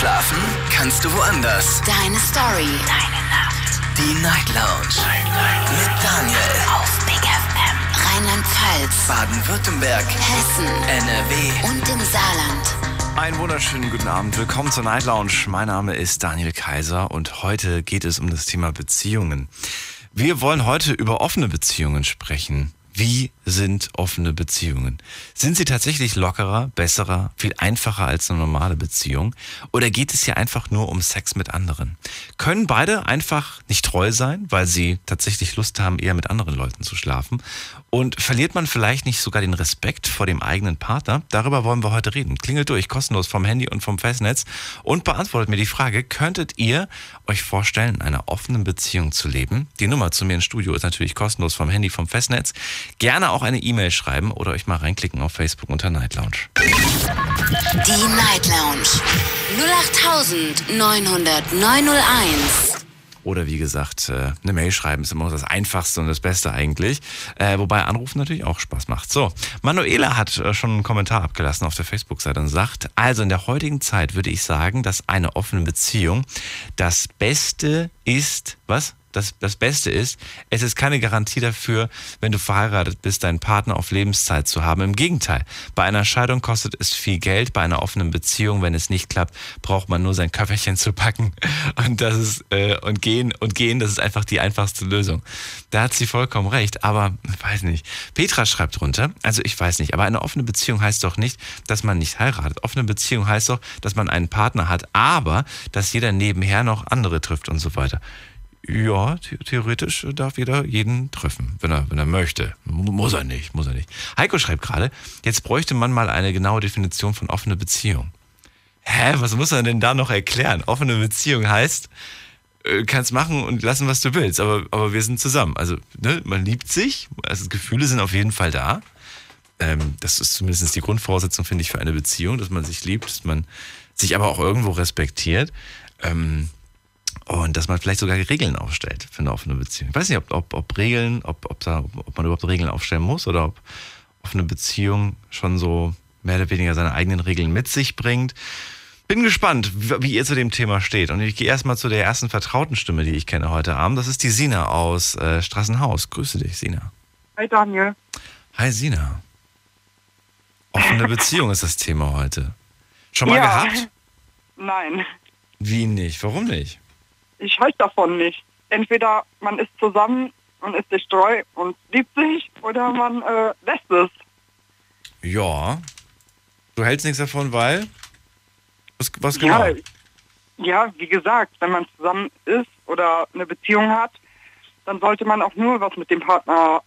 Schlafen kannst du woanders. Deine Story. Deine Nacht. Die Night Lounge. Night, Night. Mit Daniel. Auf Big FM. Rheinland-Pfalz. Baden-Württemberg. Hessen. NRW. Und im Saarland. Einen wunderschönen guten Abend. Willkommen zur Night Lounge. Mein Name ist Daniel Kaiser und heute geht es um das Thema Beziehungen. Wir wollen heute über offene Beziehungen sprechen. Wie sind offene Beziehungen? Sind sie tatsächlich lockerer, besserer, viel einfacher als eine normale Beziehung? Oder geht es hier einfach nur um Sex mit anderen? Können beide einfach nicht treu sein, weil sie tatsächlich Lust haben, eher mit anderen Leuten zu schlafen? Und verliert man vielleicht nicht sogar den Respekt vor dem eigenen Partner? Darüber wollen wir heute reden. Klingelt durch, kostenlos vom Handy und vom Festnetz und beantwortet mir die Frage, könntet ihr euch vorstellen, in einer offenen Beziehung zu leben? Die Nummer zu mir ins Studio ist natürlich kostenlos vom Handy, vom Festnetz. Gerne auch eine E-Mail schreiben oder euch mal reinklicken auf Facebook unter Night Lounge. Die Night Lounge. 08901. Oder wie gesagt, äh, eine Mail schreiben ist immer das Einfachste und das Beste eigentlich. Äh, wobei Anrufen natürlich auch Spaß macht. So, Manuela hat äh, schon einen Kommentar abgelassen auf der Facebook-Seite und sagt, also in der heutigen Zeit würde ich sagen, dass eine offene Beziehung das Beste ist, was? Das, das Beste ist, es ist keine Garantie dafür, wenn du verheiratet bist, deinen Partner auf Lebenszeit zu haben. Im Gegenteil, bei einer Scheidung kostet es viel Geld, bei einer offenen Beziehung, wenn es nicht klappt, braucht man nur sein Köfferchen zu packen und das ist äh, und gehen und gehen, das ist einfach die einfachste Lösung. Da hat sie vollkommen recht, aber weiß nicht. Petra schreibt drunter, also ich weiß nicht, aber eine offene Beziehung heißt doch nicht, dass man nicht heiratet. Offene Beziehung heißt doch, dass man einen Partner hat, aber dass jeder nebenher noch andere trifft und so weiter. Ja, theoretisch darf jeder jeden treffen, wenn er, wenn er möchte. Muss er nicht, muss er nicht. Heiko schreibt gerade, jetzt bräuchte man mal eine genaue Definition von offene Beziehung. Hä, was muss man denn da noch erklären? Offene Beziehung heißt, äh, kannst machen und lassen, was du willst, aber, aber wir sind zusammen. Also, ne, man liebt sich, also Gefühle sind auf jeden Fall da. Ähm, das ist zumindest die Grundvoraussetzung, finde ich, für eine Beziehung, dass man sich liebt, dass man sich aber auch irgendwo respektiert. Ähm, und dass man vielleicht sogar Regeln aufstellt für eine offene Beziehung. Ich weiß nicht, ob, ob, ob Regeln, ob, ob, da, ob man überhaupt Regeln aufstellen muss oder ob offene Beziehung schon so mehr oder weniger seine eigenen Regeln mit sich bringt. Bin gespannt, wie ihr zu dem Thema steht. Und ich gehe erstmal zu der ersten vertrauten Stimme, die ich kenne heute Abend. Das ist die Sina aus äh, Straßenhaus. Grüße dich, Sina. Hi Daniel. Hi Sina. Offene Beziehung ist das Thema heute. Schon mal Ja. gehabt? Nein, Wie nicht? Warum nicht? Ich halte davon nicht. Entweder man ist zusammen und ist sich treu und liebt sich oder man äh, lässt es. Ja. Du hältst nichts davon, weil? Was, was genau? Ja, ja, wie gesagt, wenn man zusammen ist oder eine Beziehung hat, dann sollte man auch nur was mit dem Partner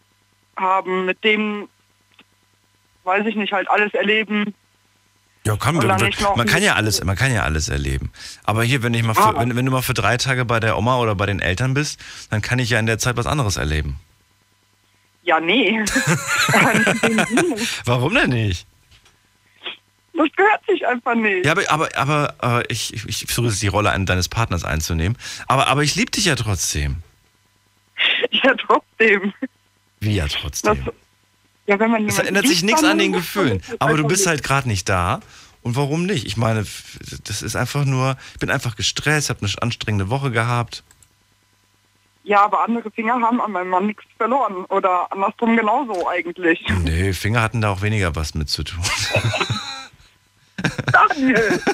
haben, mit dem, weiß ich nicht, halt alles erleben. Ja, komm, Und dann man, kann ja alles, man kann ja alles erleben. Aber hier, wenn ich mal, für, wenn, wenn du mal für drei Tage bei der Oma oder bei den Eltern bist, dann kann ich ja in der Zeit was anderes erleben. Ja, nee. Warum denn nicht? das gehört sich einfach nicht. Ja, aber, aber, aber äh, ich, ich, versuche jetzt die Rolle ein- deines Partners einzunehmen. Aber, aber ich liebe dich ja trotzdem. Ja, trotzdem. Wie ja Das, trotzdem. Ja, wenn man Es ändert sich nichts an den Gefühlen. Aber du bist halt gerade nicht da. Und warum nicht? Ich meine, das ist einfach nur, ich bin einfach gestresst, habe eine anstrengende Woche gehabt. Ja, aber andere Finger haben an meinem Mann nichts verloren. Oder andersrum genauso eigentlich. Nee, Finger hatten da auch weniger was mit zu tun. Daniel!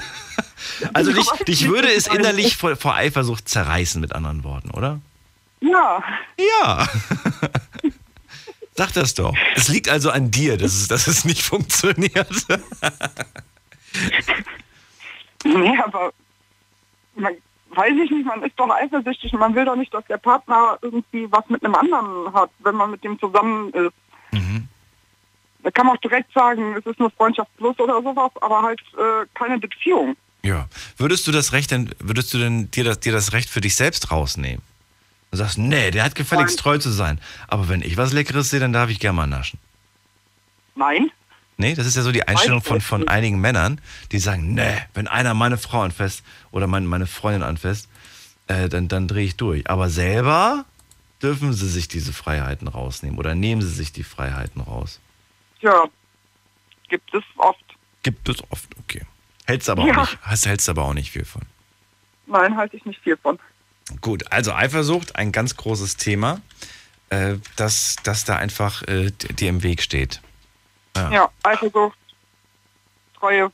Also dich, dich würde es innerlich vor, vor Eifersucht zerreißen, mit anderen Worten, oder? Ja, Ja. Sag das doch. Es liegt also an dir, dass es, dass es nicht funktioniert. nee, aber man, weiß ich nicht, man ist doch eifersüchtig. Man will doch nicht, dass der Partner irgendwie was mit einem anderen hat, wenn man mit dem zusammen ist. Mhm. Da kann man auch direkt sagen, es ist eine Freundschaft plus oder sowas, aber halt äh, keine Beziehung. Ja. Würdest du das Recht denn, würdest du denn dir das, dir das Recht für dich selbst rausnehmen? Du sagst, nee, der hat gefälligst Nein. treu zu sein. Aber wenn ich was Leckeres sehe, dann darf ich gerne mal naschen. Nein? Nee, das ist ja so die Einstellung von, von einigen Männern, die sagen, nee, wenn einer meine Frau anfasst oder mein, meine Freundin anfasst, äh, dann, dann drehe ich durch. Aber selber dürfen sie sich diese Freiheiten rausnehmen oder nehmen sie sich die Freiheiten raus. Ja, gibt es oft. Gibt es oft, okay. Hältst aber, Ja. auch nicht, hältst aber auch nicht viel von. Nein, halte ich nicht viel von. Gut, also Eifersucht, ein ganz großes Thema, äh, das, das da einfach äh, dir im Weg steht. Ja, Eifersucht, Treue.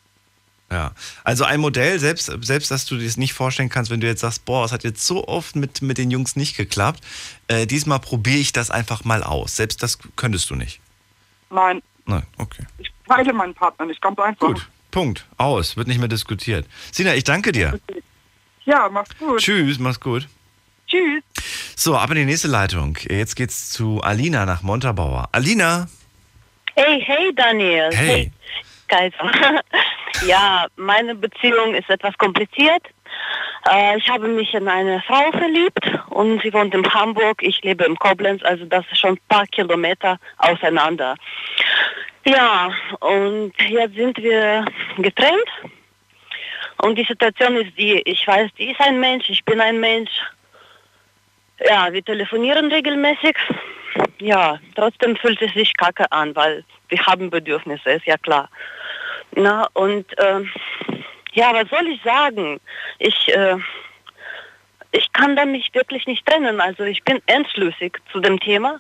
Ja, also ein Modell, selbst, selbst dass du dir das nicht vorstellen kannst, wenn du jetzt sagst, boah, es hat jetzt so oft mit, mit den Jungs nicht geklappt, äh, diesmal probiere ich das einfach mal aus. Selbst das könntest du nicht. Nein, Nein, okay. ich teile meinen Partner nicht, ganz einfach. Gut, Punkt, aus, wird nicht mehr diskutiert. Sina, ich danke dir. Ja, mach's gut. Tschüss, mach's gut. Tschüss. So, ab in die nächste Leitung. Jetzt geht's zu Alina nach Montabaur. Alina, Hey, hey Daniel. Hey. Kaiser. ja, meine Beziehung ist etwas kompliziert. Äh, ich habe mich in eine Frau verliebt und sie wohnt in Hamburg. Ich lebe in Koblenz, also das ist schon ein paar Kilometer auseinander. Ja, und jetzt sind wir getrennt. Und die Situation ist die, ich weiß, die ist ein Mensch, ich bin ein Mensch. Ja, wir telefonieren regelmäßig. Ja, trotzdem fühlt es sich kacke an, weil wir haben Bedürfnisse, ist ja klar. Na, und ähm, ja, was soll ich sagen? Ich, äh, ich kann da mich wirklich nicht trennen. Also ich bin entschlüssig zu dem Thema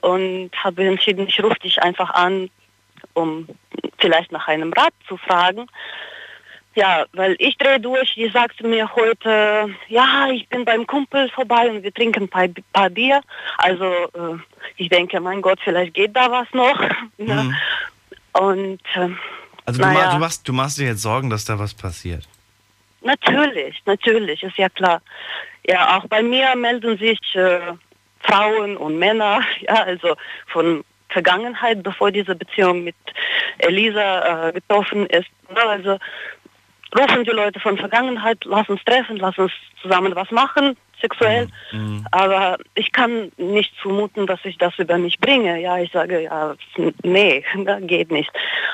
und habe entschieden, ich rufe dich einfach an, um vielleicht nach einem Rat zu fragen. Ja, weil ich drehe durch, die sagte mir heute, ja, ich bin beim Kumpel vorbei und wir trinken ein paar, paar Bier. Also äh, ich denke, mein Gott, vielleicht geht da was noch. Mhm. Und äh, also du, Naja. ma- du, machst, du machst dir jetzt Sorgen, dass da was passiert. natürlich, natürlich, ist ja klar. Ja, auch bei mir melden sich äh, Frauen und Männer, ja, also von Vergangenheit, bevor diese Beziehung mit Elisa äh, getroffen ist. Also rufen die Leute von Vergangenheit, lass uns treffen, lass uns zusammen was machen, sexuell. Mhm. Aber ich kann nicht zumuten, dass ich das über mich bringe. Ja, ich sage, ja, nee, geht nicht.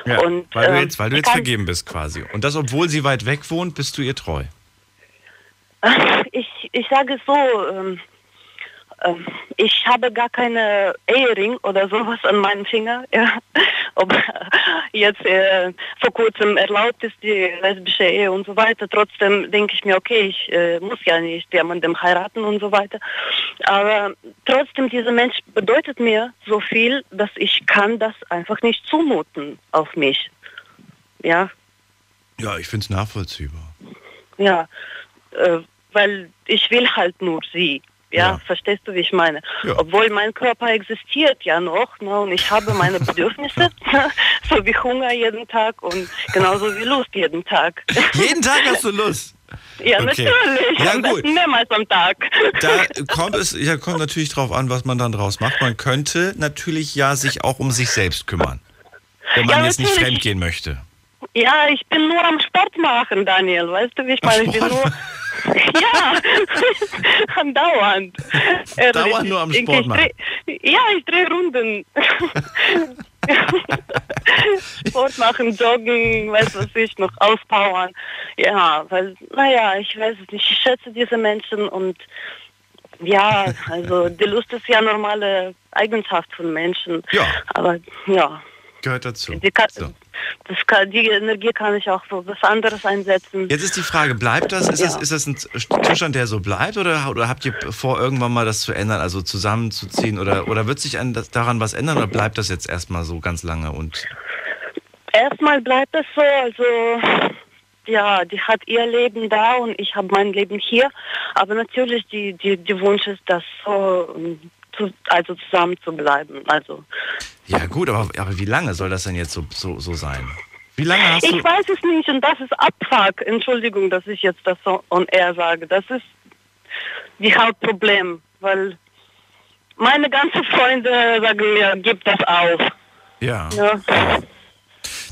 Ja, Und, weil du ähm, jetzt, weil du jetzt vergeben bist quasi. Und das, obwohl sie weit weg wohnt, bist du ihr treu. Ich, ich sage es so, ähm, ähm, ich habe gar keine Ehering oder sowas an meinem Finger. Ja. Ob jetzt äh, vor kurzem erlaubt ist die lesbische Ehe und so weiter. Trotzdem denke ich mir, okay, ich äh, muss ja nicht jemandem heiraten und so weiter. Aber trotzdem, dieser Mensch bedeutet mir so viel, dass ich kann das einfach nicht zumuten auf mich. Ja, Ja, ich finde es nachvollziehbar. ja, äh, weil ich will halt nur sie. Ja, Ja. verstehst du, wie ich meine? Ja. Obwohl mein Körper existiert ja noch ne, und ich habe meine Bedürfnisse, so wie Hunger jeden Tag und genauso wie Lust jeden Tag. Jeden Tag hast du Lust. ja, Okay. natürlich. Ja, am gut. mehrmals am Tag. Da kommt es ja, kommt natürlich drauf an, was man dann draus macht. Man könnte natürlich ja sich auch um sich selbst kümmern. Wenn man Ja, jetzt nicht fremdgehen möchte. Ja, ich bin nur am Sport machen, Daniel. Weißt du, wie ich meine? Ich bin nur. Ja, andauernd. Dauernd nur am ich- Sport machen. Ja, ich drehe Runden. Sport machen, joggen, weiß was ich noch, auspowern. Ja, weil, naja, ich weiß es nicht. Ich schätze diese Menschen und ja, also die Lust ist ja normale Eigenschaft von Menschen. Ja. Aber ja, Gehört dazu. die, kann, So. Das kann, die Energie kann ich auch für was anderes einsetzen. Jetzt ist die Frage, bleibt das? Ist, Ja. das, ist das ein Zustand, der so bleibt? Oder, oder habt ihr vor, irgendwann mal das zu ändern, also zusammenzuziehen? Oder, oder wird sich an, das, daran was ändern? Oder bleibt das jetzt erstmal so ganz lange? Und Erstmal bleibt es so, also ja, die hat ihr Leben da und ich habe mein Leben hier. Aber natürlich die, die, die Wunsch ist, das so zu, also zusammen zu bleiben. Also ja, gut, aber, aber wie lange soll das denn jetzt so, so, so sein? Wie lange hast du. ich weiß es nicht und das ist Abfuck. Entschuldigung, dass ich jetzt das so on air sage. Das ist die Hauptproblem, weil meine ganzen Freunde sagen mir, gib das auf. Ja. Ja.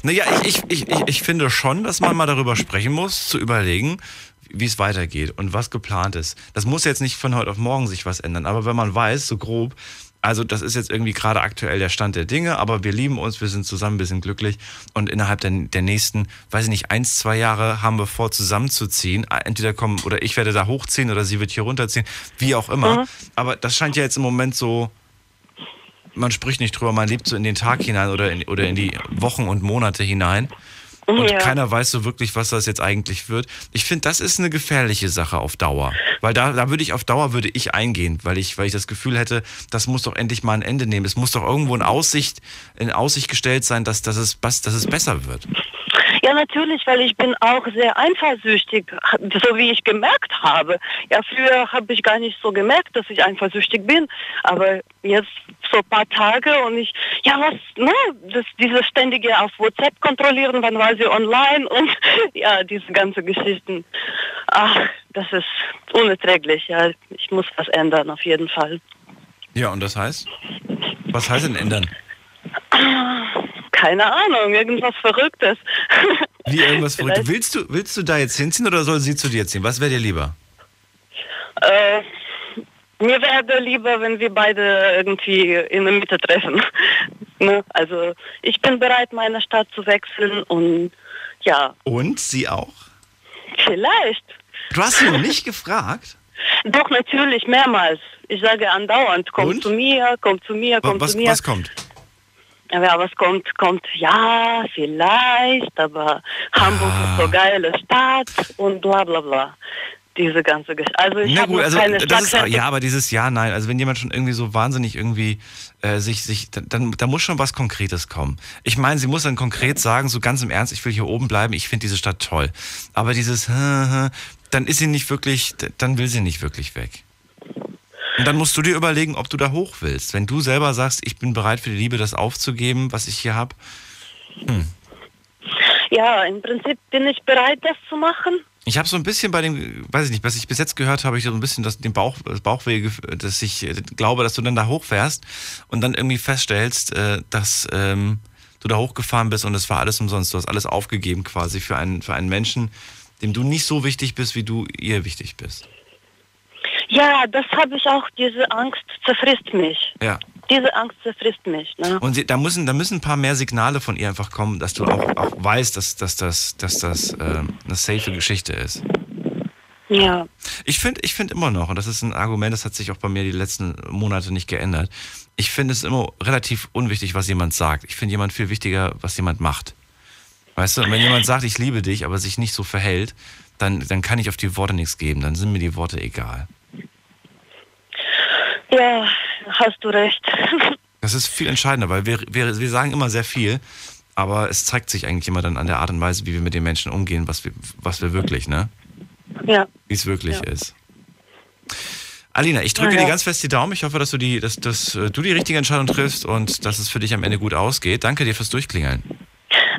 Naja, ich, ich, ich, ich finde schon, dass man mal darüber sprechen muss, zu überlegen, wie es weitergeht und was geplant ist. Das muss jetzt nicht von heute auf morgen sich was ändern, aber wenn man weiß, so grob, also das ist jetzt irgendwie gerade aktuell der Stand der Dinge, aber wir lieben uns, wir sind zusammen, wir sind glücklich und innerhalb der, der nächsten, weiß ich nicht, eins, zwei Jahre haben wir vor, zusammenzuziehen. Entweder kommen, oder ich werde da hochziehen oder sie wird hier runterziehen, wie auch immer. Aber das scheint ja jetzt im Moment so, man spricht nicht drüber, man lebt so in den Tag hinein oder in, oder in die Wochen und Monate hinein. Und Ja. keiner weiß so wirklich, was das jetzt eigentlich wird. Ich finde, das ist eine gefährliche Sache auf Dauer. Weil da, da würde ich auf Dauer würde ich eingehen, weil ich, weil ich das Gefühl hätte, das muss doch endlich mal ein Ende nehmen. Es muss doch irgendwo in Aussicht, in Aussicht gestellt sein, dass, dass, es, dass es besser wird. Ja, natürlich, weil ich bin auch sehr eifersüchtig, so wie ich gemerkt habe. Ja, früher habe ich gar nicht so gemerkt, dass ich eifersüchtig bin, aber jetzt so ein paar Tage und ich, ja, was, ne, das, diese ständige auf WhatsApp kontrollieren, wann war sie online und ja, diese ganzen Geschichten. Ach, das ist unerträglich, ja. Ich muss was ändern, auf jeden Fall. Ja, und das heißt? Was heißt denn ändern? Keine Ahnung, irgendwas Verrücktes. Wie irgendwas Vielleicht- verrückt. Willst du, willst du da jetzt hinziehen oder soll sie zu dir ziehen? Was wäre dir lieber? Äh, mir wäre lieber, wenn wir beide irgendwie in der Mitte treffen. ne? Also ich bin bereit, meine Stadt zu wechseln und ja, Und sie auch? vielleicht. Du hast sie noch nicht gefragt? Doch natürlich mehrmals. Ich sage andauernd, komm Und? zu mir, komm zu mir, komm Was, zu mir. was kommt? Ja, was kommt, kommt, ja, vielleicht, aber Hamburg Ah. ist so geile Stadt und bla bla bla. Diese ganze Geschichte. Also ich habe also keine das ist, ja, aber dieses Ja, nein, also wenn jemand schon irgendwie so wahnsinnig irgendwie äh, sich, sich, dann, da muss schon was Konkretes kommen. Ich meine, sie muss dann konkret sagen, so ganz im Ernst, ich will hier oben bleiben, ich finde diese Stadt toll. Aber dieses, dann ist sie nicht wirklich, dann will sie nicht wirklich weg. Und dann musst du dir überlegen, ob du da hoch willst. Wenn du selber sagst, ich bin bereit für die Liebe, das aufzugeben, was ich hier habe. Ja, im Prinzip bin ich bereit, das zu machen. Ich habe so ein bisschen bei dem, weiß ich nicht, was ich bis jetzt gehört habe, ich so ein bisschen das, den Bauch, das Bauchweh, dass ich äh, glaube, dass du dann da hochfährst und dann irgendwie feststellst, äh, dass ähm, du da hochgefahren bist und es war alles umsonst. Du hast alles aufgegeben quasi für einen, für einen Menschen, dem du nicht so wichtig bist, wie du ihr wichtig bist. Ja, das habe ich auch, diese Angst zerfrisst mich. Ja. Diese Angst zerfrisst mich. Ne? Und sie, da, müssen, da müssen ein paar mehr Signale von ihr einfach kommen, dass du auch, auch weißt, dass, dass, dass, dass das äh, eine safe Geschichte ist. Ja. Ich finde ich find immer noch, und das ist ein Argument, das hat sich auch bei mir die letzten Monate nicht geändert, ich finde es immer relativ unwichtig, was jemand sagt. Ich finde jemand viel wichtiger, was jemand macht. Weißt du, und wenn jemand sagt, ich liebe dich, aber sich nicht so verhält, dann, dann kann ich auf die Worte nichts geben, dann sind mir die Worte egal. Ja, hast du recht. Das ist viel entscheidender, weil wir, wir, wir sagen immer sehr viel, aber es zeigt sich eigentlich immer dann an der Art und Weise, wie wir mit den Menschen umgehen, was wir, was wir wirklich, ne? ja. Wie es wirklich Ja. ist. Alina, ich drücke Ja, ja. dir ganz fest die Daumen. Ich hoffe, dass du die, dass, dass äh, du die richtige Entscheidung triffst und dass es für dich am Ende gut ausgeht. Danke dir fürs Durchklingeln.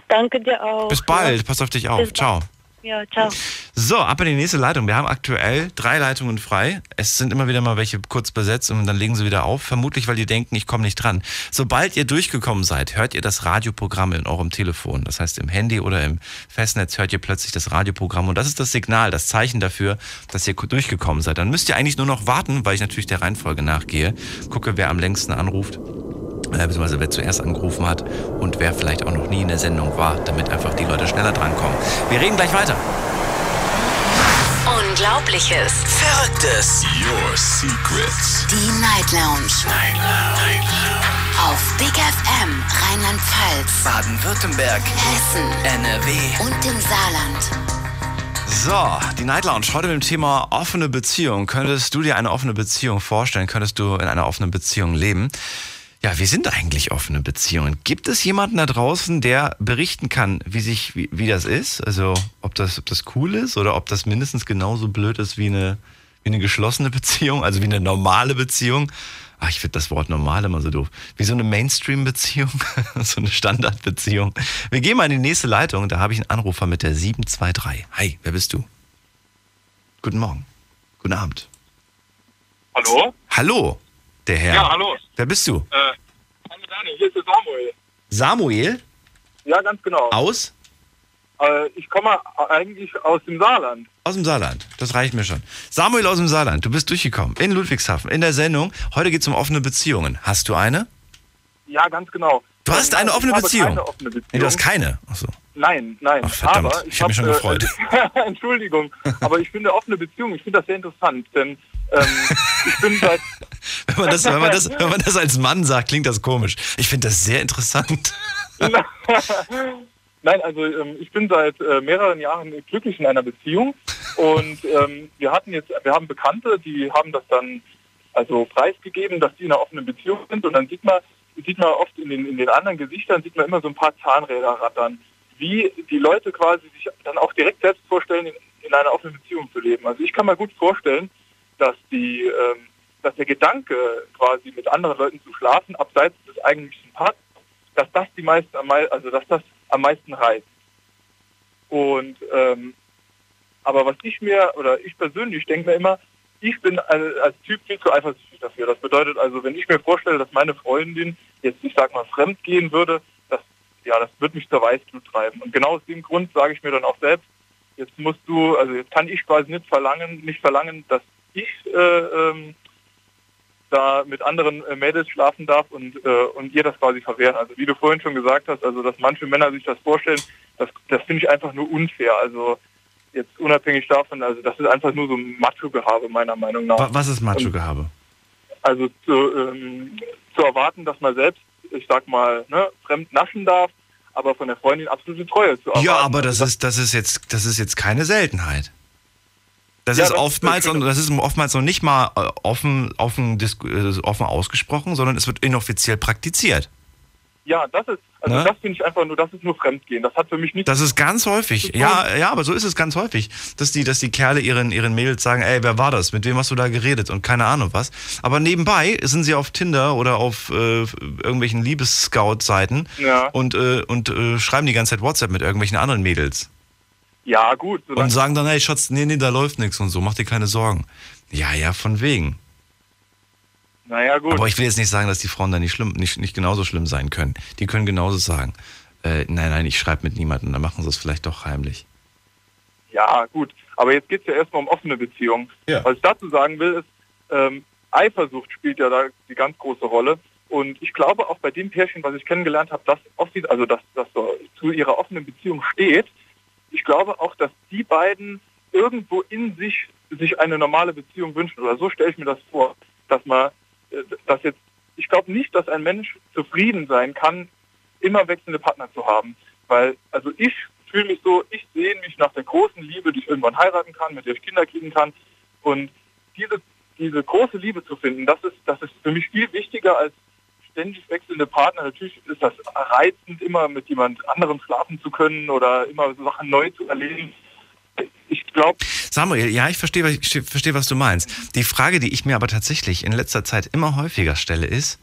Danke dir auch. Bis bald. Pass auf dich auf. Bis Ciao. Ja, ciao. So, ab in die nächste Leitung. Wir haben aktuell drei Leitungen frei. Es sind immer wieder mal welche kurz besetzt und dann legen sie wieder auf. Vermutlich, weil die denken, ich komme nicht dran. Sobald ihr durchgekommen seid, hört ihr das Radioprogramm in eurem Telefon. Das heißt, im Handy oder im Festnetz hört ihr plötzlich das Radioprogramm. Und das ist das Signal, das Zeichen dafür, dass ihr durchgekommen seid. Dann müsst ihr eigentlich nur noch warten, weil ich natürlich der Reihenfolge nachgehe. Gucke, wer am längsten anruft äh, beziehungsweise wer zuerst angerufen hat und wer vielleicht auch noch nie in der Sendung war, damit einfach die Leute schneller drankommen. Wir reden gleich weiter. Unglaubliches. Verrücktes. Your secrets. Die Night Lounge. Night Lounge. Auf Big FM Rheinland-Pfalz, Baden-Württemberg. Hessen NRW. und im Saarland. So, die Night Lounge heute mit dem Thema offene Beziehung. Könntest du dir eine offene Beziehung vorstellen? Könntest du in einer offenen Beziehung leben? Ja, wie sind eigentlich offene Beziehungen? Gibt es jemanden da draußen, der berichten kann, wie sich, wie, wie das ist? Also, ob das, ob das cool ist oder ob das mindestens genauso blöd ist wie eine, wie eine geschlossene Beziehung, also wie eine normale Beziehung? Ach, ich finde das Wort normal immer so doof. Wie so eine Mainstream-Beziehung, so eine Standardbeziehung. Wir gehen mal in die nächste Leitung, da habe ich einen Anrufer mit der 723. Hi, wer bist du? Guten Morgen. Guten Abend. Hallo? Hallo, der Herr. Ja, hallo. Wer bist du? Äh, hallo Dani, hier ist der Samuel. Samuel Ja, ganz genau. aus? Äh, ich komme eigentlich aus dem Saarland. Aus dem Saarland. Das reicht mir schon. Samuel aus dem Saarland, du bist durchgekommen. In Ludwigshafen, in der Sendung. Heute geht es um offene Beziehungen. Hast du eine? Ja, ganz genau. Du hast eine ich offene habe Beziehung? Keine offene Beziehung. Nee, du hast keine. Achso. Nein, nein. Ach, verdammt. Aber Ich hab mich schon äh, gefreut. Entschuldigung, aber ich finde offene Beziehung, ich finde das sehr interessant, denn ähm, ich bin seit man, das, wenn, man das, wenn man das als Mann sagt, klingt das komisch. Ich finde das sehr interessant. Nein, also ähm, ich bin seit äh, mehreren Jahren glücklich in einer Beziehung und ähm, wir hatten jetzt, wir haben Bekannte, die haben das dann also preisgegeben, dass die in einer offenen Beziehung sind und dann sieht man, sieht man oft in den, in den anderen Gesichtern, sieht man immer so ein paar Zahnräder rattern, wie die Leute quasi sich dann auch direkt selbst vorstellen, in, in einer offenen Beziehung zu leben. Also ich kann mir gut vorstellen, dass die, ähm, dass der Gedanke quasi mit anderen Leuten zu schlafen, abseits des eigentlichen Partners, dass das die meisten am mei- also dass das am meisten reizt. Und ähm, aber was ich mir oder ich persönlich denke mir immer, ich bin als, als Typ viel zu eifersüchtig dafür. Das bedeutet also, wenn ich mir vorstelle, dass meine Freundin jetzt, ich sag mal, fremd gehen würde, das ja, das wird mich zur Weißglut treiben. Und genau aus dem Grund sage ich mir dann auch selbst, jetzt musst du, also jetzt kann ich quasi nicht verlangen, nicht verlangen, dass ich äh, ähm, da mit anderen äh, Mädels schlafen darf und, äh, und ihr das quasi verwehren. Also wie du vorhin schon gesagt hast, also dass manche Männer sich das vorstellen, das, das finde ich einfach nur unfair. Also jetzt unabhängig davon, also das ist einfach nur so ein Macho-Gehabe meiner Meinung nach. Wa- Was ist Macho-Gehabe? Also zu, ähm, zu erwarten, dass man selbst, ich sag mal, ne, fremd naschen darf, aber von der Freundin absolute Treue zu erwarten. Ja, aber das ist, das ist jetzt, das ist jetzt keine Seltenheit. Das Ja, ist das- oftmals das- und das ist oftmals noch nicht mal äh, offen, offen, äh, offen ausgesprochen, sondern es wird inoffiziell praktiziert. Ja, das ist, also Ne? das finde ich einfach nur, das ist nur Fremdgehen. Das hat für mich nichts Das ist ganz häufig. Ja, ja, aber so ist es ganz häufig, dass die, dass die Kerle ihren, ihren Mädels sagen, ey, wer war das? Mit wem hast du da geredet? Und keine Ahnung was. Aber nebenbei sind sie auf Tinder oder auf äh, irgendwelchen Liebesscout-Seiten Ja. und, äh, und äh, schreiben die ganze Zeit WhatsApp mit irgendwelchen anderen Mädels. Ja, gut. Und sagen dann, hey Schatz, nee, nee, da läuft nichts und so, mach dir keine Sorgen. Ja, ja, von wegen. naja, gut. Aber ich will jetzt nicht sagen, dass die Frauen da nicht schlimm, nicht, nicht genauso schlimm sein können. Die können genauso sagen, äh, nein, nein, ich schreibe mit niemandem, dann machen sie es vielleicht doch heimlich. Ja, gut. Aber jetzt geht es ja erstmal um offene Beziehungen. Ja. Was ich dazu sagen will, ist, ähm, Eifersucht spielt ja da die ganz große Rolle. Und ich glaube auch bei dem Pärchen, was ich kennengelernt habe, das offi- also das, das so zu ihrer offenen Beziehung steht, ich glaube auch, dass die beiden irgendwo in sich sich eine normale Beziehung wünschen. Oder so stelle ich mir das vor, dass man, äh, dass jetzt, ich glaube nicht, dass ein Mensch zufrieden sein kann, immer wechselnde Partner zu haben. Weil, also ich fühle mich so, ich sehe mich nach der großen Liebe, die ich irgendwann heiraten kann, mit der ich Kinder kriegen kann. Und diese, diese große Liebe zu finden, das ist, das ist für mich viel wichtiger als ständig wechselnde Partner. Natürlich ist das reizend, immer mit jemand anderem schlafen zu können oder immer Sachen neu zu erleben. Ich glaube, Samuel, ja, ich verstehe, was- ich verstehe, was du meinst. Die Frage, die ich mir aber tatsächlich in letzter Zeit immer häufiger stelle, ist,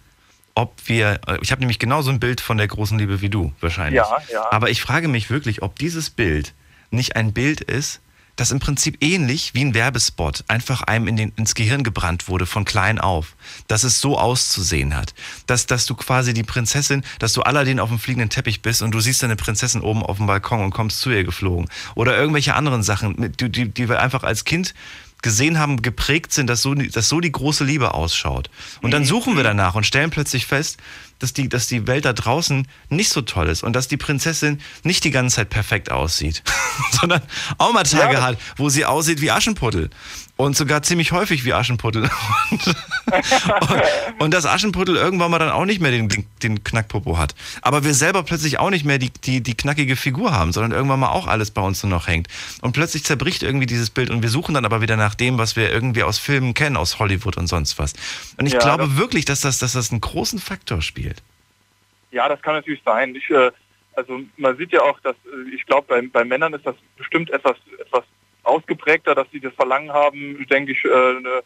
ob wir, äh, ich habe nämlich genauso ein Bild von der großen Liebe wie du, wahrscheinlich. Ja, ja. Aber ich frage mich wirklich, ob dieses Bild nicht ein Bild ist, das im Prinzip ähnlich wie ein Werbespot einfach einem in den, ins Gehirn gebrannt wurde von klein auf, dass es so auszusehen hat, dass, dass du quasi die Prinzessin, dass du Aladdin auf dem fliegenden Teppich bist und du siehst deine Prinzessin oben auf dem Balkon und kommst zu ihr geflogen. Oder irgendwelche anderen Sachen, die, die, die wir einfach als Kind gesehen haben, geprägt sind, dass so, dass so die große Liebe ausschaut. Und dann suchen wir danach und stellen plötzlich fest, dass die, dass die Welt da draußen nicht so toll ist und dass die Prinzessin nicht die ganze Zeit perfekt aussieht, sondern auch mal Tage Ja. hat, wo sie aussieht wie Aschenputtel. Und sogar ziemlich häufig wie Aschenputtel. Und, und, und dass Aschenputtel irgendwann mal dann auch nicht mehr den, den, Knackpopo hat. Aber wir selber plötzlich auch nicht mehr die, die, die knackige Figur haben, sondern irgendwann mal auch alles bei uns nur noch hängt. Und plötzlich zerbricht irgendwie dieses Bild und wir suchen dann aber wieder nach dem, was wir irgendwie aus Filmen kennen, aus Hollywood und sonst was. Und ich Ja, glaube wirklich, dass das, dass das einen großen Faktor spielt. Ja, das kann natürlich sein. Ich, äh, also man sieht ja auch, dass äh, ich glaube, bei, bei Männern ist das bestimmt etwas, etwas ausgeprägter, dass sie das Verlangen haben, denke ich, äh, eine,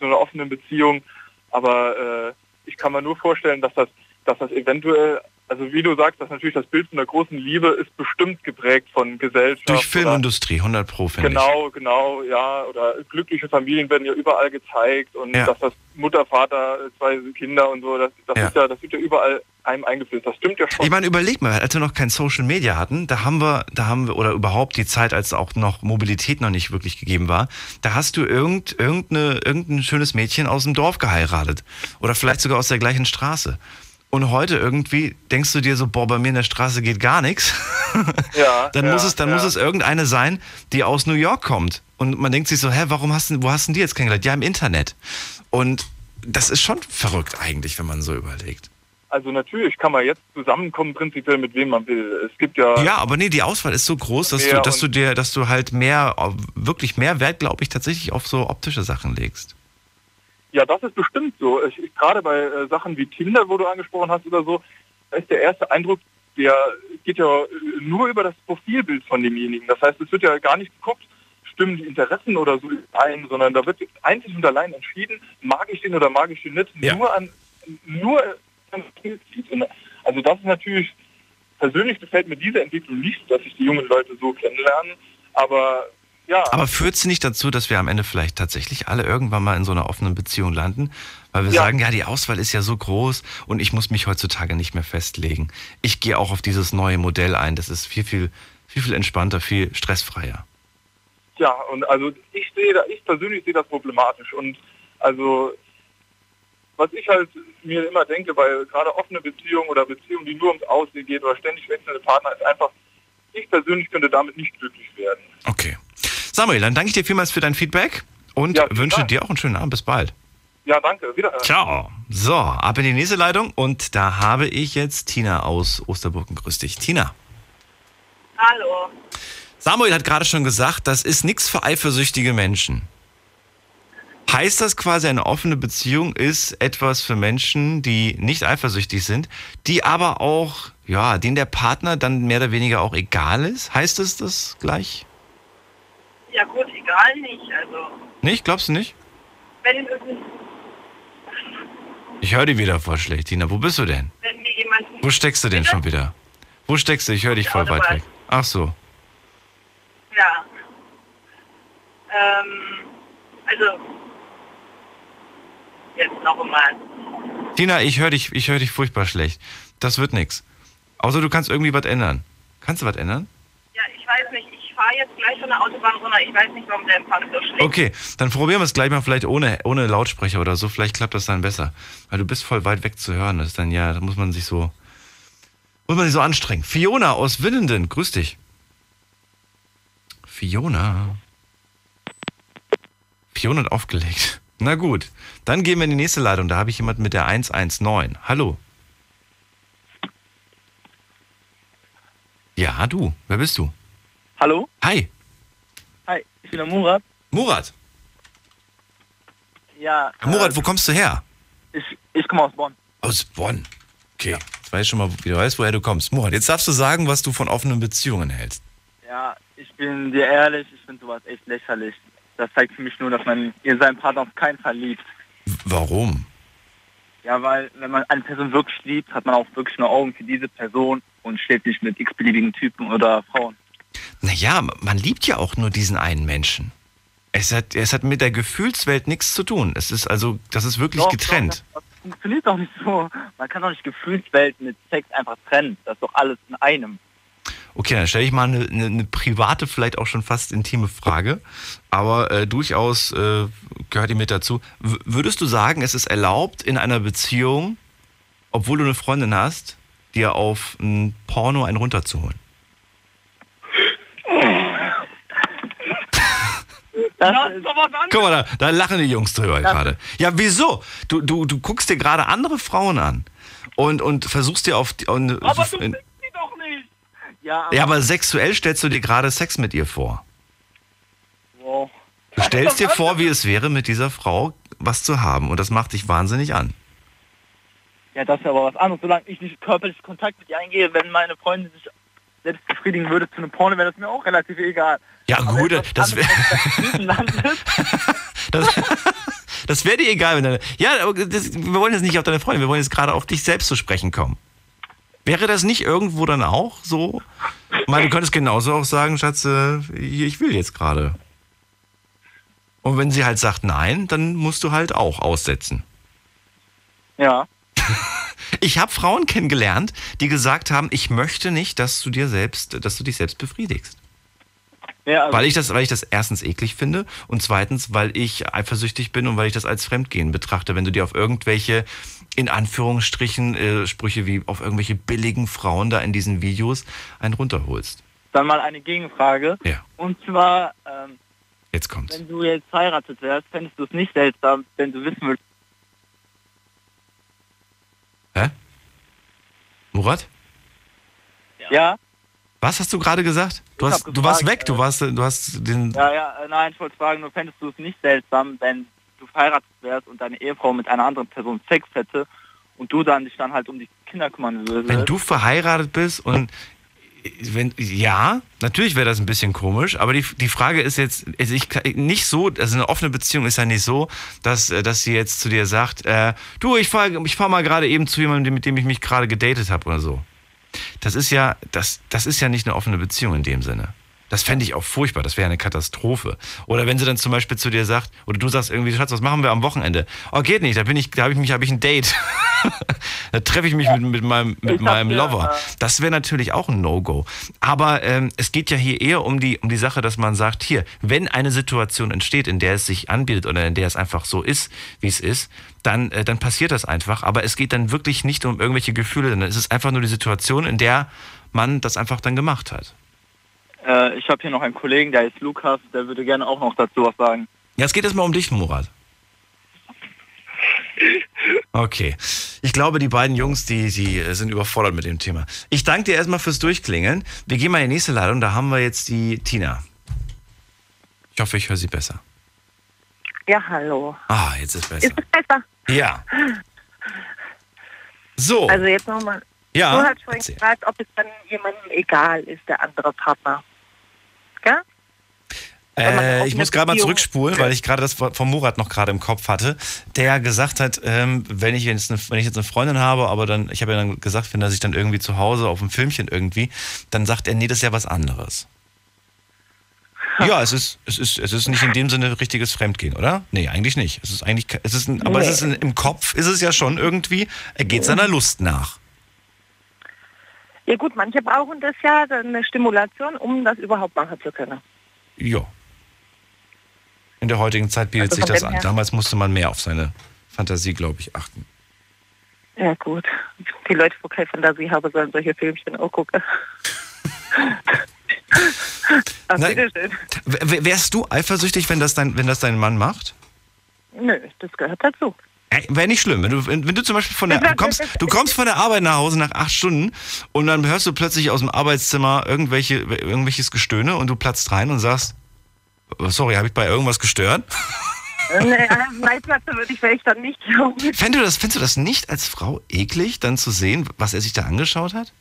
so eine offene Beziehung. Aber äh, ich kann mir nur vorstellen, dass das, dass das eventuell, also wie du sagst, dass natürlich das Bild von der großen Liebe ist bestimmt geprägt von Gesellschaft. Durch Filmindustrie, 100 Pro, finde ich. Genau, genau, ja. Oder glückliche Familien werden ja überall gezeigt und Ja. dass das Mutter, Vater, zwei Kinder und so, das, das Ja. ist ja, das wird ja überall einem eingeflößt. Das stimmt ja schon. Ich meine, überleg mal, als wir noch kein Social Media hatten, da haben wir, da haben wir, oder überhaupt die Zeit, als auch noch Mobilität noch nicht wirklich gegeben war, da hast du irgend, irgendeine, irgendein schönes Mädchen aus dem Dorf geheiratet. Oder vielleicht sogar aus der gleichen Straße. Und heute irgendwie denkst du dir so, boah, bei mir in der Straße geht gar nichts. ja, Dann ja, muss es, dann ja. muss es irgendeine sein, die aus New York kommt. Und man denkt sich so, hä, warum hast du, wo hast du die jetzt kennengelernt? Ja, im Internet. Und das ist schon verrückt eigentlich, wenn man so überlegt. Also natürlich kann man jetzt zusammenkommen, prinzipiell mit wem man will. Es gibt ja, Ja, aber nee, die Auswahl ist so groß, dass du, dass du dir, dass du halt mehr, wirklich mehr Wert, glaube ich, tatsächlich auf so optische Sachen legst. Ja, das ist bestimmt so. Ich, ich, gerade bei äh, Sachen wie Tinder, wo du angesprochen hast oder so, da ist der erste Eindruck, der geht ja äh, nur über das Profilbild von demjenigen. Das heißt, es wird ja gar nicht geguckt, stimmen die Interessen oder so ein, sondern da wird einzig und allein entschieden, mag ich den oder mag ich den nicht, Ja. nur an nur an Also das ist natürlich, persönlich gefällt mir diese Entwicklung nicht, dass sich die jungen Leute so kennenlernen, aber ja, Aber führt sie nicht dazu, dass wir am Ende vielleicht tatsächlich alle irgendwann mal in so einer offenen Beziehung landen? Weil wir Ja. sagen, ja, die Auswahl ist ja so groß und ich muss mich heutzutage nicht mehr festlegen. Ich gehe auch auf dieses neue Modell ein. Das ist viel, viel, viel, viel entspannter, viel stressfreier. Ja, und also ich sehe da, ich persönlich sehe das problematisch und also was ich halt mir immer denke, bei gerade offene Beziehungen oder Beziehungen, die nur ums Aussehen geht oder ständig wechselnde Partner, ist einfach, ich persönlich könnte damit nicht glücklich werden. Okay. Samuel, dann danke ich dir vielmals für dein Feedback und Ja, wünsche Dank. dir auch einen schönen Abend. Bis bald. Ja, danke. Wieder. Ciao. So, ab in die nächste Leitung und da habe ich jetzt Tina aus Osterburgen. Grüß dich. Tina. Hallo. Samuel hat gerade schon gesagt, das ist nichts für eifersüchtige Menschen. Heißt das quasi, eine offene Beziehung ist etwas für Menschen, die nicht eifersüchtig sind, die aber auch, ja, denen der Partner dann mehr oder weniger auch egal ist? Heißt es das gleich? Ja gut, egal nicht. Also Nicht? Glaubst du nicht? wenn, Ich höre dich wieder voll schlecht, Tina. Wo bist du denn? wenn mir jemand Wo steckst du denn schon wieder? Wo steckst du? Ich höre dich voll weit weg. Ach so. Ja. Ähm, also jetzt noch einmal. Tina, ich höre dich, ich höre dich furchtbar schlecht. Das wird nix. Außer du kannst irgendwie was ändern. Kannst du was ändern? Ja, ich weiß nicht. Ich fahre jetzt gleich von der Autobahn runter. Ich weiß nicht, warum der Empfang so schlecht Okay, dann probieren wir es gleich mal vielleicht ohne, ohne Lautsprecher oder so. Vielleicht klappt das dann besser. Weil du bist voll weit weg zu hören. Das ist dann ja, da muss man sich so, muss man sich so anstrengen. Fiona aus Willenden, grüß dich. Fiona. Fiona hat aufgelegt. Na gut, dann gehen wir in die nächste Leitung. Da habe ich jemanden mit der 119. Hallo. Ja, du. Wer bist du? Hallo? Hi. Hi, ich bin der Murat. Murat. Ja, Herr Murat, wo kommst du her? äh, ich, ich komme aus Bonn. Aus Bonn. Okay. Jetzt weiß ich schon mal, wie du weißt, woher du kommst. Murat, jetzt darfst du sagen, was du von offenen Beziehungen hältst. Ja, ich bin dir ehrlich, ich finde sowas echt lächerlich. Das zeigt für mich nur, dass man in seinen Partner auf keinen Fall liebt. Warum? Ja, weil wenn man eine Person wirklich liebt, hat man auch wirklich nur Augen für diese Person und steht nicht mit x-beliebigen Typen oder Frauen. Naja, man liebt ja auch nur diesen einen Menschen. Es hat, es hat mit der Gefühlswelt nichts zu tun. Es ist also, das ist wirklich Doch, getrennt. Doch, das, das funktioniert doch nicht so. Man kann doch nicht Gefühlswelt mit Sex einfach trennen. Das ist doch alles in einem. Okay, dann stelle ich mal eine, eine, eine private, vielleicht auch schon fast intime Frage, aber äh, durchaus äh, gehört die mit dazu. W würdest du sagen, es ist erlaubt in einer Beziehung, obwohl du eine Freundin hast, dir auf ein Porno einen runterzuholen? Das Das ist, doch was anderes. Guck mal, da, da lachen die Jungs drüber gerade. Ja, wieso? Du, du, du guckst dir gerade andere Frauen an und, und versuchst dir auf... Die, und, Aber du in, sie doch nicht. ja, ja, aber sexuell stellst du dir gerade Sex mit ihr vor. wow. Du stellst dir vor, wie es wäre, mit dieser Frau was zu haben und das macht dich wahnsinnig an. Ja, das ist aber was anderes. Solange ich nicht körperlich Kontakt mit ihr eingehe, wenn meine Freundin sich selbst befriedigen würde zu einem Porno, wäre das mir auch relativ egal. Ja gut, das wäre das das, das wär dir egal. Wenn deine, ja, aber das, wir wollen jetzt nicht auf deine Freundin, wir wollen jetzt gerade auf dich selbst zu sprechen kommen. Wäre das nicht irgendwo dann auch so? Ich meine, du könntest genauso auch sagen, Schatz, äh, ich will jetzt gerade. Und wenn sie halt sagt nein, dann musst du halt auch aussetzen. ja. Ich habe Frauen kennengelernt, die gesagt haben, ich möchte nicht, dass du dir selbst, dass du dich selbst befriedigst. Ja also, Weil ich das, weil ich das erstens eklig finde und zweitens, weil ich eifersüchtig bin und weil ich das als Fremdgehen betrachte, wenn du dir auf irgendwelche, in Anführungsstrichen, äh, Sprüche wie auf irgendwelche billigen Frauen da in diesen Videos einen runterholst. dann mal eine Gegenfrage. Ja, Und zwar, ähm, jetzt kommt's. wenn du jetzt heiratet wärst, fändest du es nicht seltsam, wenn du wissen würdest, Hä? Murat? Ja? Was hast du gerade gesagt? Du, hast, hab du warst gefragt, weg, du äh, warst, du hast den. Ja, ja, äh, nein, ich wollte fragen, nur fändest du es nicht seltsam, wenn du verheiratet wärst und deine Ehefrau mit einer anderen Person Sex hätte und du dann dich dann halt um die Kinder kümmern würdest? Wenn du verheiratet bist und wenn ja, natürlich wäre das ein bisschen komisch, aber die, die Frage ist jetzt, also ich nicht so, also eine offene Beziehung ist ja nicht so, dass, äh, dass sie jetzt zu dir sagt, äh, du, ich fahre ich fahr mal gerade eben zu jemandem, mit dem ich mich gerade gedatet habe oder so. Das ist ja, das, das ist ja nicht eine offene Beziehung in dem Sinne. Das fände ich auch furchtbar, das wäre eine Katastrophe. Oder wenn sie dann zum Beispiel zu dir sagt, oder du sagst irgendwie, Schatz, was machen wir am Wochenende? Oh, geht nicht, da bin ich, da habe ich mich, habe ich ein Date. da treffe ich mich mit, mit meinem, mit meinem Lover. äh, Das wäre natürlich auch ein No-Go. Aber ähm, es geht ja hier eher um die, um die Sache, dass man sagt, hier, wenn eine Situation entsteht, in der es sich anbietet oder in der es einfach so ist, wie es ist, dann, äh, dann passiert das einfach. Aber es geht dann wirklich nicht um irgendwelche Gefühle, sondern es ist einfach nur die Situation, in der man das einfach dann gemacht hat. Äh, ich habe hier noch einen Kollegen, der ist Lukas, der würde gerne auch noch dazu was sagen. Ja, es geht erstmal um dich, Murat. Okay. Ich glaube, die beiden Jungs, die, die sind überfordert mit dem Thema. Ich danke dir erstmal fürs Durchklingeln. Wir gehen mal in die nächste Leitung. Da haben wir jetzt die Tina. Ich hoffe, ich höre sie besser. Ja, hallo. Ah, jetzt ist besser. Ist es besser? Ja. So. Also jetzt nochmal. ja. du hast vorhin erzähl. gefragt, ob es dann jemandem egal ist, der andere Partner. Gell? Äh, ich muss gerade mal zurückspulen, weil ich gerade das von Murat noch gerade im Kopf hatte, der gesagt hat, ähm, wenn ich jetzt eine, wenn ich jetzt eine Freundin habe, aber dann, ich habe ja dann gesagt, wenn er sich dann irgendwie zu Hause auf dem Filmchen irgendwie, dann sagt er, nee, das ist ja was anderes. Ja, es ist, es ist, es ist nicht in dem Sinne richtiges Fremdgehen, oder? Nee, eigentlich nicht. Es ist eigentlich, es ist ein, aber es Nee. ist in, im Kopf ist es ja schon irgendwie, er geht seiner Lust nach. Ja gut, manche brauchen das ja, eine Stimulation, um das überhaupt machen zu können. Ja. In der heutigen Zeit bietet Also sich das an. her- Damals musste man mehr auf seine Fantasie, glaube ich, achten. Ja gut. Die Leute, die keine Fantasie haben, sollen solche Filmchen auch gucken. Ach, w- Wärst du eifersüchtig, wenn das dein, wenn das dein Mann macht? Nö, das gehört dazu. Wäre nicht schlimm. Wenn du, wenn, du zum Beispiel von der, du kommst, du kommst von der Arbeit nach Hause nach acht Stunden und dann hörst du plötzlich aus dem Arbeitszimmer irgendwelche, irgendwelches Gestöhne und du platzt rein und sagst, "Oh, sorry, habe ich bei irgendwas gestört? nein, Platze würde ich vielleicht dann nicht glauben. Fändest du, das, findest du das nicht als Frau eklig, dann zu sehen, was er sich da angeschaut hat?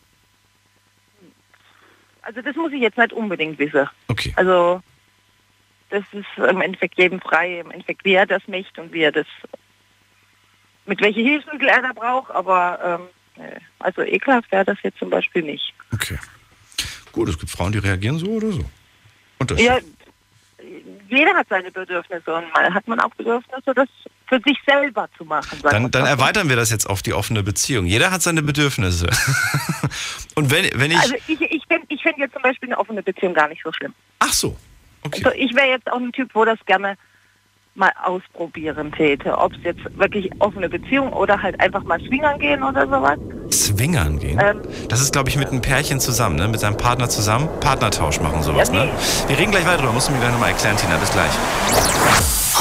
Also das muss ich jetzt nicht unbedingt wissen. Okay. Also das ist im Endeffekt jedem frei, im Endeffekt wie er das möchte und wie er das, mit welche Hilfsmittel er da braucht, aber ähm, nee. also ekelhaft wäre das jetzt zum Beispiel nicht. Okay. Gut, es gibt Frauen, die reagieren so oder so. Und das Ja, jeder hat seine Bedürfnisse und mal hat man auch Bedürfnisse, das für sich selber zu machen. Dann, dann erweitern wir das jetzt auf die offene Beziehung. Jeder hat seine Bedürfnisse. Und wenn, wenn ich. Also ich, ich finde ich find jetzt zum Beispiel eine offene Beziehung gar nicht so schlimm. Ach so. Okay. Also ich wäre jetzt auch ein Typ, wo das gerne mal ausprobieren täte. Ob es jetzt wirklich offene Beziehung oder halt einfach mal swingern gehen oder sowas. Swingern gehen. Ähm. das ist, glaube ich, mit einem Pärchen zusammen, ne? mit seinem Partner zusammen. Partnertausch machen sowas. Ja, ne? Wir reden gleich weiter drüber. Musst du mir gleich nochmal erklären, Tina. Bis gleich.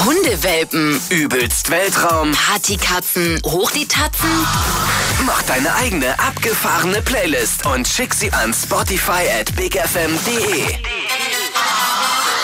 Hundewelpen, Übelst Weltraum. Partykatzen, hoch die Tatzen. Mach deine eigene abgefahrene Playlist und schick sie an Spotify at bigfm.de.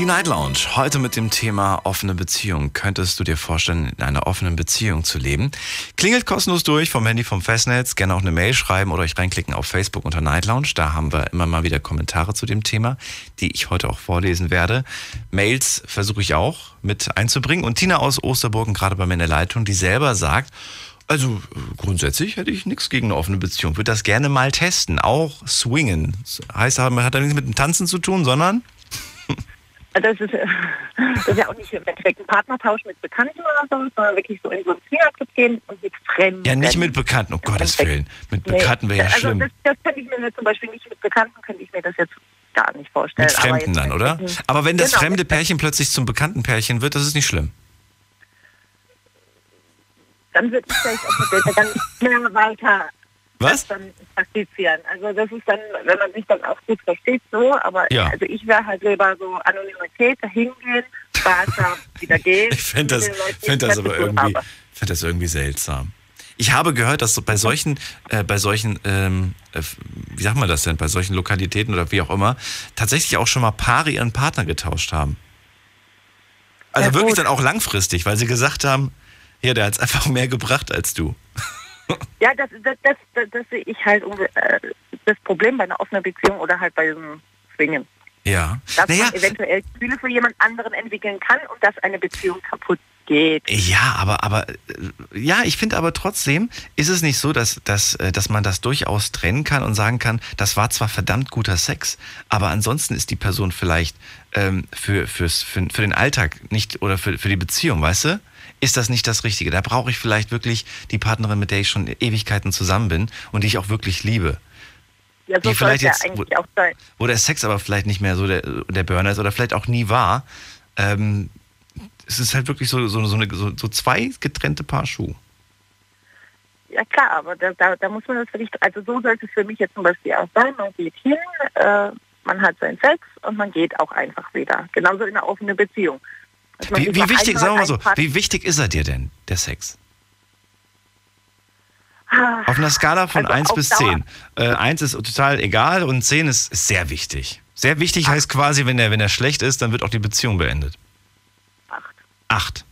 Die Night Lounge. Heute mit dem Thema offene Beziehung. Könntest du dir vorstellen, in einer offenen Beziehung zu leben? Klingelt kostenlos durch vom Handy vom Festnetz. Gerne auch eine Mail schreiben oder euch reinklicken auf Facebook unter Night Lounge. Da haben wir immer mal wieder Kommentare zu dem Thema, die ich heute auch vorlesen werde. Mails versuche ich auch mit einzubringen. Und Tina aus Osterburgen gerade bei mir in der Leitung, die selber sagt, also grundsätzlich hätte ich nichts gegen eine offene Beziehung. Würde das gerne mal testen. Auch swingen. Das heißt, hat hat ja nichts mit dem Tanzen zu tun, sondern Das ist, das ist ja auch nicht im Endeffekt ein Partnertausch mit Bekannten oder so, sondern wirklich so in so einen Fingerabdruck gehen und mit Fremden. Ja, nicht mit Bekannten, um Gottes Willen. Mit Bekannten wäre ja also schlimm. Das, das könnte ich mir zum Beispiel nicht mit Bekannten, könnte ich mir das jetzt gar nicht vorstellen. Mit Fremden dann, oder? Aber wenn das Genau, fremde Pärchen plötzlich zum bekannten Pärchen wird, das ist nicht schlimm. Dann würde ich vielleicht auch mit denen dann nicht mehr weiter Was? dann praktizieren. Also das ist dann, wenn man sich dann auch gut versteht, so, aber Ja. also ich wäre halt lieber so Anonymität, dahin gehen, Spaß haben, wieder gehen. Ich finde das, find das aber irgendwie, find das irgendwie seltsam. Ich habe gehört, dass so bei solchen, äh, bei solchen, ähm, äh, wie sagt man das denn, bei solchen Lokalitäten oder wie auch immer, tatsächlich auch schon mal Paare ihren Partner getauscht haben. Also Ja, wirklich dann auch langfristig, weil sie gesagt haben, ja, der hat es einfach mehr gebracht als du. Ja, das, das, das, das, sehe ich halt äh, das Problem bei einer offenen Beziehung oder halt bei diesem Swingen. Ja. Dass Naja, man eventuell Gefühle für jemand anderen entwickeln kann und dass eine Beziehung kaputt geht. Ja, aber, aber äh, ja, ich finde aber trotzdem, ist es nicht so, dass, dass, äh, dass man das durchaus trennen kann und sagen kann, das war zwar verdammt guter Sex, aber ansonsten ist die Person vielleicht ähm, für, fürs, für, für den Alltag nicht oder für, für die Beziehung, weißt du? Ist das nicht das Richtige? Da brauche ich vielleicht wirklich die Partnerin, mit der ich schon Ewigkeiten zusammen bin und die ich auch wirklich liebe. Ja, so die vielleicht sollte ja jetzt- eigentlich auch sein. Wo der Sex aber vielleicht nicht mehr so der, der Burner ist oder vielleicht auch nie war. Ähm, es ist halt wirklich so, so, so, eine, so, so zwei getrennte Paar Schuhe. Ja klar, aber da, da, da muss man das wirklich, also so sollte es für mich jetzt zum Beispiel auch sein. Man geht hin, äh, man hat seinen Sex und man geht auch einfach wieder. Genauso in einer offenen Beziehung. Man Wie, wie wichtig, sagen wir mal so, wie wichtig ist er dir denn, der Sex? Ah, Auf einer Skala von Also 1 auf bis Dauer. 10. Äh, 1 ist total egal und 10 ist, ist sehr wichtig. Sehr wichtig heißt quasi, wenn er, wenn er schlecht ist, dann wird auch die Beziehung beendet. Acht. 8.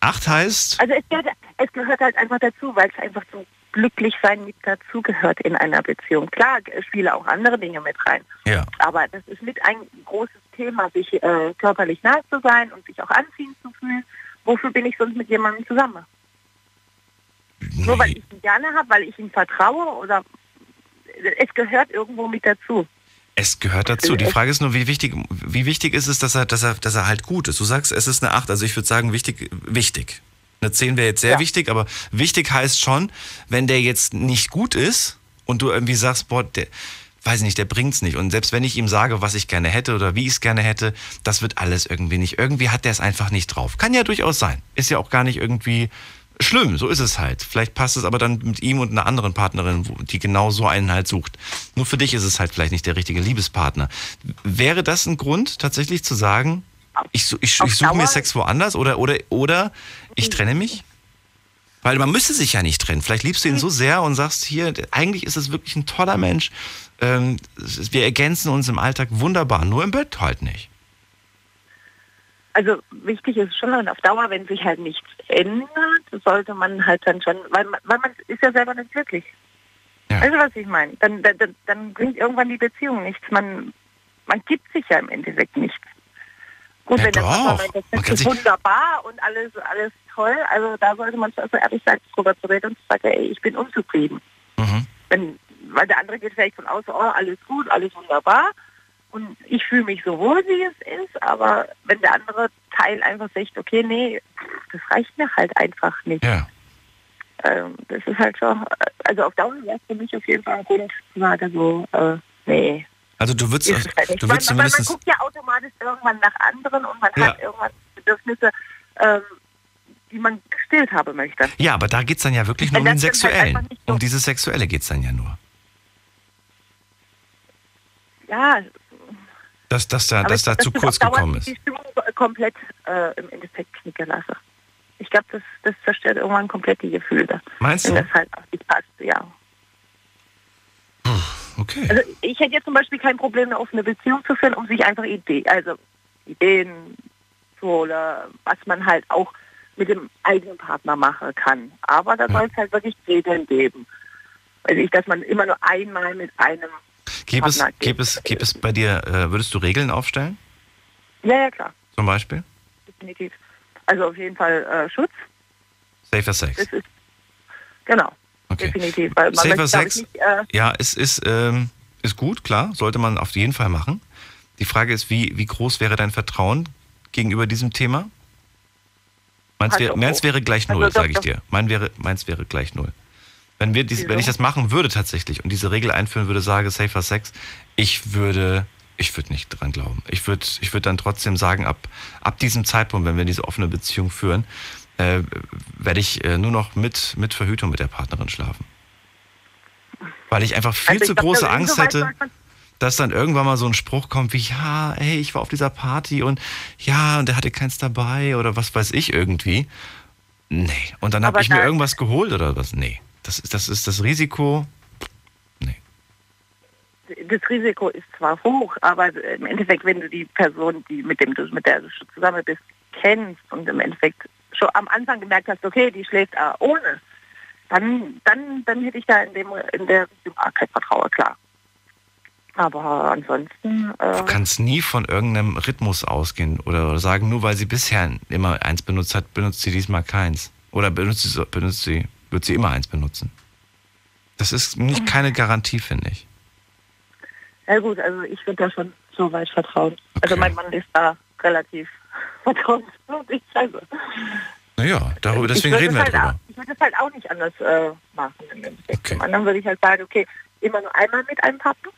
8 heißt, Also es gehört, es gehört halt einfach dazu, weil es einfach zum Glücklichsein mit dazugehört in einer Beziehung. Klar, es spielen auch andere Dinge mit rein. ja. Aber das ist mit ein großes Thema, sich äh, körperlich nahe zu sein und sich auch anziehend zu fühlen. Wofür bin ich sonst mit jemandem zusammen? Nur weil ich ihn gerne habe, weil ich ihm vertraue oder es gehört irgendwo mit dazu. Es gehört dazu. Die Frage ist nur, wie wichtig, wie wichtig ist es, dass er, dass er, dass er halt gut ist. Du sagst, es ist eine 8. Also ich würde sagen, wichtig, wichtig. Eine 10 wäre jetzt sehr Ja. wichtig, aber wichtig heißt schon, wenn der jetzt nicht gut ist und du irgendwie sagst, boah, der, weiß ich nicht, der bringt's nicht. Und selbst wenn ich ihm sage, was ich gerne hätte oder wie ich es gerne hätte, das wird alles irgendwie nicht. Irgendwie hat der es einfach nicht drauf. Kann ja durchaus sein. Ist ja auch gar nicht irgendwie schlimm. So ist es halt. Vielleicht passt es aber dann mit ihm und einer anderen Partnerin, die genau so einen halt sucht. Nur für dich ist es halt vielleicht nicht der richtige Liebespartner. Wäre das ein Grund, tatsächlich zu sagen, ich, ich, ich suche mir? Sex woanders oder, oder, oder ich trenne mich? Weil man müsste sich ja nicht trennen. Vielleicht liebst du ihn so sehr und sagst, hier, eigentlich ist es wirklich ein toller Mensch. Ähm, wir ergänzen uns im Alltag wunderbar, nur im Bett halt nicht. Also wichtig ist schon und auf Dauer, wenn sich halt nichts ändert, sollte man halt dann schon, weil man, weil man ist ja selber nicht glücklich. Ja. Weißt du, was ich meine? Dann, dann, dann- bringt irgendwann die Beziehung nichts. Man, man gibt sich ja im Endeffekt nichts. Gut, Ja, wenn der doch. Partner meint, Man das ist wunderbar und alles, alles toll, also da sollte man schon so ehrlich sein, drüber zu reden und zu sagen, ey, ich bin unzufrieden. Mhm. Wenn, weil der andere geht vielleicht von außen, oh, alles gut, alles wunderbar. Und ich fühle mich so wohl, wie es ist, aber wenn der andere Teil einfach sagt, okay, nee, das reicht mir halt einfach nicht. Ja. Ähm, das ist halt schon, also auf Dauer wäre es für mich auf jeden Fall ein sagen, so, äh, nee. Also du würdest, halt nicht. du würdest weil man zumindest. guckt ja automatisch irgendwann nach anderen und man Ja. hat irgendwann Bedürfnisse, ähm, die man gestillt haben möchte. Ja, aber da geht's dann ja wirklich nur um Wenn den halt Sexuellen. nicht so- Um dieses Sexuelle geht's dann ja nur. Ja, Dass, dass da, dass ich da zu kurz auf Dauer gekommen die ist. Stimmung komplett äh, im Endeffekt knicken lasse. Ich glaube, das, das zerstört irgendwann komplett die Gefühle. Meinst Wenn du? das halt auch nicht passt, ja. Okay. Also ich hätte jetzt zum Beispiel kein Problem, eine offene Beziehung zu führen, um sich einfach Ideen, also Ideen zu holen, was man halt auch mit dem eigenen Partner machen kann. Aber da soll es halt wirklich Regeln geben. Also nicht, dass man immer nur einmal mit einem Gäbe es, gäbe es, gäbe es bei dir, äh, würdest du Regeln aufstellen? Ja, ja klar, Zum Beispiel? definitiv. Also auf jeden Fall äh, Schutz, Safer Sex. ist genau, Okay. definitiv. Weil man Safer möchte, Sex? ich, nicht, äh, Ja, es ist, ähm, ist gut, klar, sollte man auf jeden Fall machen. Die Frage ist, wie, wie groß wäre dein Vertrauen gegenüber diesem Thema? Meins, Also wäre, meins wäre gleich Also null, doch, sage ich dir. Mein wäre, meins wäre gleich null. Wenn, wir dies, wenn ich das machen würde tatsächlich und diese Regel einführen würde, sage Safer Sex, ich würde, ich würde nicht dran glauben. Ich würde, ich würde dann trotzdem sagen, ab, ab diesem Zeitpunkt, wenn wir diese offene Beziehung führen, äh, werde ich äh, nur noch mit, mit Verhütung mit der Partnerin schlafen. Weil ich einfach viel Also ich zu glaub, große also Angst hätte, man- dass dann irgendwann mal so ein Spruch kommt wie, ja, ey, ich war auf dieser Party und ja, und der hatte keins dabei oder was weiß ich irgendwie. Nee. Und dann habe ich mir irgendwas geholt oder was? Nee. Das ist das, ist das Risiko. das Risiko ist zwar hoch, aber im Endeffekt, wenn du die Person, die mit dem du mit der du zusammen bist, kennst und im Endeffekt schon am Anfang gemerkt hast, okay, die schläft ohne, dann, dann, dann hätte ich da in dem in der Richtung auch kein Vertrauen, klar. Aber ansonsten, äh, Du kannst nie von irgendeinem Rhythmus ausgehen oder, sagen, nur weil sie bisher immer eins benutzt hat, benutzt sie diesmal keins. Oder benutzt sie, benutzt sie, wird sie immer eins benutzen. Das ist nicht keine Garantie, finde ich. ja gut, also ich würde da schon so weit vertrauen. Also mein Mann ist da relativ vertrauenswürdig. Also. Naja, darüber, deswegen reden wir halt drüber. Auch, ich würde es halt auch nicht anders äh, machen. Im Endeffekt. Im anderen würde ich halt sagen, okay, immer nur einmal mit einem Partner.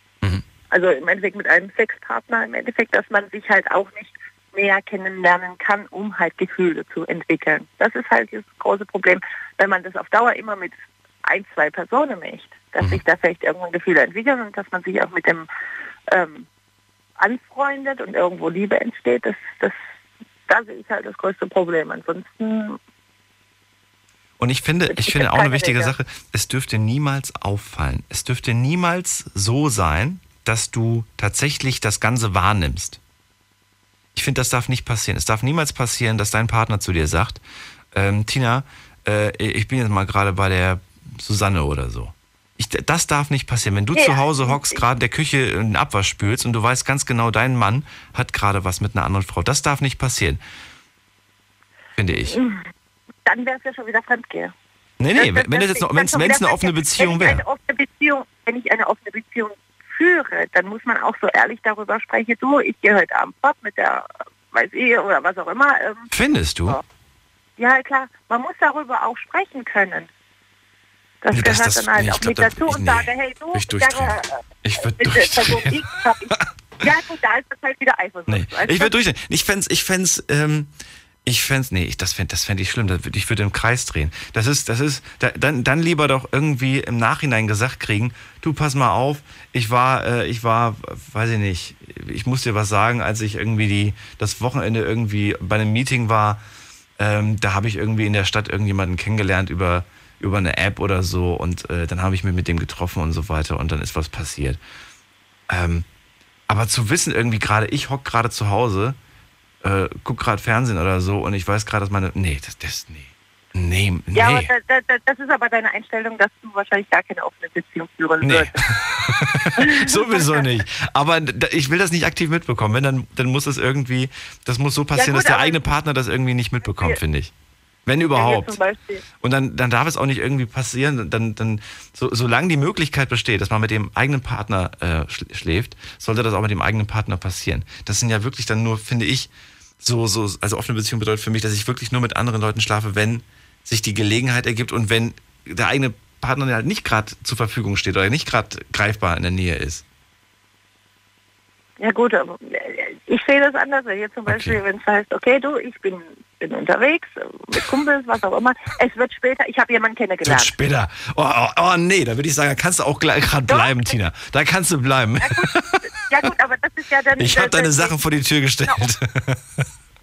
Mhm. Also im Endeffekt mit einem Sexpartner. Im Endeffekt, dass man sich halt auch nicht näher kennenlernen kann, um halt Gefühle zu entwickeln. Das ist halt das große Problem, wenn man das auf Dauer immer mit ein, zwei Personen macht, dass sich da vielleicht irgendwann Gefühle entwickeln und dass man sich auch mit dem ähm, anfreundet und irgendwo Liebe entsteht. Das, das, da sehe ich halt das größte Problem. Ansonsten Und ich finde, ich finde auch eine wichtige. Sache, es dürfte niemals auffallen. Es dürfte niemals so sein, dass du tatsächlich das Ganze wahrnimmst. Ich finde, das darf nicht passieren. Es darf niemals passieren, dass dein Partner zu dir sagt, ähm, Tina, äh, ich bin jetzt mal gerade bei der Susanne oder so. Ich, das darf nicht passieren. Wenn du Ja, zu Hause hockst, gerade in der Küche einen Abwasch spülst und du weißt ganz genau, dein Mann hat gerade was mit einer anderen Frau. Das darf nicht passieren. Finde ich. dann wäre es ja schon wieder Fremdgehe. Nee, nee, wenn, wenn es jetzt noch, das schon wenn's wieder eine offene. Beziehung wenn wäre. wenn ich eine offene Beziehung führe, dann muss man auch so ehrlich darüber sprechen, du, ich gehe heute Abend fort mit der, weiß ich, oder was auch immer. Ähm, Findest du? ja, klar, man muss darüber auch sprechen können. Das Nee, gehört das- das- dann halt nee, ich auch mit da- dazu ich- und nee, sage, hey, du, ich äh, Ich würde mit der Person durchdrehen. Ich, ja gut, da ist das halt wieder Eifersucht. Nee, ich würde durchdrehen. Ich fänd's, ich fänd's, ähm, ich fänd's, nee, ich, das fänd, das fänd ich schlimm. Das Ich würde im Kreis drehen. Das ist, das ist, da, dann, dann lieber doch irgendwie im Nachhinein gesagt kriegen, du pass mal auf, ich war, äh, ich war, weiß ich nicht, ich muss dir was sagen, als ich irgendwie die, das Wochenende irgendwie bei einem Meeting war, ähm, da habe ich irgendwie in der Stadt irgendjemanden kennengelernt über, über eine App oder so und äh, dann habe ich mich mit dem getroffen und so weiter und dann ist was passiert. Ähm, aber zu wissen, irgendwie gerade, ich hock gerade zu Hause, äh, guck gerade Fernsehen oder so und ich weiß gerade, dass meine. Nee, das, das, nee. Nee, nee. Ja, aber da, da, das ist aber deine Einstellung, dass du wahrscheinlich gar keine offene Beziehung führen Nee. würdest. Sowieso nicht. Aber da- ich will das nicht aktiv mitbekommen. Wenn, dann, dann muss es irgendwie, das muss so passieren, gut, dass der eigene Partner das irgendwie nicht mitbekommt, finde ich. Wenn überhaupt. Beispiel, Und dann, dann darf es auch nicht irgendwie passieren, dann, dann so, solange die Möglichkeit besteht, dass man mit dem eigenen Partner äh, schl- schläft, sollte das auch mit dem eigenen Partner passieren. Das sind ja wirklich dann nur, finde ich, so, so, also offene Beziehung bedeutet für mich, dass ich wirklich nur mit anderen Leuten schlafe, wenn sich die Gelegenheit ergibt und wenn der eigene Partner halt nicht gerade zur Verfügung steht oder nicht gerade greifbar in der Nähe ist. ja gut, aber äh, ich sehe das anders. Hier zum Beispiel, wenn es heißt, okay, du, ich bin, bin unterwegs äh, mit Kumpels, was auch immer. Es wird später, ich habe jemanden Wird kennengelernt. später. Oh, oh, oh nee, da würde ich sagen, da kannst du auch gerade bleiben, Tina. Da kannst du bleiben. Ja gut, aber das ist ja dann... Ich habe deine Sachen vor die Tür gestellt.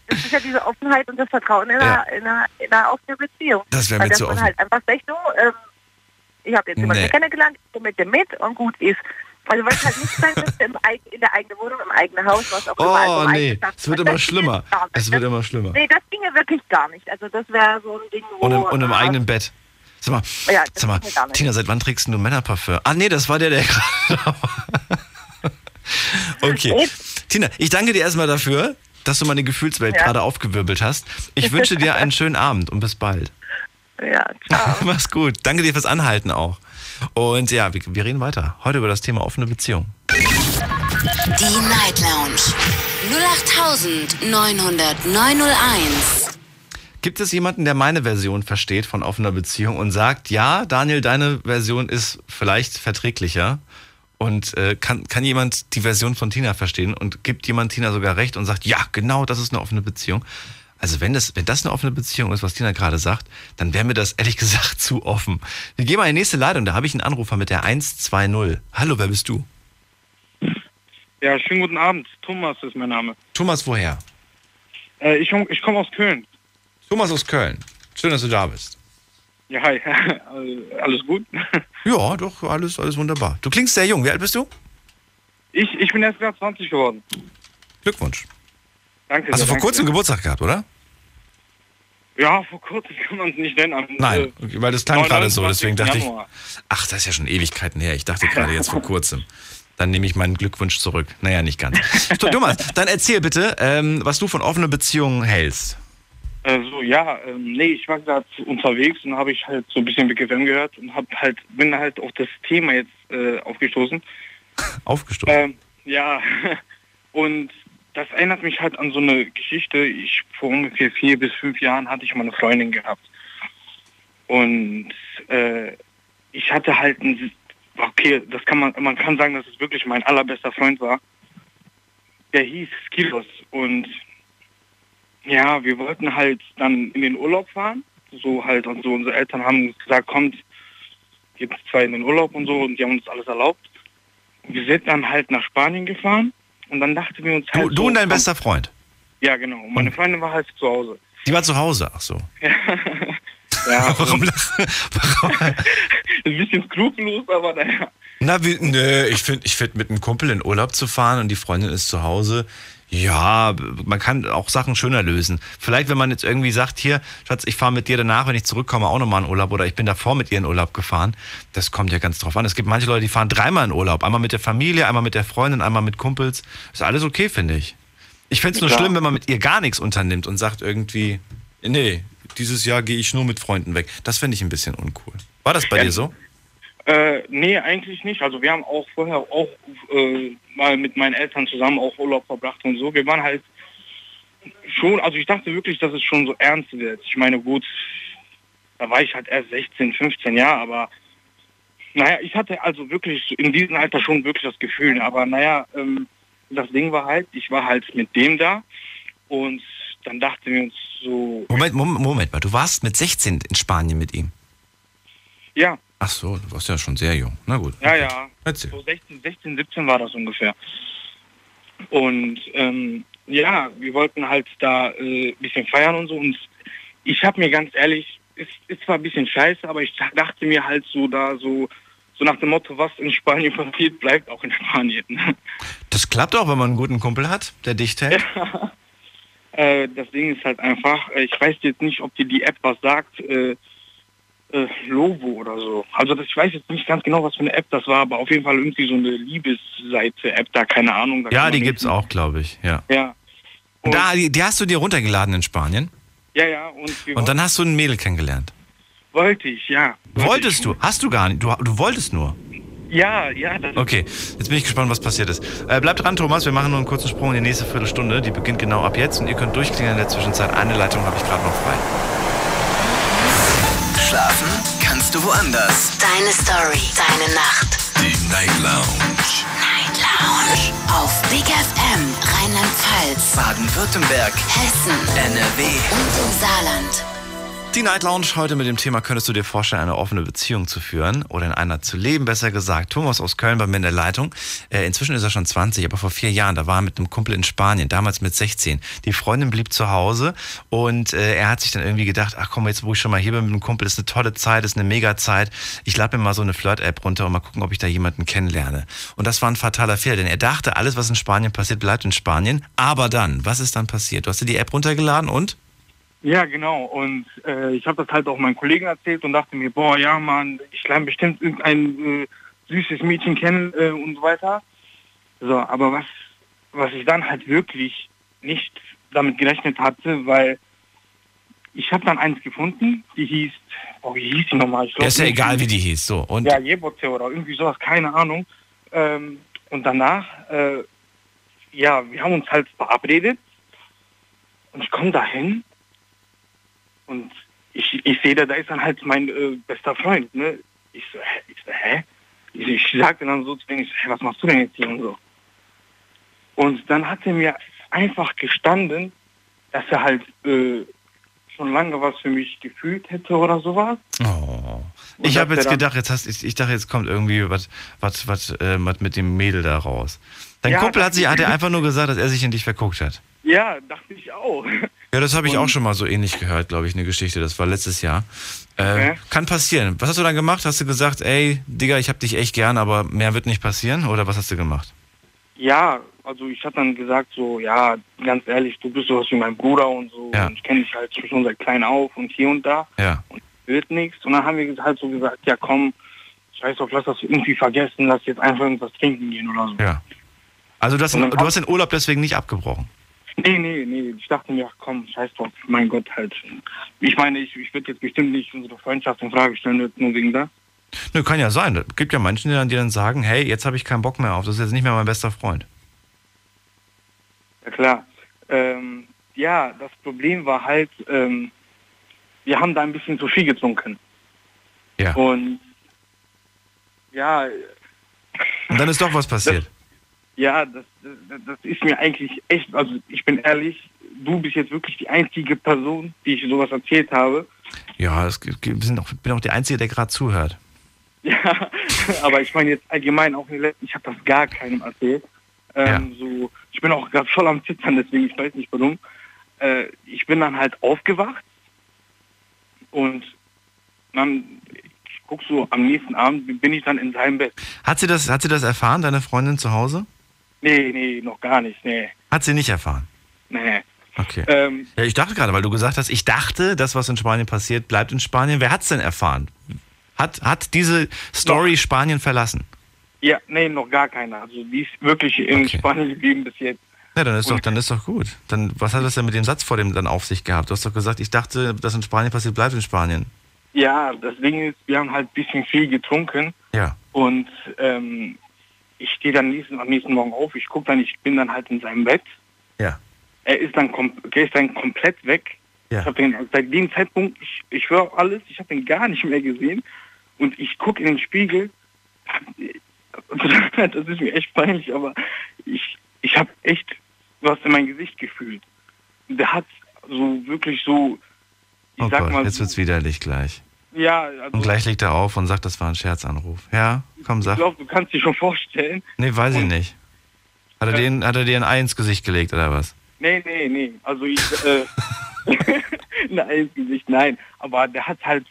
Das ist ja diese Offenheit und das Vertrauen in, einer, in, einer, in einer offenen Beziehung. Das wär Weil mir zu offen. halt einfach sagt, du, ähm, ich habe jetzt jemanden Nee. kennengelernt, ich gehe mit dem mit und gut ist. Also weil es halt nicht sein müsste im, in der eigenen Wohnung, im eigenen Haus, was auch immer. also Oh nee, es wird immer schlimmer. Es wird immer schlimmer. Nee, das ginge wirklich gar nicht. Also das wäre so ein Ding, wo... Und im, und im eigenen Bett. Sag mal, Ja, sag mal. Tina, seit wann trägst du Männerparfüm? Ah nee, das war der, der gerade. Okay. Tina, ich danke dir erstmal dafür, dass du meine Gefühlswelt Ja. gerade aufgewirbelt hast. Ich wünsche dir einen schönen Abend und bis bald. Ja, ciao. Mach's gut. Danke dir fürs Anhalten auch. Und ja, wir, wir reden weiter. Heute über das Thema offene Beziehung. Die Night Lounge 08901. Gibt es jemanden, der meine Version versteht von offener Beziehung und sagt, ja, Daniel, deine Version ist vielleicht verträglicher? Und äh, kann, kann jemand die Version von Tina verstehen und gibt jemand Tina sogar recht und sagt, ja, genau, das ist eine offene Beziehung? Also wenn das, wenn das eine offene Beziehung ist, was Tina gerade sagt, dann wäre mir das ehrlich gesagt zu offen. Wir gehen mal in die nächste Leitung, da habe ich einen Anrufer mit der 120. Hallo, wer bist du? Ja, schönen guten Abend. Thomas ist mein Name. Thomas, woher? Äh, ich ich komme aus Köln. Thomas aus Köln. Schön, dass du da bist. Ja, hi. Alles gut? Ja, doch, alles, alles wunderbar. Du klingst sehr jung. Wie alt bist du? Ich, ich bin erst gerade 20 geworden. Glückwunsch. Danke. Hast du sehr, vor kurzem Geburtstag gehabt, oder? Ja, vor kurzem kann man es nicht nennen. Am, Nein, äh, weil das klang gerade so, 29. deswegen dachte ich, ach, das ist ja schon Ewigkeiten her. Ich dachte gerade jetzt vor kurzem. Dann nehme ich meinen Glückwunsch zurück. Naja, nicht ganz. Thomas, dann erzähl bitte, ähm, was du von offenen Beziehungen hältst. Äh, so, ja, ähm, nee, ich war gerade unterwegs und habe ich halt so ein bisschen Big FM gehört und hab halt, bin halt auf das Thema jetzt äh, aufgestoßen. Aufgestoßen? Ähm, ja, und das erinnert mich halt an so eine Geschichte. Ich vor ungefähr vier bis fünf Jahren hatte ich mal eine Freundin gehabt. Und äh, ich hatte halt ein, okay, das kann man, man kann sagen, dass es wirklich mein allerbester Freund war. Der hieß Skilos und ja, wir wollten halt dann in den Urlaub fahren. So halt, und so unsere Eltern haben gesagt, kommt, geht zwei in den Urlaub und so und die haben uns alles erlaubt. Wir sind dann halt nach Spanien gefahren und dann dachten wir uns halt. Du, du so, und dein bester Freund. Ja, genau. Und meine Freundin war halt zu Hause. Die war zu Hause, ach so. Ja, Warum und- ein bisschen skrupellos, aber naja. Na, wie, nö, ich finde, ich find, mit einem Kumpel in Urlaub zu fahren und die Freundin ist zu Hause, ja, man kann auch Sachen schöner lösen. Vielleicht, wenn man jetzt irgendwie sagt, hier, Schatz, ich fahre mit dir danach, wenn ich zurückkomme, auch nochmal in Urlaub oder ich bin davor mit ihr in Urlaub gefahren. Das kommt ja ganz drauf an. Es gibt manche Leute, die fahren dreimal in Urlaub. Einmal mit der Familie, einmal mit der Freundin, einmal mit Kumpels. Ist alles okay, finde ich. Ich finde es nur Klar. schlimm, wenn man mit ihr gar nichts unternimmt und sagt irgendwie, nee, dieses Jahr gehe ich nur mit Freunden weg. Das finde ich ein bisschen uncool. War das bei Ja. dir so? Äh, nee, eigentlich nicht. Also wir haben auch vorher auch äh, mal mit meinen Eltern zusammen auch Urlaub verbracht und so. Wir waren halt schon, also ich dachte wirklich, dass es schon so ernst wird. Ich meine, gut, da war ich halt erst 16, 15 Jahre, aber naja, ich hatte also wirklich in diesem Alter schon wirklich das Gefühl. Aber naja, ähm, das Ding war halt, ich war halt mit dem da und dann dachten wir uns so, Moment, Moment, Moment mal. Du warst mit 16 in Spanien mit ihm. ja, Ach so, du warst ja schon sehr jung. Na gut. Ja, ja. Erzähl. So 16, 16, 17 war das ungefähr. Und ähm, ja, wir wollten halt da äh, ein bisschen feiern und so. Und ich habe mir ganz ehrlich, es ist zwar ein bisschen scheiße, aber ich dachte mir halt so da so, so nach dem Motto, was in Spanien passiert, bleibt auch in Spanien. Das klappt auch, wenn man einen guten Kumpel hat, der dicht hält. äh, das Ding ist halt einfach, äh, ich weiß jetzt nicht, ob dir die App was sagt, äh, äh, Lobo oder so. Also das, ich weiß jetzt nicht ganz genau, was für eine App das war, aber auf jeden Fall irgendwie so eine Liebesseite-App da, keine Ahnung. Da Ja, die nicht- gibt's auch, glaube ich. Ja. Ja. Und da, die, die hast du dir runtergeladen in Spanien. Ja, ja, und, Und dann hast du ein Mädel kennengelernt. wollte ich, ja. Wollte Wolltest ich. du? Hast du gar nicht. Du, du wolltest nur. Ja, ja, das Okay, jetzt bin ich gespannt, was passiert ist. Äh, bleibt dran, Thomas. Wir machen nur einen kurzen Sprung in die nächste Viertelstunde. Die beginnt genau ab jetzt und ihr könnt durchklingen in der Zwischenzeit. Eine Leitung habe ich gerade noch frei. Schlafen kannst du woanders. Deine Story, deine Nacht. Die Night Lounge. Night Lounge. Auf Big FM, Rheinland-Pfalz, Baden-Württemberg, Hessen NRW. und im Saarland. Die Night Lounge heute mit dem Thema, könntest du dir vorstellen, eine offene Beziehung zu führen oder in einer zu leben, besser gesagt. Thomas aus Köln bei mir in der Leitung. Äh, inzwischen ist er schon 20, aber vor vier Jahren, da war er mit einem Kumpel in Spanien, damals mit 16. Die Freundin blieb zu Hause und äh, er hat sich dann irgendwie gedacht, ach komm, jetzt wo ich schon mal hier bin mit dem Kumpel, ist eine tolle Zeit, ist eine mega Zeit. Ich lade mir mal so eine Flirt-App runter und mal gucken, ob ich da jemanden kennenlerne. Und das war ein fataler Fehler, denn er dachte, alles, was in Spanien passiert, bleibt in Spanien. Aber dann, was ist dann passiert? Du hast dir die App runtergeladen und? Ja, genau. Und äh, ich habe das halt auch meinen Kollegen erzählt und dachte mir, boah, ja, Mann, ich lerne bestimmt irgendein äh, süßes Mädchen kennen äh, und so weiter. So, aber was, was ich dann halt wirklich nicht damit gerechnet hatte, weil ich habe dann eins gefunden, die hieß, oh, wie hieß die nochmal? Ich Ja, glaub, ist ja egal, wie die hieß. So, und Ja, Jebote oder irgendwie sowas, keine Ahnung. Ähm, und danach, äh, ja, wir haben uns halt verabredet und ich komme dahin und ich, ich sehe da, da ist dann halt mein äh, bester Freund, ne? Ich so, hä? Ich so, hä? Ich, ich sagte dann so zu denen, ich so, hä, was machst du denn jetzt hier und so. Und dann hat er mir einfach gestanden, dass er halt äh, schon lange was für mich gefühlt hätte oder sowas. Oh. Ich habe jetzt gedacht, jetzt hast, ich, ich dachte, jetzt kommt irgendwie was, was, was, äh, was mit dem Mädel da raus. Dein Ja, Kumpel hat sich, hat er einfach nur gesagt, dass er sich in dich verguckt hat. Ja, dachte ich auch. Ja, das habe ich Und- auch schon mal so ähnlich gehört, glaube ich, eine Geschichte. Das war letztes Jahr. Äh, Okay. Kann passieren. Was hast du dann gemacht? Hast du gesagt, ey, Digga, ich hab dich echt gern, aber mehr wird nicht passieren? Oder was hast du gemacht? Ja, also ich habe dann gesagt so, ja, ganz ehrlich, du bist sowas wie mein Bruder und so. Ja. Und ich kenne dich halt schon seit klein auf und hier und da. Ja. Wird nichts. Und dann haben wir halt so gesagt, ja komm, scheiß auf, lass das irgendwie vergessen, lass jetzt einfach irgendwas trinken gehen oder so. Ja. Also Und dann du hast den Urlaub deswegen nicht abgebrochen. Nee, nee, nee. Ich dachte mir, ach komm, scheiß drauf, mein Gott halt. Ich meine, ich, ich würde jetzt bestimmt nicht unsere Freundschaft in Frage stellen, nur wegen da. Nö, kann ja sein. Es gibt ja Menschen, die dann, die dann sagen, hey, jetzt habe ich keinen Bock mehr auf, das ist jetzt nicht mehr mein bester Freund. Ja klar. Ähm, ja, das Problem war halt, ähm, wir haben da ein bisschen zu viel getrunken. Ja. Und ja, Und dann ist doch was passiert. ja, das, das, ist mir eigentlich echt, also ich bin ehrlich, du bist jetzt wirklich die einzige Person, die ich sowas erzählt habe. Ja, auch, bin auch der Einzige, der gerade zuhört. Ja, aber ich meine jetzt allgemein auch ich habe das gar keinem erzählt. Ähm, so, ich bin auch gerade voll am Zittern, deswegen ich weiß nicht warum. Äh, ich bin dann halt aufgewacht und dann, ich guck so, am nächsten Abend bin ich dann in seinem Bett. Hat sie das, hat sie das erfahren, deine Freundin zu Hause? Nee, nee, noch gar nicht, nee, Hat sie nicht erfahren. nee. Okay. Ähm, Ja, ich dachte gerade, weil du gesagt hast, ich dachte, das, was in Spanien passiert, bleibt in Spanien. Wer hat's denn erfahren? Hat, hat diese Story Spanien verlassen? ja, nee, noch gar keiner. Also die ist wirklich in Okay. Spanien geblieben bis jetzt. Ja, dann ist doch, dann ist doch gut. Dann, was hat das denn mit dem Satz vor dem dann auf sich gehabt? Du hast doch gesagt, ich dachte, das in Spanien passiert, bleibt in Spanien. Ja, das Ding ist, wir haben halt ein bisschen viel getrunken. Ja. Und ähm, ich stehe dann nächsten, am nächsten Morgen auf, ich gucke dann, ich bin dann halt in seinem Bett. Ja. Er ist dann, er ist dann komplett weg. Ja. Ich habe den seit dem Zeitpunkt, ich, ich höre alles, ich habe den gar nicht mehr gesehen. Und ich gucke in den Spiegel. Das ist mir echt peinlich, aber ich, ich habe echt was in mein Gesicht gefühlt. Der hat so wirklich so, ich Oh sag Gott, mal, jetzt wird's widerlich gleich. Ja, also, Und gleich legt er auf und sagt, das war ein Scherzanruf. Ja, komm, ich sag. glaube, du kannst dir schon vorstellen. Nee, weiß ich nicht. Hat er, Ja. den, hat er dir ein Ei ins Gesicht gelegt oder was? Nee, nee, nee. Also ich, äh, nein, ins Gesicht, nein. Aber der hat halt,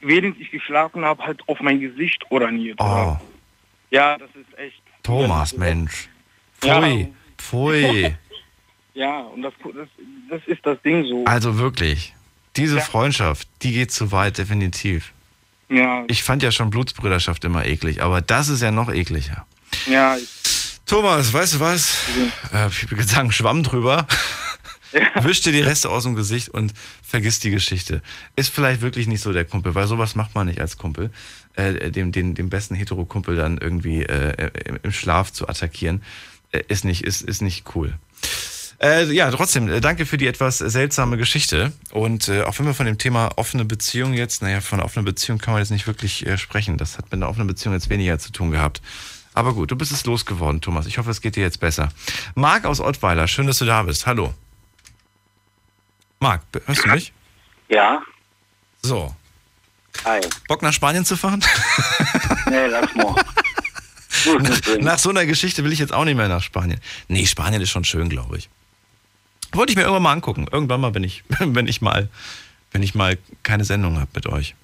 während ich geschlafen habe, halt auf mein Gesicht oraniert. Oh, Ja, das ist echt. Thomas, Mensch. Ja. Pfui, pfui. Ja, und das, das, das ist das Ding so. Also wirklich, diese Ja. Freundschaft, die geht zu weit, definitiv. Ja, Ich fand ja schon Blutsbrüderschaft immer eklig, aber das ist ja noch ekliger. ja, Thomas, weißt du was? Äh, ich würde sagen, Schwamm drüber. Wisch dir die Reste aus dem Gesicht und vergiss die Geschichte. Ist vielleicht wirklich nicht so der Kumpel, weil sowas macht man nicht als Kumpel. Äh, dem, den, den besten Hetero-Kumpel dann irgendwie äh, im- im Schlaf zu attackieren, äh, ist, nicht, ist, ist nicht cool. Äh, ja, trotzdem, äh, danke für die etwas seltsame Geschichte. Und äh, auch wenn wir von dem Thema offene Beziehung jetzt, naja, von offener Beziehung kann man jetzt nicht wirklich äh, sprechen. Das hat mit einer offenen Beziehung jetzt weniger zu tun gehabt. Aber gut, du bist es losgeworden, Thomas. Ich hoffe, es geht dir jetzt besser. Marc aus Ottweiler, schön, dass du da bist. Hallo. Marc, hörst du mich? Ja, So. hi. Bock nach Spanien zu fahren? Nee, lass mal. Nach so einer Geschichte will ich jetzt auch nicht mehr nach Spanien. Nee, Spanien ist schon schön, glaube ich. Wollte ich mir irgendwann mal angucken. Irgendwann mal, wenn ich, wenn ich mal, wenn ich mal keine Sendung habe mit euch.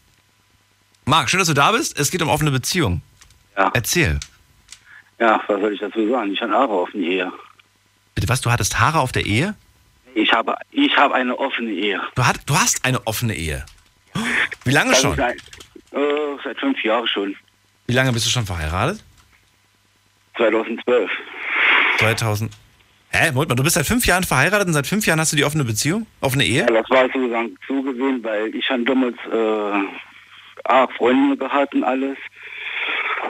Marc, schön, dass du da bist. Es geht um offene Beziehung. Ja. Erzähl. Ja, was soll ich dazu sagen? Ich habe Haare offen Ehe. Bitte was, du hattest Haare auf der Ehe? Ich habe, ich habe eine offene Ehe. Du, hat, du hast eine offene Ehe. Wie lange Also schon? Seit, äh, seit fünf Jahren schon. Wie lange bist du schon verheiratet? 2012. 2000. Hä? Moment mal, du bist seit fünf Jahren verheiratet und seit fünf Jahren hast du die offene Beziehung? Offene Ehe? Ja, das war sozusagen zugewählt, weil ich habe damals äh, ah, Freundinnen gehabt und alles.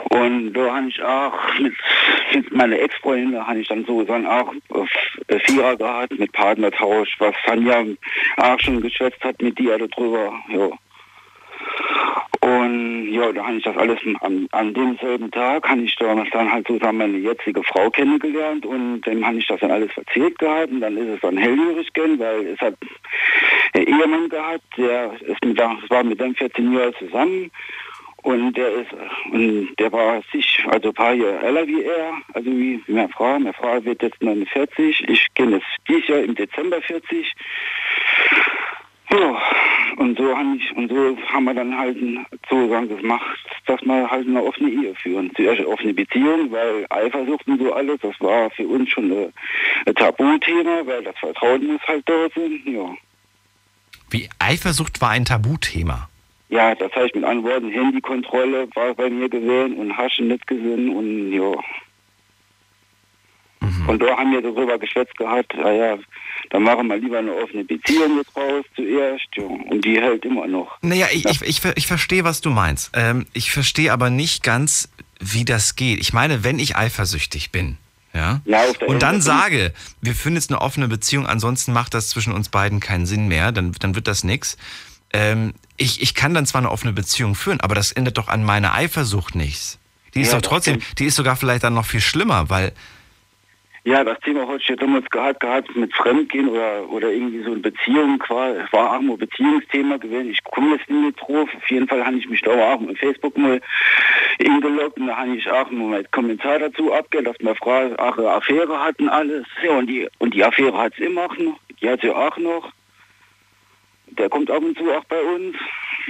Und da habe ich auch mit, mit meiner Ex-Freundin, da habe ich dann so dann auch äh, Vierer gehabt mit Partnertausch, was Sanja auch schon geschätzt hat mit dir darüber. Ja. Und ja, da habe ich das alles an, an demselben Tag, habe ich dann, dann halt zusammen meine jetzige Frau kennengelernt und dem habe ich das dann alles erzählt gehabt und dann ist es dann hellhörig gegangen, weil es hat einen Ehemann gehabt, der ist mit, war mit dem 14 Jahre zusammen und der ist und der war sich, also ein paar Jahre älter wie er, also wie, wie meine Frau. Meine Frau wird jetzt 49, ich kenne jetzt dieses Jahr im Dezember 40. Ja, und so haben ich, und so haben wir dann halt sozusagen gemacht, dass wir halt eine offene Ehe führen. Zuerst eine offene Beziehung, weil Eifersucht und so alles, das war für uns schon ein, ein Tabuthema, weil das Vertrauen muss halt da sein. Ja. Wie Eifersucht war ein Tabuthema. Ja, das heißt mit anderen Worten, Handykontrolle war bei mir gewesen und Haschen nicht gesehen und ja. Und da haben wir darüber geschwätzt gehabt, naja, dann machen wir lieber eine offene Beziehung jetzt raus zuerst, ja. Und die hält immer noch. Naja, ich, ich, ich, ich verstehe, was du meinst. Ähm, ich verstehe aber nicht ganz, wie das geht. Ich meine, wenn ich eifersüchtig bin, ja, Ja, und dann sage, wir führen jetzt eine offene Beziehung, ansonsten macht das zwischen uns beiden keinen Sinn mehr, dann, dann wird das nix. Ähm, ich, ich kann dann zwar eine offene Beziehung führen, aber das ändert doch an meiner Eifersucht nichts. Die ist Ja, doch trotzdem, die ist sogar vielleicht dann noch viel schlimmer, weil Ja, das Thema heute steht damals gehabt, gehabt mit Fremdgehen oder, oder irgendwie so eine Beziehung, war, war auch mal ein Beziehungsthema gewesen. Ich komme jetzt nicht drauf. Auf jeden Fall habe ich mich da auch mit Facebook mal eingeloggt und da habe ich auch mal einen Kommentar dazu abgegeben, dass meine Frau auch eine Affäre hat und alles. Ja, und die, und die Affäre hat sie immer noch. Die hat sie auch noch. Der kommt ab und zu auch bei uns,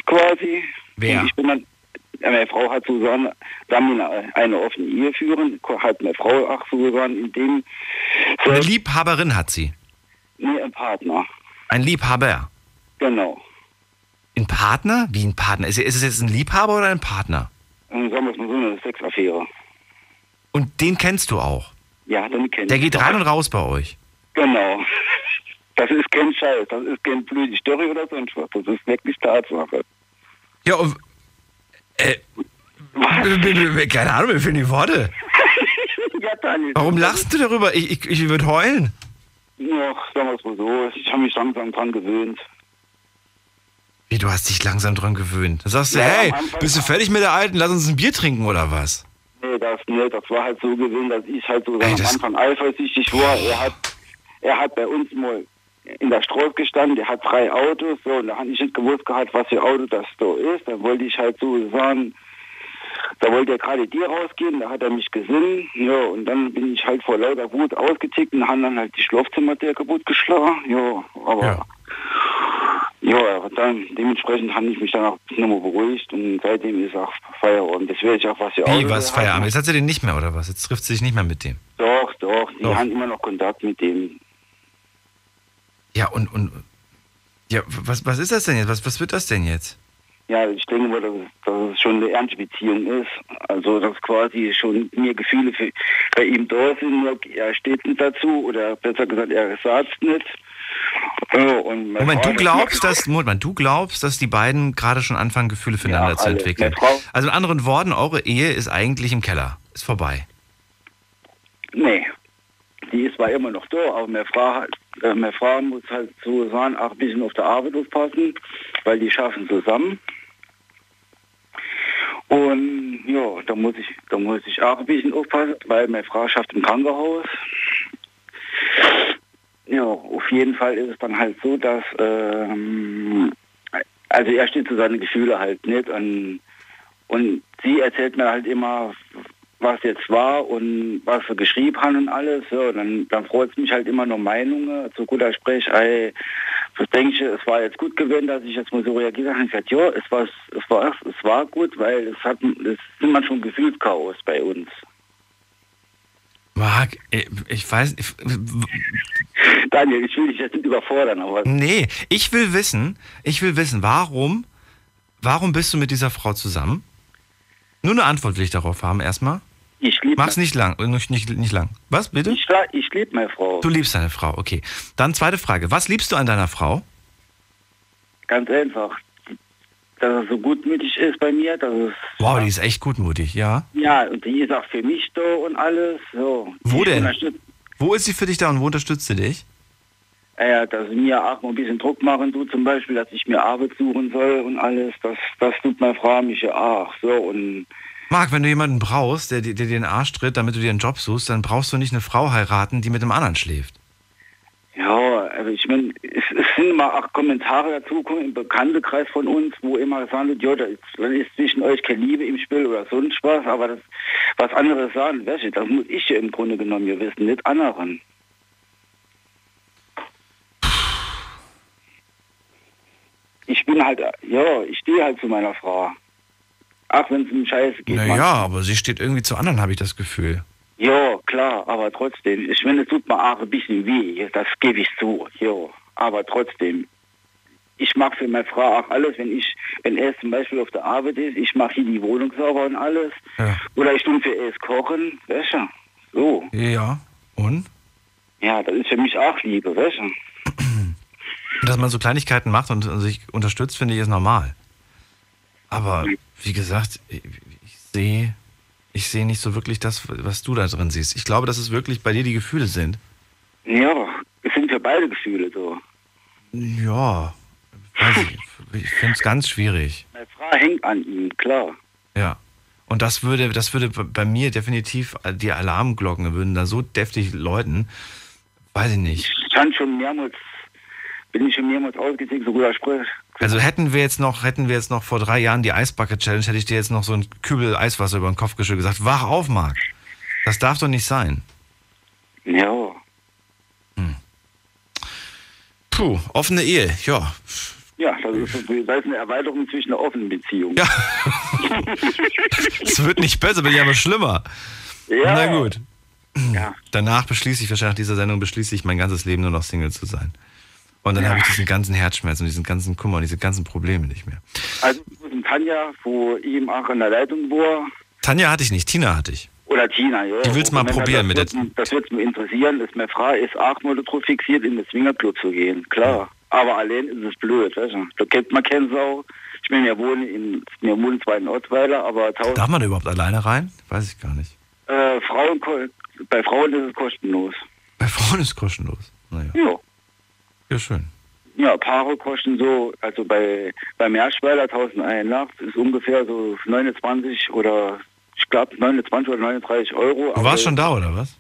quasi. Wer? Und ich bin dann, meine Frau hat sozusagen, da wir eine, offene Ehe führen, hat meine Frau auch sozusagen in dem, eine Liebhaberin hat sie. nee, ein Partner. Ein Liebhaber. Genau. Ein Partner? Wie ein Partner? Ist, ist es jetzt ein Liebhaber oder ein Partner? Sagen wir es mal so, eine Sexaffäre. Und den kennst du auch? Ja, den kennt Der ich. geht rein und raus bei euch. Genau. Das ist kein Scheiß, das ist kein blöde Story oder sonst was. Das ist wirklich Tatsache. Ja, und, äh, keine Ahnung, mir fehlen die Worte. ja, Daniel. Warum lachst du darüber? Ich, ich, ich würde heulen. Ja, sagen wir es mal so, ich habe mich langsam dran gewöhnt. Wie, du hast dich langsam dran gewöhnt. Da sagst du, Ja, hey, bist du fertig mit der Alten? Lass uns ein Bier trinken oder was? Nee, das, nee, das war halt so gewesen, dass ich halt so Ey, am Anfang eifersüchtig war. Er hat, er hat bei uns mal in der Straße gestanden, der hat drei Autos, so, und da habe ich nicht gewusst gehabt, was für Auto das da ist. Da wollte ich halt so sagen, da wollte er gerade dir rausgehen, da hat er mich gesehen, ja, und dann bin ich halt vor lauter Wut ausgetickt und haben dann halt die Schlafzimmertür kaputt geschlagen, ja, aber ja, aber dann dementsprechend habe ich mich dann auch nochmal beruhigt und seitdem ist auch Feierabend. Das werde ich auch was für Wie, Auto was. Feierabend? Jetzt hat sie den nicht mehr oder was? Jetzt trifft sie sich nicht mehr mit dem. Doch, doch, die Doch. haben immer noch Kontakt mit dem. Ja, und, und, ja, was, was ist das denn jetzt? Was, was wird das denn jetzt? Ja, ich denke mal, dass, es- dass es schon eine ernste Beziehung ist. Also, dass quasi schon mir Gefühle für, bei ihm da sind, nur er steht nicht dazu oder besser gesagt, er sagt es nicht. Ja, und meine Moment, Frau- du glaubst, dass, Moment, du glaubst, dass die beiden gerade schon anfangen, Gefühle füreinander zu alle. entwickeln. Also in anderen Worten, eure Ehe ist eigentlich im Keller. Ist vorbei. Nee, die ist zwar immer noch da, aber meine Frau, äh, meine Frau muss halt so sagen, auch ein bisschen auf der Arbeit aufpassen, weil die schaffen zusammen. Und ja, da muss ich, da muss ich auch ein bisschen aufpassen, weil meine Frau schafft im Krankenhaus. Ja, auf jeden Fall ist es dann halt so, dass ähm, also er steht zu seinen Gefühle halt nicht und, und sie erzählt mir halt immer, was jetzt war und was wir geschrieben haben und alles. So, dann, dann freut es mich halt immer nur Meinungen. Zu guter Sprech, ey, was denke ich, es war jetzt gut gewesen, dass ich jetzt mal so reagiert habe. Und ich gesagt, ja, es war, es war, es war gut, weil es hat, es sind man schon Gefühlschaos bei uns. Marc, ich, ich weiß, ich, Daniel, ich will dich jetzt nicht überfordern, aber nee, ich will wissen, ich will wissen, warum, warum bist du mit dieser Frau zusammen? Nur eine Antwort will ich darauf haben erstmal. Ich liebe Mach's nicht lang, nicht, nicht, nicht lang. Was, bitte? ich, ich liebe meine Frau. Du liebst deine Frau, okay. Dann zweite Frage. Was liebst du an deiner Frau? Ganz einfach. dass er so gutmütig ist bei mir, dass es, Wow, die ist echt gutmutig, ja. ja, und die ist auch für mich da und alles, so. Wo Ich denn? Wo ist sie für dich da und wo unterstützt sie dich? Ja, dass sie mir auch mal ein bisschen Druck machen tut, zum Beispiel, dass ich mir Arbeit suchen soll und alles, das, das tut meine Frau mich ja auch, so, und Marc, wenn du jemanden brauchst, der, dir der dir den Arsch tritt, damit du dir einen Job suchst, dann brauchst du nicht eine Frau heiraten, die mit einem anderen schläft. Ja, also ich meine, es, es sind mal auch Kommentare dazu gekommen im Bekanntenkreis von uns, wo immer gesagt wird, ja, da ist, zwischen euch keine Liebe im Spiel oder sonst was, aber das, was andere sagen, du, das muss ich ja im Grunde genommen ja wissen, nicht anderen. Ich bin halt, ja, ich stehe halt zu meiner Frau. Auch wenn es um Scheiße geht. Naja, aber sie steht irgendwie zu anderen, habe ich das Gefühl. Ja, klar, aber trotzdem. Ich meine, es tut mir auch ein bisschen weh, das gebe ich zu. Ja, aber trotzdem. Ich mache für meine Frau auch alles, wenn ich, wenn er zum Beispiel auf der Arbeit ist, ich mache hier die Wohnung sauber und alles. Oder ich tue für er kochen, du? So. Ja. Und? Ja, das ist für mich auch Liebe, du? Dass man so Kleinigkeiten macht und sich unterstützt, finde ich, ist normal. Aber wie gesagt, ich, ich sehe ich sehe nicht so wirklich das, was du da drin siehst. Ich glaube, dass es wirklich bei dir die Gefühle sind. Ja, es sind für beide Gefühle so. Ja, ich. Ich finde es ganz schwierig. Meine Frau hängt an ihm, klar. Ja. Und das würde, das würde bei mir definitiv, die Alarmglocken würden da so deftig läuten. Weiß ich nicht. Ich kann schon mehrmals, bin ich schon mehrmals ausgetickt, so guter Sprich. Also hätten wir jetzt noch, hätten wir jetzt noch vor drei Jahren die Eisbucket Challenge, hätte ich dir jetzt noch so ein Kübel Eiswasser über den Kopf geschüttet und gesagt, wach auf, Marc. Das darf doch nicht sein. Ja. Puh, offene Ehe, ja. Ja, das ist, das ist eine Erweiterung zwischen einer offenen Beziehung. Ja. Es wird nicht besser, wird ja aber schlimmer. Ja. Na gut. Danach beschließe ich, wahrscheinlich nach dieser Sendung beschließe ich mein ganzes Leben nur noch Single zu sein. Und dann habe ich diesen ganzen Herzschmerz und diesen ganzen Kummer und diese ganzen Probleme nicht mehr. Also ich in Tanja, wo ihm auch an der Leitung war, Tanja hatte ich nicht, Tina hatte ich. oder Tina, ja. Die will's mal er- probieren mit das wird, Das würde mich interessieren, dass meine Frau ist auch mal darauf fixiert, in den Swingerclub zu gehen, klar. Aber allein ist es blöd, weißt du. Da kennt man keine Sau. Ich meine, wir wohnen, in, wir wohnen zwar in Ottweiler, aber Darf man da überhaupt alleine rein? Weiß ich gar nicht. äh, Frauen, bei Frauen ist es kostenlos. Bei Frauen ist es kostenlos. Naja. Ja. Ja, schön. Ja, Paare kosten so, also bei, bei Meerschweiler 1001 Nacht ist ungefähr so 29 oder ich glaube 29 oder 39 Euro. Du warst schon da, oder was?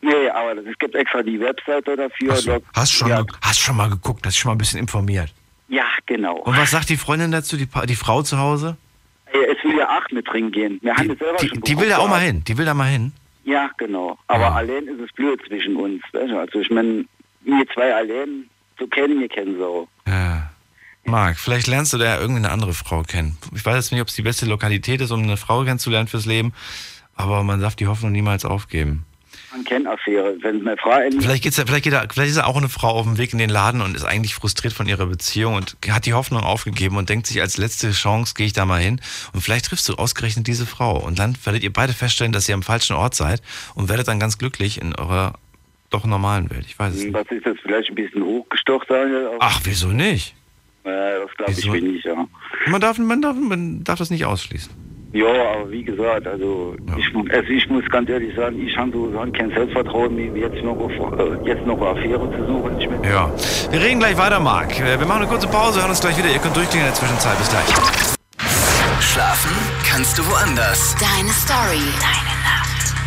Nee, aber es gibt extra die Webseite dafür. Da- Hast schon, ja, ge- hast schon mal geguckt, hast schon mal ein bisschen informiert. ja, genau. Und was sagt die Freundin dazu, die, Pa- die Frau zu Hause? Ey, Es will ja acht mit drin gehen. Wir haben das selber Die, schon die will da auch mal hin. Die will da mal hin. Ja, genau. Aber allein ist es blöd zwischen uns. Also ich meine, wir zwei allein, so kennen wir kennen so. Ja. Marc, vielleicht lernst du da ja irgendwie eine andere Frau kennen. Ich weiß jetzt nicht, ob es die beste Lokalität ist, um eine Frau kennenzulernen fürs Leben, aber man darf die Hoffnung niemals aufgeben. Man kennt Affäre. Wenn meine Frau Vielleicht, geht's ja, vielleicht, geht da, vielleicht ist ja auch eine Frau auf dem Weg in den Laden und ist eigentlich frustriert von ihrer Beziehung und hat die Hoffnung aufgegeben und denkt sich, als letzte Chance gehe ich da mal hin. Und vielleicht triffst du ausgerechnet diese Frau. Und dann werdet ihr beide feststellen, dass ihr am falschen Ort seid und werdet dann ganz glücklich in eurer doch normalen Welt. Ich weiß es nicht. Das ist jetzt vielleicht ein bisschen hochgestocht, Daniel. Ach, wieso nicht? Ja, das glaube ich nicht, ja. Man darf, man, darf, man darf das nicht ausschließen. Ja, aber wie gesagt, also, ich, mu- also ich muss ganz ehrlich sagen, ich habe so kein Selbstvertrauen, mir jetzt noch, auf, äh, jetzt noch eine Affäre zu suchen. Ich mein, Ja. Wir reden gleich weiter, Marc. Äh, Wir machen eine kurze Pause, hören uns gleich wieder. Ihr könnt durchklingen in der Zwischenzeit. Bis gleich. Schlafen kannst du woanders. Deine Story. Deine.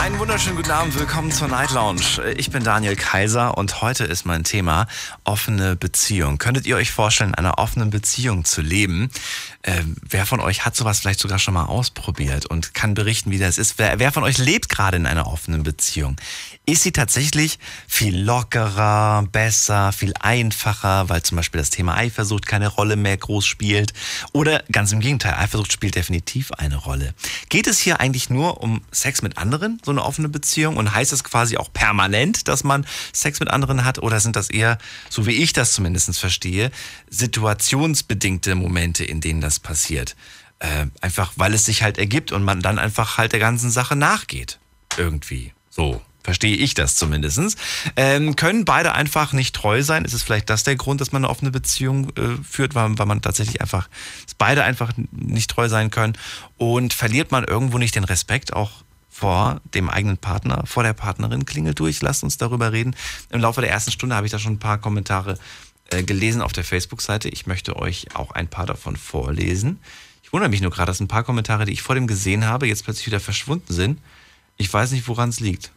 Einen wunderschönen guten Abend, willkommen zur Night Lounge. Ich bin Daniel Kaiser und heute ist mein Thema offene Beziehung. Könntet ihr euch vorstellen, in einer offenen Beziehung zu leben? Ähm, wer von euch hat sowas vielleicht sogar schon mal ausprobiert und kann berichten, wie das ist? Wer, wer von euch lebt gerade in einer offenen Beziehung? Ist sie tatsächlich viel lockerer, besser, viel einfacher, weil zum Beispiel das Thema Eifersucht keine Rolle mehr groß spielt? Oder ganz im Gegenteil, Eifersucht spielt definitiv eine Rolle. Geht es hier eigentlich nur um Sex mit anderen, so eine offene Beziehung? Und heißt das quasi auch permanent, dass man Sex mit anderen hat? Oder sind das eher, so wie ich das zumindest verstehe, situationsbedingte Momente, in denen das passiert? Äh, einfach, weil es sich halt ergibt und man dann einfach halt der ganzen Sache nachgeht. Irgendwie. So verstehe ich das zumindestens. Ähm, können beide einfach nicht treu sein? Ist es vielleicht das der Grund, dass man eine offene Beziehung äh, führt, weil, weil man tatsächlich einfach, dass beide einfach nicht treu sein können? Und verliert man irgendwo nicht den Respekt auch vor dem eigenen Partner, vor der Partnerin? Klingelt durch, lasst uns darüber reden. Im Laufe der ersten Stunde habe ich da schon ein paar Kommentare äh, gelesen auf der Facebook-Seite. Ich möchte euch auch ein paar davon vorlesen. Ich wundere mich nur gerade, dass ein paar Kommentare, die ich vor dem gesehen habe, jetzt plötzlich wieder verschwunden sind. Ich weiß nicht, woran es liegt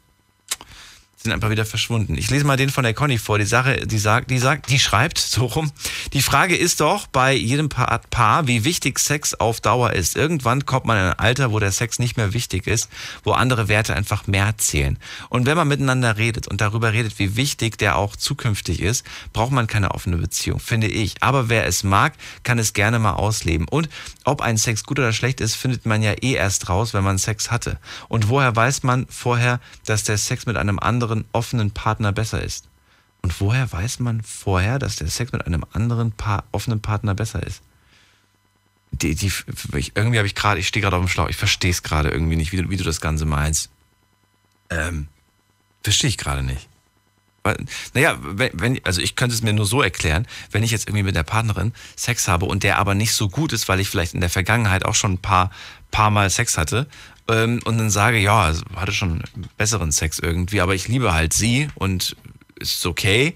sind einfach wieder verschwunden. Ich lese mal den von der Conny vor. Die Sache, die sagt, die sagt, die schreibt so rum. Die Frage ist doch bei jedem Paar, wie wichtig Sex auf Dauer ist. Irgendwann kommt man in ein Alter, wo der Sex nicht mehr wichtig ist, wo andere Werte einfach mehr zählen. Und wenn man miteinander redet und darüber redet, wie wichtig der auch zukünftig ist, braucht man keine offene Beziehung, finde ich. Aber wer es mag, kann es gerne mal ausleben. Und ob ein Sex gut oder schlecht ist, findet man ja eh erst raus, wenn man Sex hatte. Und woher weiß man vorher, dass der Sex mit einem anderen anderen offenen Partner besser ist. Und woher weiß man vorher, dass der Sex mit einem anderen pa offenen Partner besser ist? Die, die, ich, irgendwie habe ich gerade, ich stehe gerade auf dem Schlauch, ich verstehe es gerade irgendwie nicht, wie du, wie du das Ganze meinst. Ähm, verstehe ich gerade nicht. Weil, naja, wenn, wenn, also ich könnte es mir nur so erklären, wenn ich jetzt irgendwie mit der Partnerin Sex habe und der aber nicht so gut ist, weil ich vielleicht in der Vergangenheit auch schon ein paar, paar Mal Sex hatte ähm, und dann sage, ja, also hatte schon besseren Sex irgendwie, aber ich liebe halt sie und ist okay,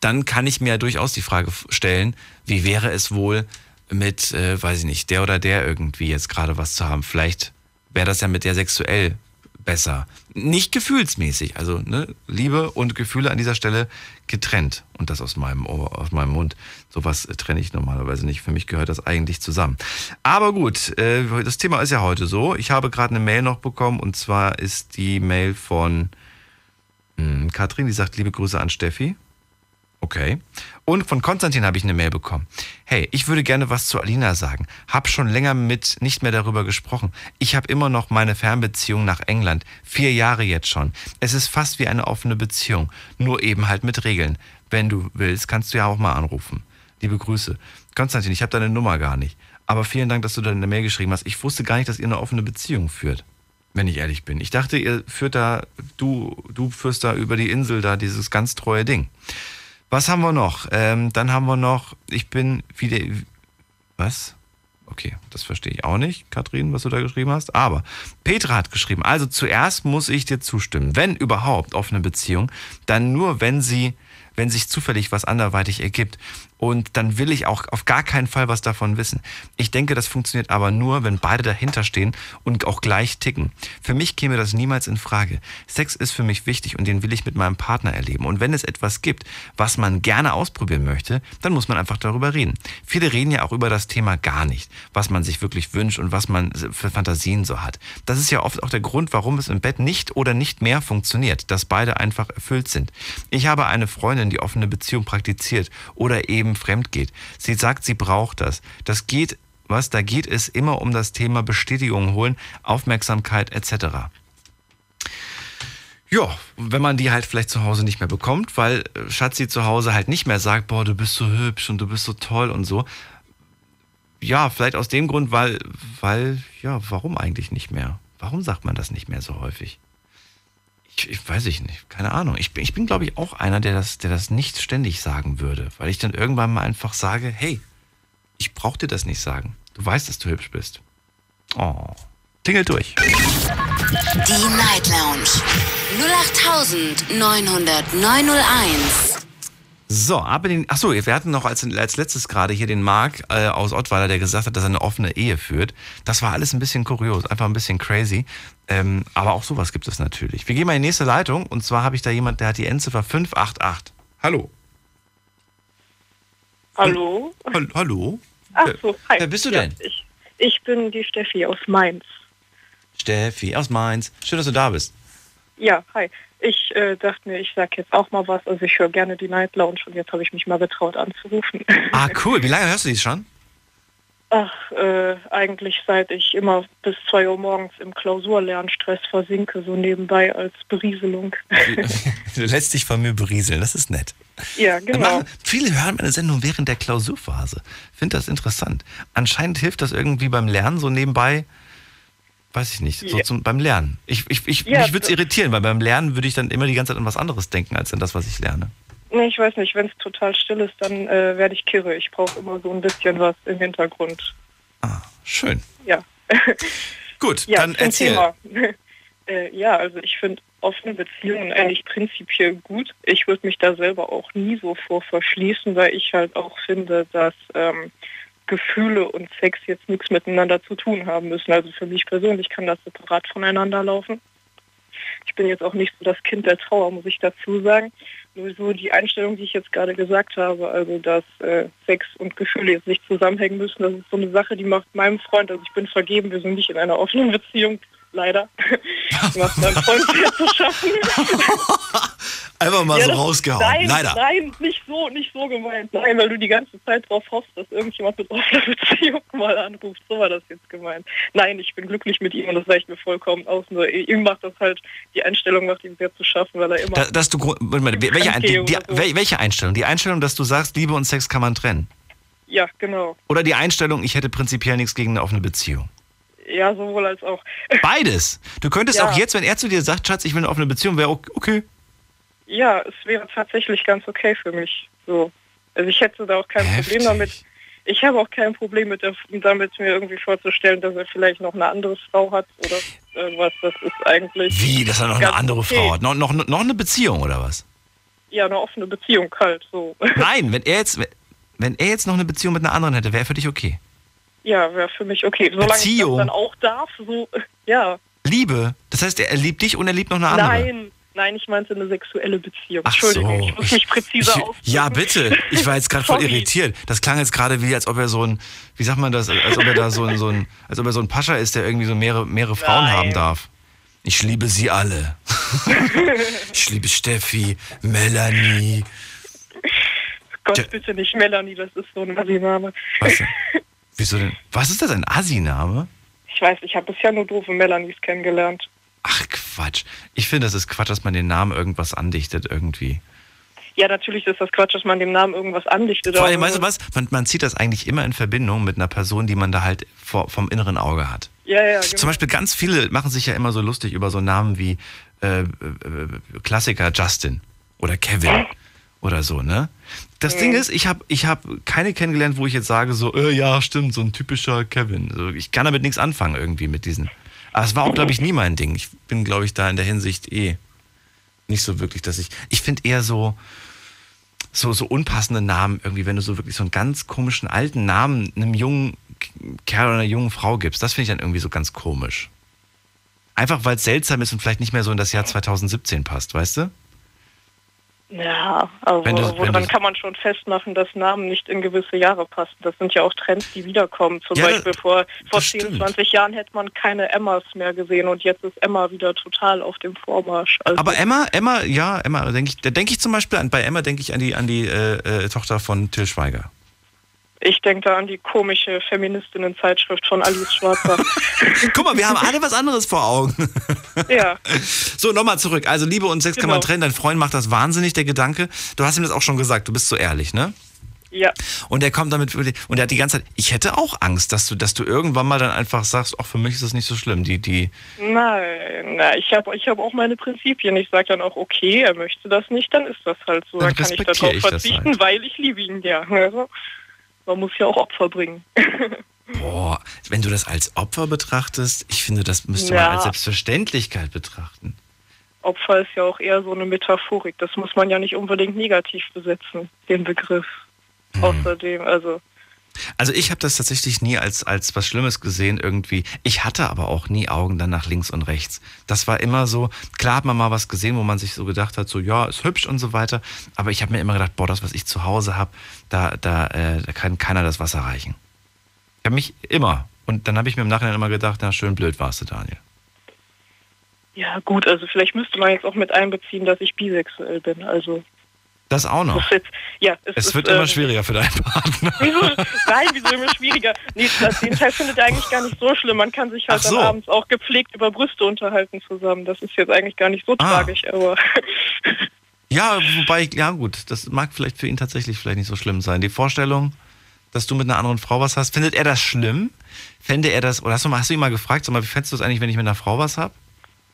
dann kann ich mir durchaus die Frage stellen, wie wäre es wohl mit, äh, weiß ich nicht, der oder der irgendwie jetzt gerade was zu haben. Vielleicht wäre das ja mit der sexuell besser. Nicht gefühlsmäßig. Also ne, Liebe und Gefühle an dieser Stelle getrennt. Und das aus meinem Ohr, aus meinem Mund. Sowas trenne ich normalerweise nicht. Für mich gehört das eigentlich zusammen. Aber gut, äh, das Thema ist ja heute so. Ich habe gerade eine Mail noch bekommen und zwar ist die Mail von hm, Katrin, die sagt liebe Grüße an Steffi. Okay. Und von Konstantin habe ich eine Mail bekommen. Hey, ich würde gerne was zu Alina sagen. Hab schon länger mit nicht mehr darüber gesprochen. Ich habe immer noch meine Fernbeziehung nach England. Vier Jahre jetzt schon. Es ist fast wie eine offene Beziehung. Nur eben halt mit Regeln. Wenn du willst, kannst du ja auch mal anrufen. Liebe Grüße. Konstantin, ich habe deine Nummer gar nicht. Aber vielen Dank, dass du da eine Mail geschrieben hast. Ich wusste gar nicht, dass ihr eine offene Beziehung führt. Wenn ich ehrlich bin. Ich dachte, ihr führt da, du, du führst da über die Insel da dieses ganz treue Ding. Was haben wir noch? Ähm, dann haben wir noch, ich bin wieder. Was? Okay, das verstehe ich auch nicht, Kathrin, was du da geschrieben hast. Aber Petra hat geschrieben, also zuerst muss ich dir zustimmen. Wenn überhaupt offene Beziehung, dann nur, wenn sie, wenn sich zufällig was anderweitig ergibt und dann will ich auch auf gar keinen Fall was davon wissen. Ich denke, das funktioniert aber nur, wenn beide dahinter stehen und auch gleich ticken. Für mich käme das niemals in Frage. Sex ist für mich wichtig und den will ich mit meinem Partner erleben. Und wenn es etwas gibt, was man gerne ausprobieren möchte, dann muss man einfach darüber reden. Viele reden ja auch über das Thema gar nicht, was man sich wirklich wünscht und was man für Fantasien so hat. Das ist ja oft auch der Grund, warum es im Bett nicht oder nicht mehr funktioniert, dass beide einfach erfüllt sind. Ich habe eine Freundin, die offene Beziehung praktiziert oder eben eben fremd geht. Sie sagt, sie braucht das. Das geht, was, da geht es immer um das Thema Bestätigung holen, Aufmerksamkeit etc. Ja, wenn man die halt vielleicht zu Hause nicht mehr bekommt, weil äh, Schatzi zu Hause halt nicht mehr sagt, boah, du bist so hübsch und du bist so toll und so. Ja, vielleicht aus dem Grund, weil, weil, ja, warum eigentlich nicht mehr? Warum sagt man das nicht mehr so häufig? Ich, ich weiß ich nicht, keine Ahnung. Ich bin, ich bin glaube ich, auch einer, der das, der das nicht ständig sagen würde, weil ich dann irgendwann mal einfach sage, hey, ich brauche dir das nicht sagen. Du weißt, dass du hübsch bist. Oh, tingelt durch. Die Night Lounge 08901. So, aber den, achso, wir hatten noch als, als letztes gerade hier den Marc äh, aus Ottweiler, der gesagt hat, dass er eine offene Ehe führt. Das war alles ein bisschen kurios, einfach ein bisschen crazy. Ähm, aber auch sowas gibt es natürlich. Wir gehen mal in die nächste Leitung und zwar habe ich da jemand, der hat die Endziffer 588. Hallo. Hallo. Hallo. hallo. Ach so, hi. Wer bist du Ja, denn? ich, ich bin die Steffi aus Mainz. Steffi aus Mainz. Schön, dass du da bist. Ja, hi. Ich äh, dachte mir, ich sag jetzt auch mal was. Also ich höre gerne die Night Lounge und jetzt habe ich mich mal getraut anzurufen. Ah, cool. Wie lange hörst du die schon? Ach, äh, eigentlich seit ich immer bis 2 Uhr morgens im Klausurlernstress versinke, so nebenbei als Berieselung. Du lässt dich von mir berieseln, das ist nett. ja, genau. machen- Viele hören meine Sendung während der Klausurphase. Finde das interessant. Anscheinend hilft das irgendwie beim Lernen so nebenbei weiß ich nicht, so Ja. zum, beim Lernen. Ich, ich, ich, Ja, mich würde es irritieren, weil beim Lernen würde ich dann immer die ganze Zeit an was anderes denken, als an das, was ich lerne. Nee, ich weiß nicht, wenn es total still ist, dann äh, werde ich kirre. Ich brauche immer so ein bisschen was im Hintergrund. Schön. Ja. Gut, ja, dann erzähl. Thema. äh, ja, also ich finde offene Beziehungen eigentlich prinzipiell gut. Ich würde mich da selber auch nie so vor verschließen, weil ich halt auch finde, dass ähm, Gefühle und Sex jetzt nichts miteinander zu tun haben müssen. Also für mich persönlich kann das separat voneinander laufen. Ich bin jetzt auch nicht so das Kind der Trauer, muss ich dazu sagen. Nur so die Einstellung, die ich jetzt gerade gesagt habe, also dass äh, Sex und Gefühle jetzt nicht zusammenhängen müssen, das ist so eine Sache, die macht meinem Freund, also ich bin vergeben, wir sind nicht in einer offenen Beziehung, leider. Macht meinem Freund sehr zu schaffen. Einfach mal Ja, so rausgehauen. Nein, Leider. nein, nicht so, nicht so gemeint. Nein, weil du die ganze Zeit drauf hoffst, dass irgendjemand mit offener Beziehung mal anruft. So war das jetzt gemeint. Nein, ich bin glücklich mit ihm und das reicht mir vollkommen aus. Nur ihm macht das halt, die Einstellung macht ihm sehr zu schaffen, weil er immer... Da, dass du, Moment, welche, Ein- die, die, so. wel- welche Einstellung? Die Einstellung, dass du sagst, Liebe und Sex kann man trennen? ja, genau. Oder die Einstellung, ich hätte prinzipiell nichts gegen eine offene Beziehung? Ja, sowohl als auch. Beides. Du könntest Ja. auch jetzt, wenn er zu dir sagt, Schatz, ich will eine offene Beziehung, wäre ok- okay. Ja, es wäre tatsächlich ganz okay für mich. So. Also ich hätte da auch kein Problem damit. Ich habe auch kein Problem mit der, damit, mir irgendwie vorzustellen, dass er vielleicht noch eine andere Frau hat oder irgendwas. Das ist eigentlich. Wie, dass er noch eine andere okay. Frau hat? Noch, noch, noch eine Beziehung oder was? Ja, eine offene Beziehung halt. So. Nein, wenn er jetzt, wenn er jetzt noch eine Beziehung mit einer anderen hätte, wäre für dich okay. Ja, wäre für mich okay. Solange ich Beziehung? das dann auch darf, so, ja. Liebe. Das heißt, er liebt dich und er liebt noch eine andere. Nein, nein, ich meinte eine sexuelle Beziehung. Ach Entschuldigung, so. ich muss mich präziser Ich- aus. Ja, bitte. Ich war jetzt gerade voll irritiert. Das klang jetzt gerade wie, als ob er so ein, wie sagt man das, als ob er da so ein, so ein, als ob er so ein Pascha ist, der irgendwie so mehrere, mehrere Frauen Nein. haben darf. Ich liebe sie alle. ich liebe Steffi, Melanie. Gott, bitte nicht Melanie, das ist so ein Assi-Name. Was? Wieso denn? Was ist das, ein Assi-Name? Ich weiß, ich habe bisher nur doofe Melanies kennengelernt. Quatsch. Ich finde, das ist Quatsch, dass man den Namen irgendwas andichtet irgendwie. Ja, natürlich ist das Quatsch, dass man dem Namen irgendwas andichtet. Vor allem, weißt du was? Man, man zieht das eigentlich immer in Verbindung mit einer Person, die man da halt vor, vom inneren Auge hat. Ja, ja, genau. Zum Beispiel ganz viele machen sich ja immer so lustig über so Namen wie äh, äh, äh, Klassiker Justin oder Kevin oder so, ne? Das Ding ist, ich habe ich hab keine kennengelernt, wo ich jetzt sage so, äh, ja, stimmt, so ein typischer Kevin. So, ich kann damit nichts anfangen irgendwie mit diesen. Aber es war auch, glaube ich, nie mein Ding. Ich bin, glaube ich, da in der Hinsicht eh nicht so wirklich, dass ich. Ich finde eher so, so, so unpassende Namen irgendwie, wenn du so wirklich so einen ganz komischen alten Namen einem jungen Kerl oder einer jungen Frau gibst. Das finde ich dann irgendwie so ganz komisch. Einfach weil es seltsam ist und vielleicht nicht mehr so in das Jahr 2017 passt, weißt du? Ja, aber Wenn wenn woran du- kann man schon festmachen, dass Namen nicht in gewisse Jahre passen? Das sind ja auch Trends, die wiederkommen. Zum Ja, Beispiel vor, vor das 10, stimmt. 20 Jahren hätte man keine Emmas mehr gesehen und jetzt ist Emma wieder total auf dem Vormarsch. Also, Aber Emma, Emma, ja, Emma, denke ich, da denke ich zum Beispiel an, bei Emma denke ich an die, an die äh, äh, Tochter von Till Schweiger. Ich denke da an die komische Feministinnen-Zeitschrift von Alice Schwarzer. Guck mal, wir haben alle was anderes vor Augen. ja. So, nochmal zurück. Also Liebe und Sex kann man Genau. trennen. Dein Freund macht das wahnsinnig, der Gedanke. Du hast ihm das auch schon gesagt, du bist so ehrlich, ne? Ja. Und er kommt damit und er hat die ganze Zeit, ich hätte auch Angst, dass du, dass du irgendwann mal dann einfach sagst, ach, für mich ist das nicht so schlimm. Die, die, Nein, na, ich habe ich hab auch meine Prinzipien. Ich sage dann auch, okay, er möchte das nicht, dann ist das halt so. Dann Dann kann ich darauf verzichten, halt. weil ich liebe ihn ja. Also, man muss ja auch Opfer bringen. boah, wenn du das als Opfer betrachtest, ich finde, das müsste Ja. man als Selbstverständlichkeit betrachten. Opfer ist ja auch eher so eine Metaphorik. Das muss man ja nicht unbedingt negativ besetzen, den Begriff. Hm. Außerdem, also Also ich habe das tatsächlich nie als, als was Schlimmes gesehen irgendwie. Ich hatte aber auch nie Augen dann nach links und rechts. Das war immer so, klar hat man mal was gesehen, wo man sich so gedacht hat, so ja, ist hübsch und so weiter. Aber ich habe mir immer gedacht, boah, das, was ich zu Hause habe, da, da, äh, da kann keiner das Wasser reichen. Ich habe mich immer. Und dann habe ich mir im Nachhinein immer gedacht, na schön blöd warst du, Daniel. ja gut, also vielleicht müsste man jetzt auch mit einbeziehen, dass ich bisexuell bin. Also Das auch noch. das jetzt, ja, es, Es ist, wird immer ähm, schwieriger für deinen Partner. Wieso? Nein, wieso immer schwieriger? Nee, das, den Teil findet er eigentlich gar nicht so schlimm. Man kann sich halt so. dann abends auch gepflegt über Brüste unterhalten zusammen. Das ist jetzt eigentlich gar nicht so Ah. tragisch, aber Ja, wobei, ja gut, das mag vielleicht für ihn tatsächlich vielleicht nicht so schlimm sein. Die Vorstellung, dass du mit einer anderen Frau was hast? Findet er das schlimm? Fände er das, oder hast du, mal, hast du ihn mal gefragt, sag mal, wie fändest du es eigentlich, wenn ich mit einer Frau was habe?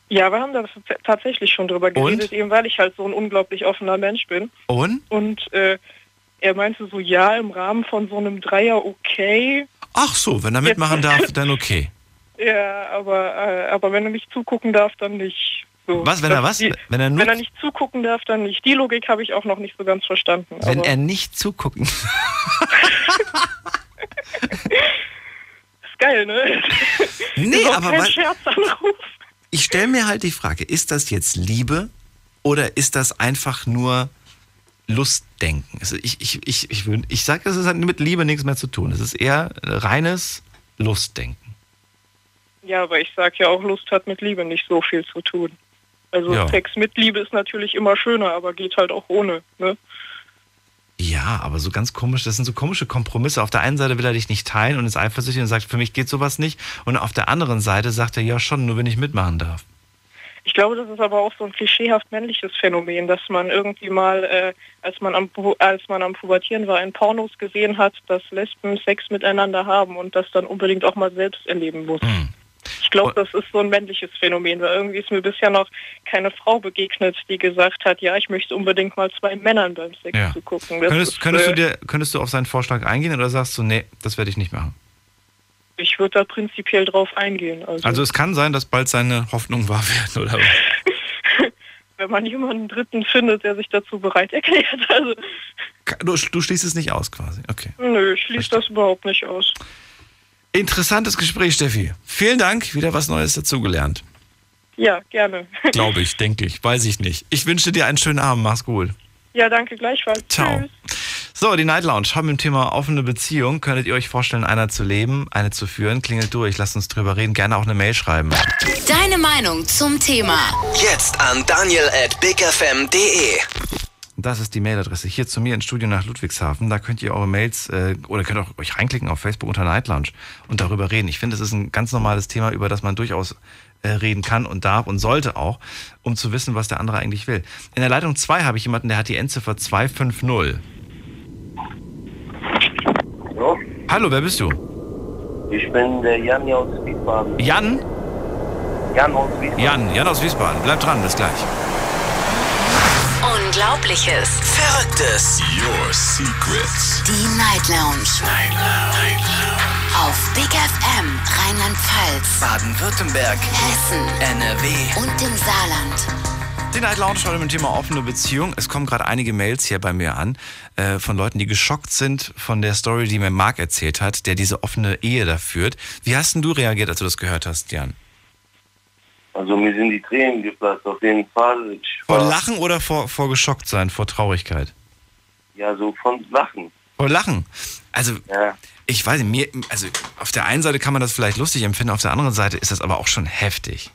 Ja, wir haben da tatsächlich schon drüber geredet, eben weil ich halt so ein unglaublich offener Mensch bin. Und? Und äh, er meinte so, ja, im Rahmen von so einem Dreier okay. Ach so, wenn er mitmachen darf, dann okay. Ja, aber, äh, aber wenn er nicht zugucken darf, dann nicht. So. Was, wenn er Das was? Die, Wenn er nur- wenn er nicht zugucken darf, dann nicht. Die Logik habe ich auch noch nicht so ganz verstanden. Wenn er nicht zugucken. ist geil, ne? Nee, aber kein Scherzanruf. Ich stelle mir halt die Frage, ist das jetzt Liebe oder ist das einfach nur Lustdenken? Also ich, ich, ich, ich, ich sage, es hat mit Liebe nichts mehr zu tun. Es ist eher reines Lustdenken. Ja, aber ich sag ja auch, Lust hat mit Liebe nicht so viel zu tun. Also Ja. Sex mit Liebe ist natürlich immer schöner, aber geht halt auch ohne. Ne? Ja, aber so ganz komisch, das sind so komische Kompromisse. Auf der einen Seite will er dich nicht teilen und ist eifersüchtig und sagt, für mich geht sowas nicht. Und auf der anderen Seite sagt er, ja schon, nur wenn ich mitmachen darf. Ich glaube, das ist aber auch so ein klischeehaft männliches Phänomen, dass man irgendwie mal, äh, als, man am, als man am Pubertieren war, in Pornos gesehen hat, dass Lesben Sex miteinander haben und das dann unbedingt auch mal selbst erleben muss. Ich glaube, das ist so ein männliches Phänomen, weil irgendwie ist mir bisher noch keine Frau begegnet, die gesagt hat, ja, ich möchte unbedingt mal zwei Männern beim Sex Ja. zugucken. Könntest, könntest, du dir, könntest du auf seinen Vorschlag eingehen oder sagst du, nee, das werde ich nicht machen? Ich würde da prinzipiell drauf eingehen. Also, Also es kann sein, dass bald seine Hoffnungen wahr werden, oder was? wenn man jemanden Dritten findet, der sich dazu bereit erklärt. Also, Du, du schließt es nicht aus quasi. Okay. nö, ich schließe das überhaupt nicht aus. Interessantes Gespräch, Steffi. Vielen Dank, wieder was Neues dazugelernt. Ja, gerne. Glaube ich, denke ich, weiß ich nicht. Ich wünsche dir einen schönen Abend, mach's gut. Ja, danke gleichfalls. Ciao. Tschüss. So, die Night Lounge haben im Thema offene Beziehung. Könntet ihr euch vorstellen, einer zu leben, eine zu führen? Klingelt durch, lasst uns drüber reden. Gerne auch eine Mail schreiben. Deine Meinung zum Thema. Jetzt an daniel at bigfm.de. Das ist die Mailadresse hier zu mir ins Studio nach Ludwigshafen. Da könnt ihr eure Mails äh, oder könnt auch euch reinklicken auf Facebook unter Night Lounge und darüber reden. Ich finde, es ist ein ganz normales Thema, über das man durchaus äh, reden kann und darf und sollte auch, um zu wissen, was der andere eigentlich will. In der Leitung 2 habe ich jemanden, der hat die Endziffer 250. Hallo? Hallo, wer bist du? Ich bin der Jan hier aus Wiesbaden. Jan? Jan aus Wiesbaden. Jan, Jan aus Wiesbaden. Bleib dran, bis gleich. Unglaubliches. Verrücktes. Your secrets. Die Night Lounge. Night Lounge. Auf Big FM Rheinland-Pfalz, Baden-Württemberg. Hessen NRW. und im Saarland. Die Night Lounge heute mit dem Thema offene Beziehung. Es kommen gerade einige Mails hier bei mir an äh, von Leuten, die geschockt sind von der Story, die mir Marc erzählt hat, der diese offene Ehe da führt. Wie hast denn du reagiert, als du das gehört hast, Jan? Also mir sind die Tränen geplatzt, auf jeden Fall. Vor Lachen oder vor, vor geschockt sein, vor Traurigkeit? Ja, so von Lachen. Vor Lachen. Also, Ja. ich weiß nicht, mir, also auf der einen Seite kann man das vielleicht lustig empfinden, auf der anderen Seite ist das aber auch schon heftig.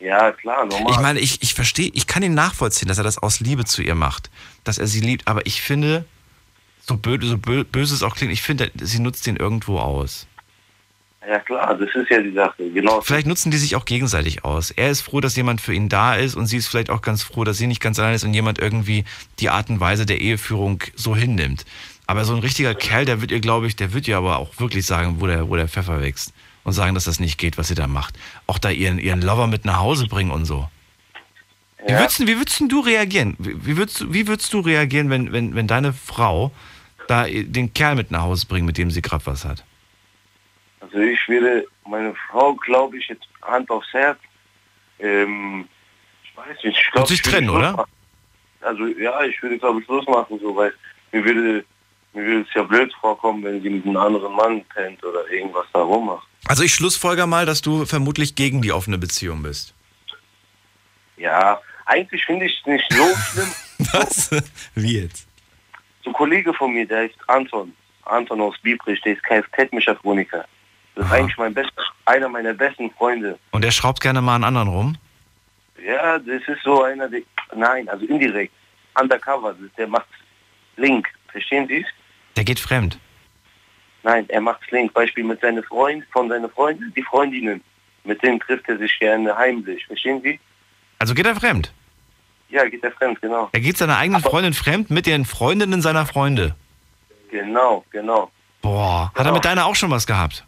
Ja, klar, normal. Ich meine, ich, ich verstehe, ich kann ihn nachvollziehen, dass er das aus Liebe zu ihr macht, dass er sie liebt, aber ich finde, so, bö so bö böse es auch klingt, ich finde, sie nutzt ihn irgendwo aus. Ja klar, das ist ja die Sache. Genau. Vielleicht nutzen die sich auch gegenseitig aus. Er ist froh, dass jemand für ihn da ist und sie ist vielleicht auch ganz froh, dass sie nicht ganz allein ist und jemand irgendwie die Art und Weise der Eheführung so hinnimmt. Aber so ein richtiger Kerl, der wird ihr, glaube ich, der wird ihr aber auch wirklich sagen, wo der, wo der Pfeffer wächst. Und sagen, dass das nicht geht, was sie da macht. Auch da ihren, ihren Lover mit nach Hause bringen und so. Wie, Ja. würdest, du- wie würdest du reagieren? Wie, wie, würdest, du- wie würdest du reagieren, wenn, wenn, wenn deine Frau da den Kerl mit nach Hause bringt, mit dem sie gerade was hat? Also ich würde meine Frau, glaube ich, jetzt Hand aufs Herz, ähm, ich weiß nicht, ich glaube... sich trennen, oder? Also ja, ich würde, glaube ich, Schluss machen, so, weil mir würde, mir würde es ja blöd vorkommen, wenn sie mit einem anderen Mann pennt oder irgendwas da rummacht. Also ich schlussfolger mal, dass du vermutlich gegen die offene Beziehung bist. Ja, eigentlich finde ich es nicht so schlimm. Was? Wie jetzt? So ein Kollege von mir, der ist Anton. Anton aus Biebrich, der ist Kfz-Mechatroniker. Das ist eigentlich mein bester, einer meiner besten Freunde. Und er schraubt gerne mal einen anderen rum? Ja, das ist so einer, der, nein, also indirekt, undercover, der macht Link, verstehen Sie? Der geht fremd. Nein, er macht Link, Beispiel mit seinen Freunden, von seinen Freunden, die Freundinnen, mit denen trifft er sich gerne heimlich, verstehen Sie? Also geht er fremd. Ja, geht er fremd, genau. Er geht seiner eigenen Freundin fremd mit den Freundinnen seiner Freunde. Genau, genau. Boah, hat er mit deiner auch schon was gehabt?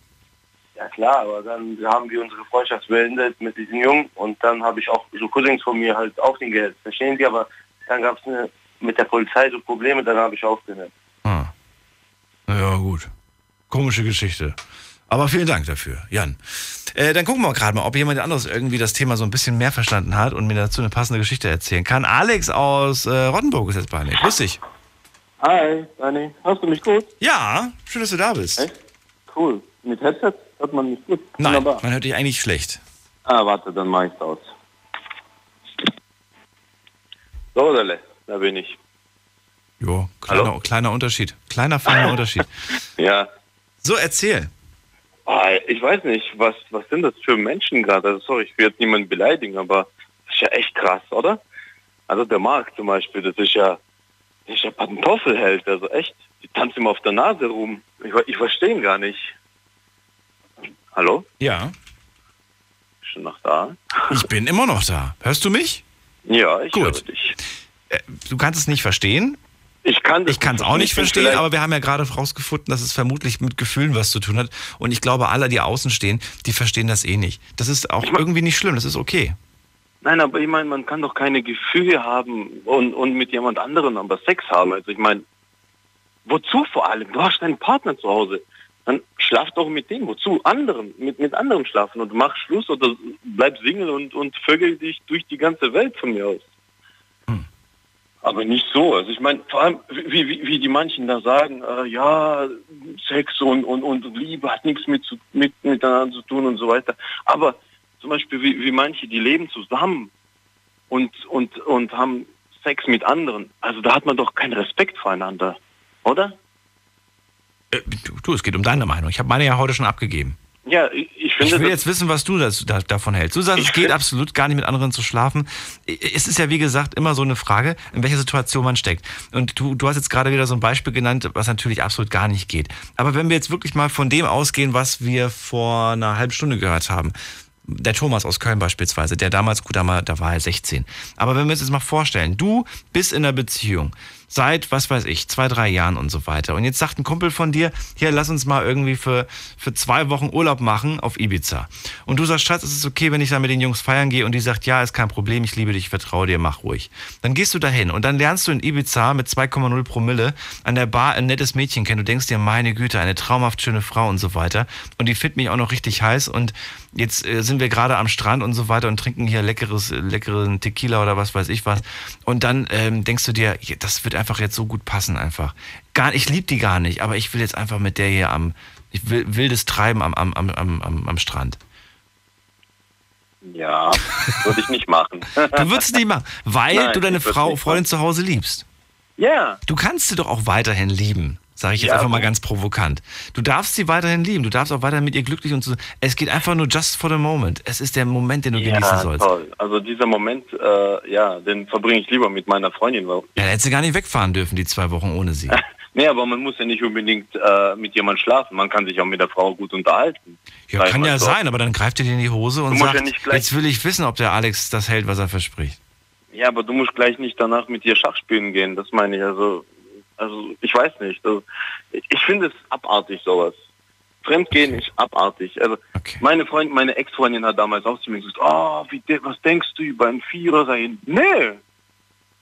Ja klar, aber dann haben wir unsere Freundschaft beendet mit diesem Jungen und dann habe ich auch so Cousins von mir halt auch den Geld. Verstehen Sie? Aber dann gab es mit der Polizei so Probleme, dann habe ich aufgehört. Ja, gut. Komische Geschichte. Aber vielen Dank dafür, Jan. Äh, dann gucken wir gerade mal, ob jemand anderes irgendwie das Thema so ein bisschen mehr verstanden hat und mir dazu eine passende Geschichte erzählen kann. Alex aus äh, Rottenburg ist jetzt bei mir. Grüß dich. Hi, Dani. Hörst du mich gut? Ja, schön, dass du da bist. Echt? Cool. Mit Headset hört man mich gut. Nein, Wunderbar. man hört dich eigentlich schlecht. Ah, warte, dann mach ich's aus. So, Dele, da bin ich. Jo, kleiner, kleiner Unterschied. Kleiner, feiner Unterschied. Ja. So, erzähl. Ah, ich weiß nicht, was, was sind das für Menschen gerade? Also, sorry, ich will jetzt niemanden beleidigen, aber das ist ja echt krass, oder? Also der Marc zum Beispiel, das ist ja, das ist ja Pantoffelheld, also echt. Die tanzen immer auf der Nase rum. Ich, ich verstehe ihn gar nicht. Hallo? Ja. Schon noch da? Ich bin immer noch da. Hörst du mich? Ja, ich Gut. höre dich. Äh, Du kannst es nicht verstehen? Ich kann Ich es auch nicht Ich verstehen, vielleicht- aber wir haben ja gerade herausgefunden, dass es vermutlich mit Gefühlen was zu tun hat. Und ich glaube, alle, die außen stehen, die verstehen das eh nicht. Das ist auch irgendwie nicht schlimm, das ist okay. Nein, aber ich meine, man kann doch keine Gefühle haben und, und mit jemand anderem aber Sex haben. Also ich meine, wozu vor allem? Du hast deinen Partner zu Hause. Dann schlaf doch mit dem. Wozu? Anderen, mit, mit anderen schlafen und mach Schluss oder bleib Single und, und vögel dich durch die ganze Welt von mir aus. Aber nicht so. Also ich meine, vor allem, wie, wie, wie die manchen da sagen, äh, ja, Sex und, und, und Liebe hat nichts mit, zu, mit miteinander zu tun und so weiter. Aber zum Beispiel wie, wie manche, die leben zusammen und, und, und haben Sex mit anderen. Also da hat man doch keinen Respekt voreinander, oder? Äh, Du, es geht um deine Meinung. Ich habe meine ja heute schon abgegeben. Ja, ich, finde Ich will jetzt wissen, was du das, da, davon hältst. Du sagst, es geht absolut gar nicht mit anderen zu schlafen. Es ist ja, wie gesagt, immer so eine Frage, in welcher Situation man steckt. Und du, du hast jetzt gerade wieder so ein Beispiel genannt, was natürlich absolut gar nicht geht. Aber wenn wir jetzt wirklich mal von dem ausgehen, was wir vor einer halben Stunde gehört haben, der Thomas aus Köln beispielsweise, der damals, gut, da war da war er 16. Aber wenn wir uns jetzt mal vorstellen, du bist in einer Beziehung seit, was weiß ich, zwei, drei Jahren und so weiter. Und jetzt sagt ein Kumpel von dir, hier, lass uns mal irgendwie für, für zwei Wochen Urlaub machen auf Ibiza. Und du sagst, Schatz, es ist okay, wenn ich da mit den Jungs feiern gehe und die sagt, ja, ist kein Problem, ich liebe dich, ich vertraue dir, mach ruhig. Dann gehst du dahin und dann lernst du in Ibiza mit 2,0 Promille an der Bar ein nettes Mädchen kennen. Du denkst dir, meine Güte, eine traumhaft schöne Frau und so weiter. Und die findet mich auch noch richtig heiß und jetzt äh, sind wir gerade am Strand und so weiter und trinken hier leckeres, äh, leckeren Tequila oder was weiß ich was. Und dann ähm, denkst du dir, das wird einfach jetzt so gut passen einfach. Gar, ich liebe die gar nicht, aber ich will jetzt einfach mit der hier am, ich will wildes Treiben am, am, am, am, am Strand. Ja, würde ich nicht machen. Du würdest es nicht machen, weil Nein, du deine Frau, Freundin zu Hause liebst. Ja. Du kannst sie doch auch weiterhin lieben, sage ich jetzt Ja, einfach mal ganz provokant. Du darfst sie weiterhin lieben, du darfst auch weiterhin mit ihr glücklich und so. Es geht einfach nur just for the moment. Es ist der Moment, den du genießen Ja, sollst. toll. Also dieser Moment, äh, ja, den verbringe ich lieber mit meiner Freundin. Weil, Ja, da hättest du gar nicht wegfahren dürfen, die zwei Wochen ohne sie. nee, aber man muss ja nicht unbedingt äh, mit jemand schlafen. Man kann sich auch mit der Frau gut unterhalten. Ja, kann ja so. sein, aber dann greift ihr dir in die Hose und sagt, ja jetzt will ich wissen, ob der Alex das hält, was er verspricht. Ja, aber du musst gleich nicht danach mit dir Schach spielen gehen. Das meine ich. Also, also ich weiß nicht. Also, ich finde es abartig sowas. Fremdgehen ist abartig. Also meine Freundin, meine Ex-Freundin hat damals auch zu mir gesagt, oh, wie was denkst du über einen Vierer sein? Nee.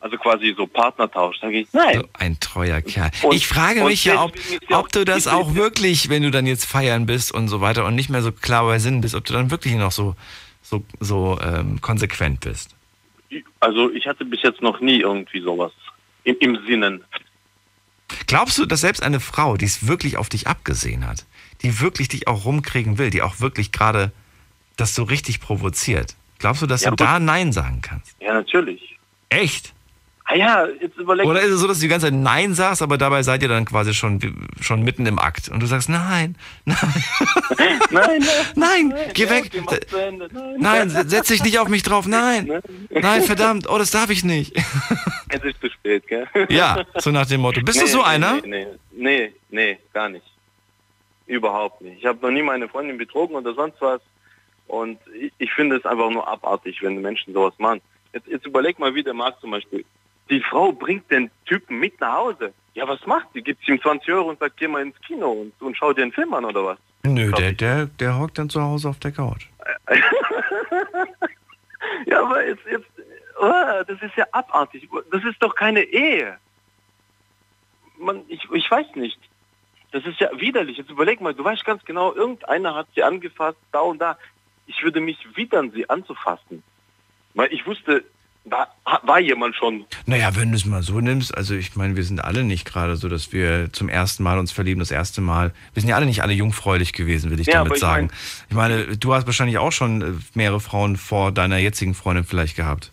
Also quasi so Partnertausch. Sag ich, nein. Ein treuer Kerl. Und- ich frage mich ja, ob, ob du das auch wirklich, wenn du dann jetzt feiern bist und so weiter und nicht mehr so klar bei Sinn bist, ob du dann wirklich noch so, so, so ähm, konsequent bist. Also ich hatte bis jetzt noch nie irgendwie sowas im, im Sinnen. Glaubst du, dass selbst eine Frau, die es wirklich auf dich abgesehen hat, die wirklich dich auch rumkriegen will, die auch wirklich gerade das so richtig provoziert, glaubst du, dass Ja, du da Nein sagen kannst? Ja, natürlich. Echt? Ah ja, jetzt überleg Oder ist es so, dass du die ganze Zeit Nein sagst, aber dabei seid ihr dann quasi schon, schon mitten im Akt und du sagst Nein, nein, nein, nein, geh weg. Nein. Nein, se- setz dich nicht auf mich drauf, nein. Nein, verdammt, oh, das darf ich nicht. Es ist zu spät, gell? Ja, so nach dem Motto. Bist du so einer? Nee, nee, nee, nee, gar nicht. Überhaupt nicht. Ich habe noch nie meine Freundin betrogen oder sonst was. Und ich, ich finde es einfach nur abartig, wenn Menschen sowas machen. Jetzt, jetzt überleg mal, wie der Marc zum Beispiel. Die Frau bringt den Typen mit nach Hause. Ja, was macht die? Gibt ihm 20 Euro und sagt, geh mal ins Kino und, und schau dir einen Film an oder was? Nö, der, der, der hockt dann zu Hause auf der Couch. Ja, aber jetzt, jetzt oh, das ist ja abartig. Das ist doch keine Ehe. Man, ich, ich weiß nicht. Das ist ja widerlich. Jetzt überleg mal, du weißt ganz genau, irgendeiner hat sie angefasst, da und da. Ich würde mich widern, sie anzufassen. Weil ich wusste, da war jemand schon. Naja, wenn du es mal so nimmst, also ich meine, wir sind alle nicht gerade so, dass wir zum ersten Mal uns verlieben, das erste Mal. Wir sind ja alle nicht alle jungfräulich gewesen, will ich Ja, damit ich sagen. ich meine, du hast wahrscheinlich auch schon äh, mehrere Frauen vor deiner jetzigen Freundin vielleicht gehabt.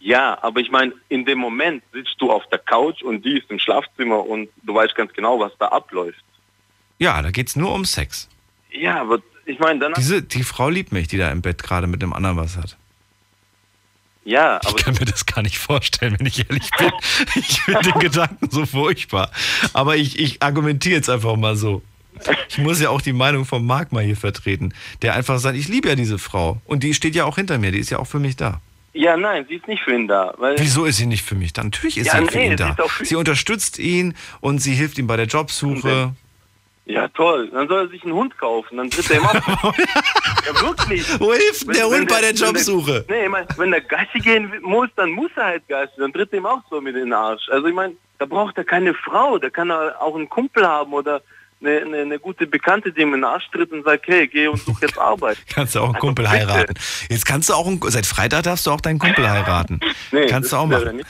Ja, aber ich meine, in dem Moment sitzt du auf der Couch und die ist im Schlafzimmer und du weißt ganz genau, was da abläuft. Ja, da geht's nur um Sex. Ja, aber ich meine, dann... Diese, die Frau liebt mich, die da im Bett gerade mit dem anderen was hat. Ja, Ich kann mir das gar nicht vorstellen, wenn ich ehrlich bin. Ich finde den Gedanken so furchtbar. Aber ich, ich argumentiere jetzt einfach mal so. Ich muss ja auch die Meinung von Marc mal hier vertreten, der einfach sagt, ich liebe ja diese Frau. Und die steht ja auch hinter mir, die ist ja auch für mich da. Ja, nein, sie ist nicht für ihn da. Wieso ist sie nicht für mich da? Natürlich ist Ja, sie für nee, ihn sie da. für- Sie unterstützt ihn und sie hilft ihm bei der Jobsuche. Ja, toll. Dann soll er sich einen Hund kaufen, dann tritt er ihm ab. ja, wirklich. Wo hilft denn der Hund bei der wenn der- Jobsuche? nee, ich mein, wenn der Gassi gehen muss, dann muss er halt Gassi. Dann tritt er ihm auch so mit in den Arsch. Also ich meine, da braucht er keine Frau. Da kann er auch einen Kumpel haben oder eine, eine, eine gute Bekannte, die ihm in den Arsch tritt und sagt, hey, geh und such jetzt Arbeit. Kannst du auch einen Kumpel heiraten. Jetzt kannst du auch, einen, seit Freitag darfst du auch deinen Kumpel heiraten. Nee, kannst du auch machen.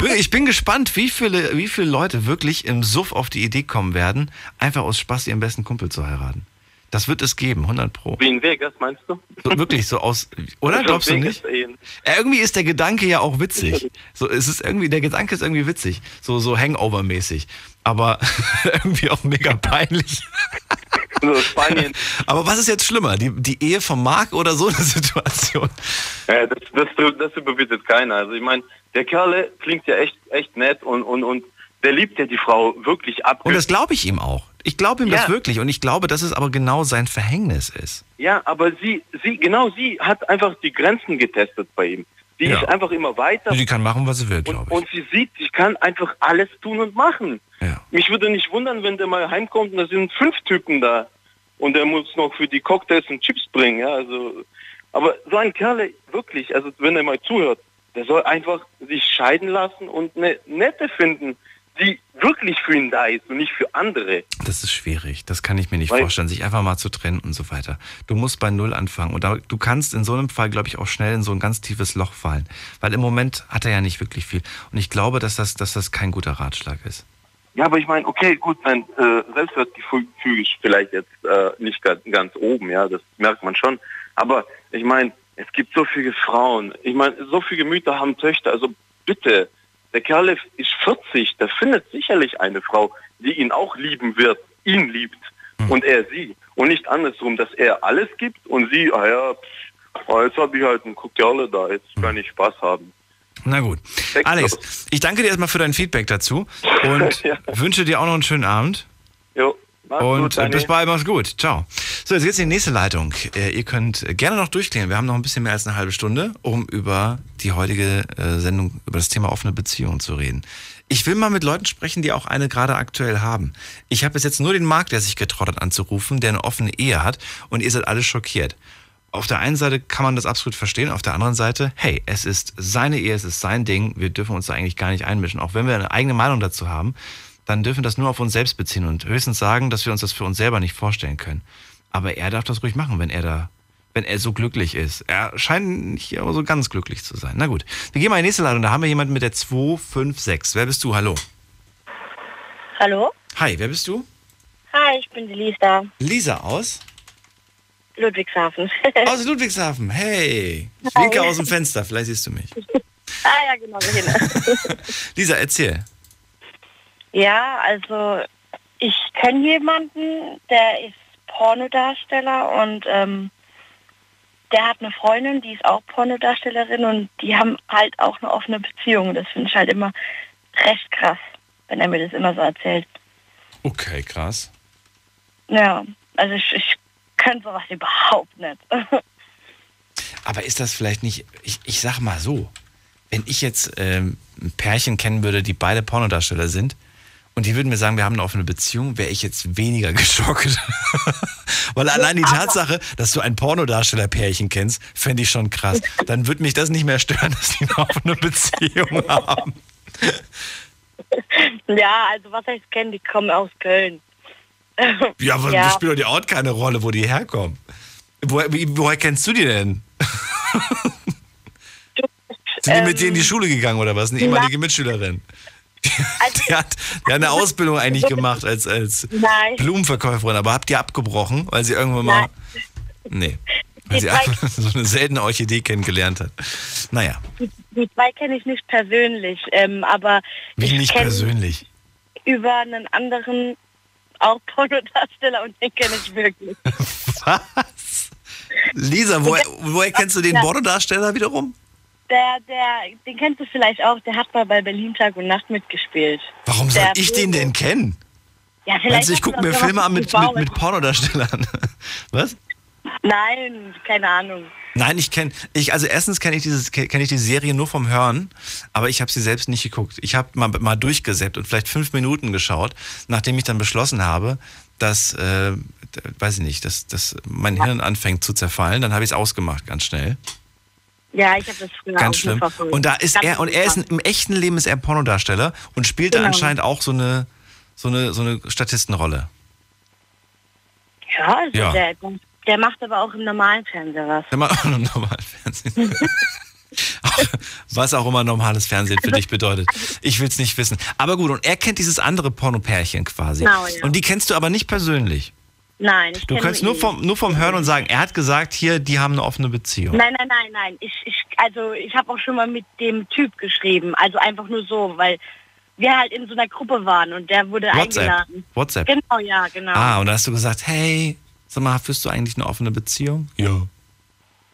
so. Ich bin gespannt, wie viele, wie viele Leute wirklich im Suff auf die Idee kommen werden, einfach aus Spaß ihren besten Kumpel zu heiraten. Das wird es geben, 100 pro. Wie in Vegas, meinst du? So, wirklich so aus, oder? Also Glaubst du nicht? Irgendwie ist der Gedanke ja auch witzig. So, es ist irgendwie, der Gedanke ist irgendwie witzig. So, so Hangover-mäßig. Aber irgendwie auch mega peinlich. So Spanien. Aber was ist jetzt schlimmer? Die, die Ehe vom Marc oder so eine Situation? Ja, das, das, das überbietet keiner. Also ich meine, der Kerle klingt ja echt, echt nett und, und, und der liebt ja die Frau wirklich ab. Und das glaube ich ihm auch. Ich glaube ihm das Ja. wirklich. Und ich glaube, dass es aber genau sein Verhängnis ist. Ja, aber sie, sie, genau sie hat einfach die Grenzen getestet bei ihm. Die Ja. ist einfach immer weiter Die kann machen, was sie will, glaube und sie sieht, sie kann einfach alles tun und machen. Ja. Mich würde nicht wundern, wenn der mal heimkommt und da sind fünf Typen da und der muss noch für die Cocktails und Chips bringen. Ja, also, aber so ein Kerl, wirklich, also wenn er mal zuhört, der soll einfach sich scheiden lassen und eine nette finden, die wirklich für ihn da ist und nicht für andere. Das ist schwierig. Das kann ich mir nicht Weil- vorstellen, sich einfach mal zu trennen und so weiter. Du musst bei Null anfangen. Und da, du kannst in so einem Fall, glaube ich, auch schnell in so ein ganz tiefes Loch fallen. Weil im Moment hat er ja nicht wirklich viel. Und ich glaube, dass das, dass das kein guter Ratschlag ist. Ja, aber ich meine, okay, gut, sein äh, Selbstwertgefühl ist vielleicht jetzt äh, nicht ganz, ganz oben, ja, das merkt man schon. Aber ich meine, es gibt so viele Frauen, ich meine, so viele Mütter haben Töchter, also bitte, der Kerl ist 40, der findet sicherlich eine Frau, die ihn auch lieben wird, ihn liebt und er sie. Und nicht andersrum, dass er alles gibt und sie, ah ja, pff, ah, jetzt habe ich halt einen Kerle da, jetzt kann ich Spaß haben. Na gut. Alex, ich danke dir erstmal für dein Feedback dazu und wünsche dir auch noch einen schönen Abend. Jo, mach's Und gut, äh, Dani. bis bald, mach's gut. Ciao. So, jetzt geht's in die nächste Leitung. Äh, ihr könnt gerne noch durchklären. Wir haben noch ein bisschen mehr als eine halbe Stunde, um über die heutige äh, Sendung, über das Thema offene Beziehungen zu reden. Ich will mal mit Leuten sprechen, die auch eine gerade aktuell haben. Ich habe bis jetzt nur den Marc, der sich getraut hat anzurufen, der eine offene Ehe hat und ihr seid alle schockiert. Auf der einen Seite kann man das absolut verstehen, auf der anderen Seite, hey, es ist seine Ehe, es ist sein Ding, wir dürfen uns da eigentlich gar nicht einmischen. Auch wenn wir eine eigene Meinung dazu haben, dann dürfen wir das nur auf uns selbst beziehen und höchstens sagen, dass wir uns das für uns selber nicht vorstellen können. Aber er darf das ruhig machen, wenn er da, wenn er so glücklich ist. Er scheint nicht aber so ganz glücklich zu sein. Na gut, wir gehen mal in die nächste Leitung. Da haben wir jemanden mit der 256. Wer bist du? Hallo. Hallo? Hi, wer bist du? Hi, ich bin die Lisa. Lisa aus? Ludwigshafen. Aus Ludwigshafen. Hey. Ich winke aus dem Fenster, vielleicht siehst du mich. ah ja, genau. Genau. Lisa, erzähl. Ja, also ich kenne jemanden, der ist Pornodarsteller und ähm, der hat eine Freundin, die ist auch Pornodarstellerin und die haben halt auch eine offene Beziehung. Das finde ich halt immer recht krass, wenn er mir das immer so erzählt. Okay, krass. Ja, also ich, ich könnte sowas überhaupt nicht. Aber ist das vielleicht nicht, ich, ich sag mal so, wenn ich jetzt ähm, ein Pärchen kennen würde, die beide Pornodarsteller sind, und die würden mir sagen, wir haben eine offene Beziehung, wäre ich jetzt weniger geschockt. Weil allein die Tatsache, dass du ein Pornodarsteller-Pärchen kennst, fände ich schon krass. Dann würde mich das nicht mehr stören, dass die eine offene Beziehung haben. Ja, also was heißt kennen, die kommen aus Köln. Ja, aber das spielt doch die Ort keine Rolle, wo die herkommen. Woher, woher kennst du die denn? Sind die mit dir in die Schule gegangen oder was? Eine ehemalige Mitschülerin? Die, die, hat, die hat eine Ausbildung eigentlich gemacht als, als Nein. Blumenverkäuferin, aber habt ihr abgebrochen, weil sie irgendwann mal. Nee. Weil sie einfach so eine seltene Orchidee kennengelernt hat. Naja, Die, die zwei kenne ich nicht persönlich, ähm, aber wie ich nicht persönlich. über einen anderen auch Pornodarsteller und den kenne ich wirklich. Was? Lisa, woher, woher kennst du den. Pornodarsteller wiederum? Der, der, den kennst du vielleicht auch, der hat mal bei Berlin Tag und Nacht mitgespielt. Warum soll Der ich den denn kennen? Ja, vielleicht du, ich gucke mir Filme an mit, mit, mit Pornodarstellern? Was? Nein, keine Ahnung. Nein, ich kenne, ich, also erstens kenne ich dieses, kenne ich die Serie nur vom Hören, aber ich habe sie selbst nicht geguckt. Ich habe mal, mal durchgesäppt und vielleicht fünf Minuten geschaut, nachdem ich dann beschlossen habe, dass, äh, weiß ich nicht, dass, dass mein Hirn anfängt zu zerfallen, dann habe ich es ausgemacht, ganz schnell. Ja, ich habe das früher Ganz auch schlimm. verfolgt. Und da ist Ganz er, und er ist im echten Leben ist er Pornodarsteller und spielt da Genau. anscheinend auch so eine, so eine, so eine Statistenrolle. Ja, also Ja. Der, der macht aber auch im normalen Fernseher was. Wenn man auch im normalen Fernsehen. Was auch immer normales Fernsehen für dich bedeutet. Ich will es nicht wissen. Aber gut, und er kennt dieses andere Pornopärchen quasi. Genau, ja. Und die kennst du aber nicht persönlich. Nein, ich Du kannst nur vom, nur vom Hören und sagen, er hat gesagt, hier, die haben eine offene Beziehung. Nein, nein, nein, nein. Ich, ich, also ich habe auch schon mal mit dem Typ geschrieben. Also einfach nur so, weil wir halt in so einer Gruppe waren und der wurde WhatsApp. eingeladen. WhatsApp. Genau, ja, genau. Ah, und dann hast du gesagt, hey, sag mal, führst du eigentlich eine offene Beziehung? Ja.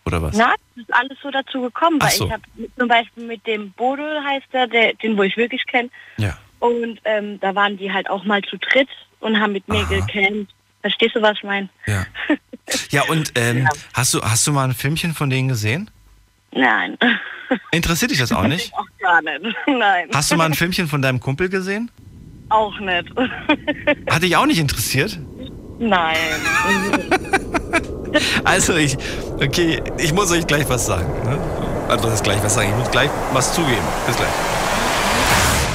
Oder was? Na, das ist alles so dazu gekommen, Ach weil so. ich habe zum Beispiel mit dem Bodel heißt er, der, den wo ich wirklich kenne. Ja. Und ähm, da waren die halt auch mal zu dritt und haben mit mir gecampt. Verstehst du, was ich meine? Ja. Ja, und ähm, hast, du, hast du mal ein Filmchen von denen gesehen? Nein. Interessiert dich das auch nicht? Auch gar nicht. Nein. Hast du mal ein Filmchen von deinem Kumpel gesehen? Auch nicht. Hat dich auch nicht interessiert? Nein. Also ich, okay, ich muss euch gleich was sagen. Ne? Also das gleich was sagen. Ich muss gleich was zugeben. Bis gleich.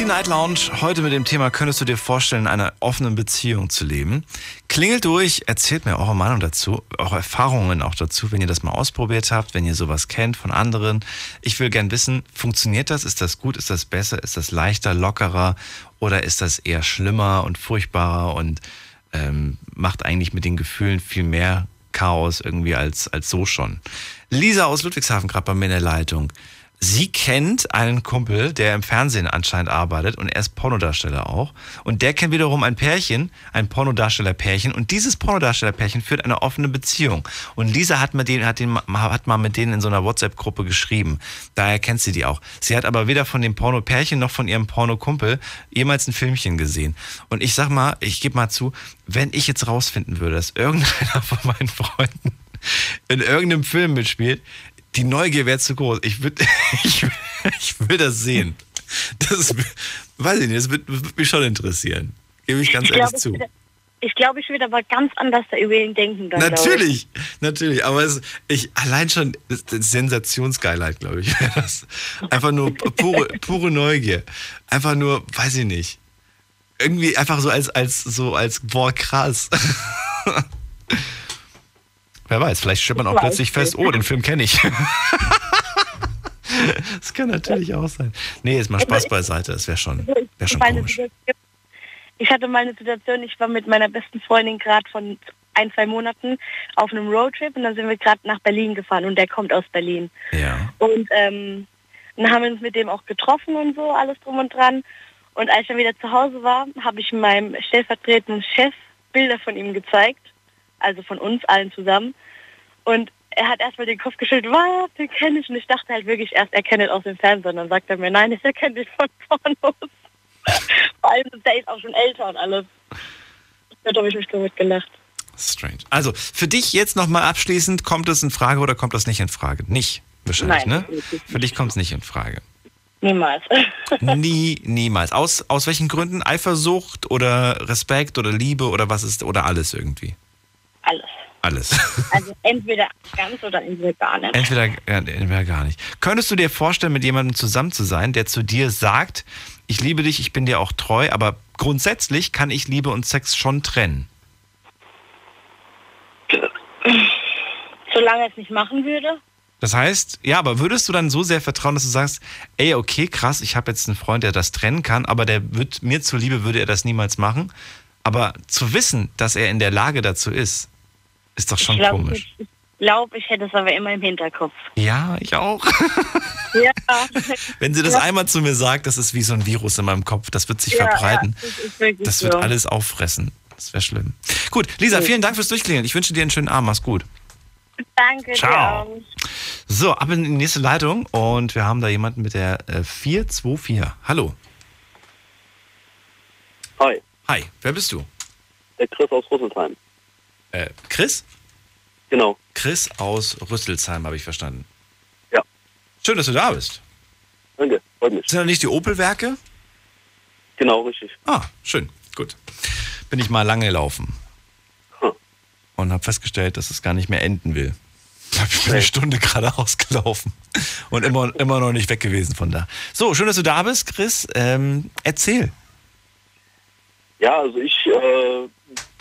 Die Night Lounge, heute mit dem Thema, könntest du dir vorstellen, in einer offenen Beziehung zu leben? Klingelt durch, erzählt mir eure Meinung dazu, eure Erfahrungen auch dazu, wenn ihr das mal ausprobiert habt, wenn ihr sowas kennt von anderen. Ich will gern wissen, funktioniert das? Ist das gut? Ist das besser? Ist das leichter, lockerer? Oder ist das eher schlimmer und furchtbarer und ähm, macht eigentlich mit den Gefühlen viel mehr Chaos irgendwie als, als so schon? Lisa aus Ludwigshafen gerade bei mir in der Leitung. Sie kennt einen Kumpel, der im Fernsehen anscheinend arbeitet und er ist Pornodarsteller auch. Und der kennt wiederum ein Pärchen, ein Pornodarstellerpärchen. Und dieses Pornodarstellerpärchen führt eine offene Beziehung. Und Lisa hat, mit denen, hat, den, hat mal mit denen in so einer WhatsApp-Gruppe geschrieben. Daher kennt sie die auch. Sie hat aber weder von dem Pornopärchen noch von ihrem Pornokumpel jemals ein Filmchen gesehen. Und ich sag mal, ich gebe mal zu, wenn ich jetzt rausfinden würde, dass irgendeiner von meinen Freunden in irgendeinem Film mitspielt, die Neugier wäre zu groß. Ich würde ich, ich will das sehen. Das weiß ich nicht, das würde würd mich schon interessieren. Gebe ich ganz Ich ehrlich glaube, zu. ich, glaube, ich würde aber ganz anders über ihn denken. Dann, glaub ich. Natürlich, natürlich. Aber es, ich allein schon Sensationsgeilheit, glaube ich. das. Einfach nur pure, pure Neugier. Einfach nur, weiß ich nicht. Irgendwie einfach so als, als, so als, boah, krass. Wer weiß, vielleicht stellt man auch plötzlich fest, oh, den Film kenne ich. Das kann natürlich auch sein. Nee, jetzt mal Spaß beiseite. Das wäre schon, wär Ich schon komisch. ich hatte mal eine Situation, ich war mit meiner besten Freundin gerade von ein, zwei Monaten auf einem Roadtrip und dann sind wir gerade nach Berlin gefahren und der kommt aus Berlin. Ja. Und ähm, dann haben wir uns mit dem auch getroffen und so, alles drum und dran. Und als ich dann wieder zu Hause war, habe ich meinem stellvertretenden Chef Bilder von ihm gezeigt, also von uns allen zusammen. Und er hat erstmal den Kopf geschüttelt, was, den kenne ich. Und ich dachte halt wirklich erst, er kennt ihn aus dem Fernsehen. Und dann sagt er mir, nein, ich erkenne dich von Pornos. Vor allem, der ist auch schon älter und alles. Da habe ich mich damit gelacht. Strange. Also, für dich jetzt nochmal abschließend, kommt es in Frage oder kommt das nicht in Frage? Nicht, wahrscheinlich, Nein, ne? Für dich kommt es nicht in Frage. Niemals. Nie, niemals. Aus, aus welchen Gründen? Eifersucht oder Respekt oder Liebe oder was ist, oder alles irgendwie? Alles. Alles. Also entweder ganz oder entweder gar nicht. Entweder, entweder gar nicht. Könntest du dir vorstellen, mit jemandem zusammen zu sein, der zu dir sagt, ich liebe dich, ich bin dir auch treu, aber grundsätzlich kann ich Liebe und Sex schon trennen? Solange er es nicht machen würde. Das heißt, ja, aber würdest du dann so sehr vertrauen, dass du sagst, ey, okay, krass, ich habe jetzt einen Freund, der das trennen kann, aber der wird mir zuliebe würde er das niemals machen. Aber zu wissen, dass er in der Lage dazu ist, ist doch schon ich glaube, komisch. ich, glaub, ich hätte es aber immer im Hinterkopf. Ja, ich auch. Ja. Wenn sie das Ja. einmal zu mir sagt, das ist wie so ein Virus in meinem Kopf, das wird sich Ja, verbreiten. ja, das das wird so. alles auffressen. Das wäre schlimm. Gut, Lisa, Gut. vielen Dank fürs Durchklingeln. Ich wünsche dir einen schönen Abend. Mach's gut. Danke Ciao. So, ab in die nächste Leitung und wir haben da jemanden mit der äh, 424. Hallo. Hi. Hi, wer bist du? Der Chris aus Rüsselsheim. Äh, Chris? Genau. Chris aus Rüsselsheim, habe ich verstanden. Ja. Schön, dass du da bist. Danke, freut mich. Sind das nicht die Opel-Werke? Genau, richtig. Ah, schön, gut. Bin ich mal lange gelaufen. Und habe festgestellt, dass es gar nicht mehr enden will. Ich bin eine Stunde geradeaus gelaufen und immer, immer noch nicht weg gewesen von da. So, schön, dass du da bist, Chris. Ähm, erzähl. Ja, also ich äh,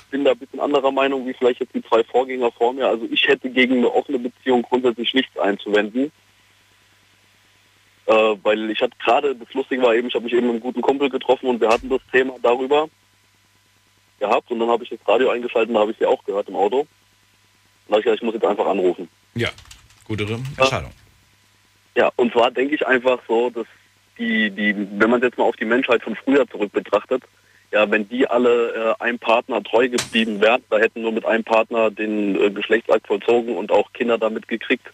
bin da ein bisschen anderer Meinung, wie vielleicht jetzt die zwei Vorgänger vor mir. Also ich hätte gegen eine offene Beziehung grundsätzlich nichts einzuwenden. Äh, weil ich hatte gerade, das Lustige war eben, ich habe mich eben mit einem guten Kumpel getroffen und wir hatten das Thema darüber gehabt und dann habe ich das Radio eingeschaltet und da habe ich sie auch gehört im Auto. Und da habe ich gesagt, ich muss jetzt einfach anrufen. Ja, gute Entscheidung. Ja, und zwar denke ich einfach so, dass die, die, wenn man jetzt mal auf die Menschheit von früher zurück betrachtet, ja, wenn die alle äh, einem Partner treu geblieben wären, da hätten nur mit einem Partner den äh, Geschlechtsakt vollzogen und auch Kinder damit gekriegt,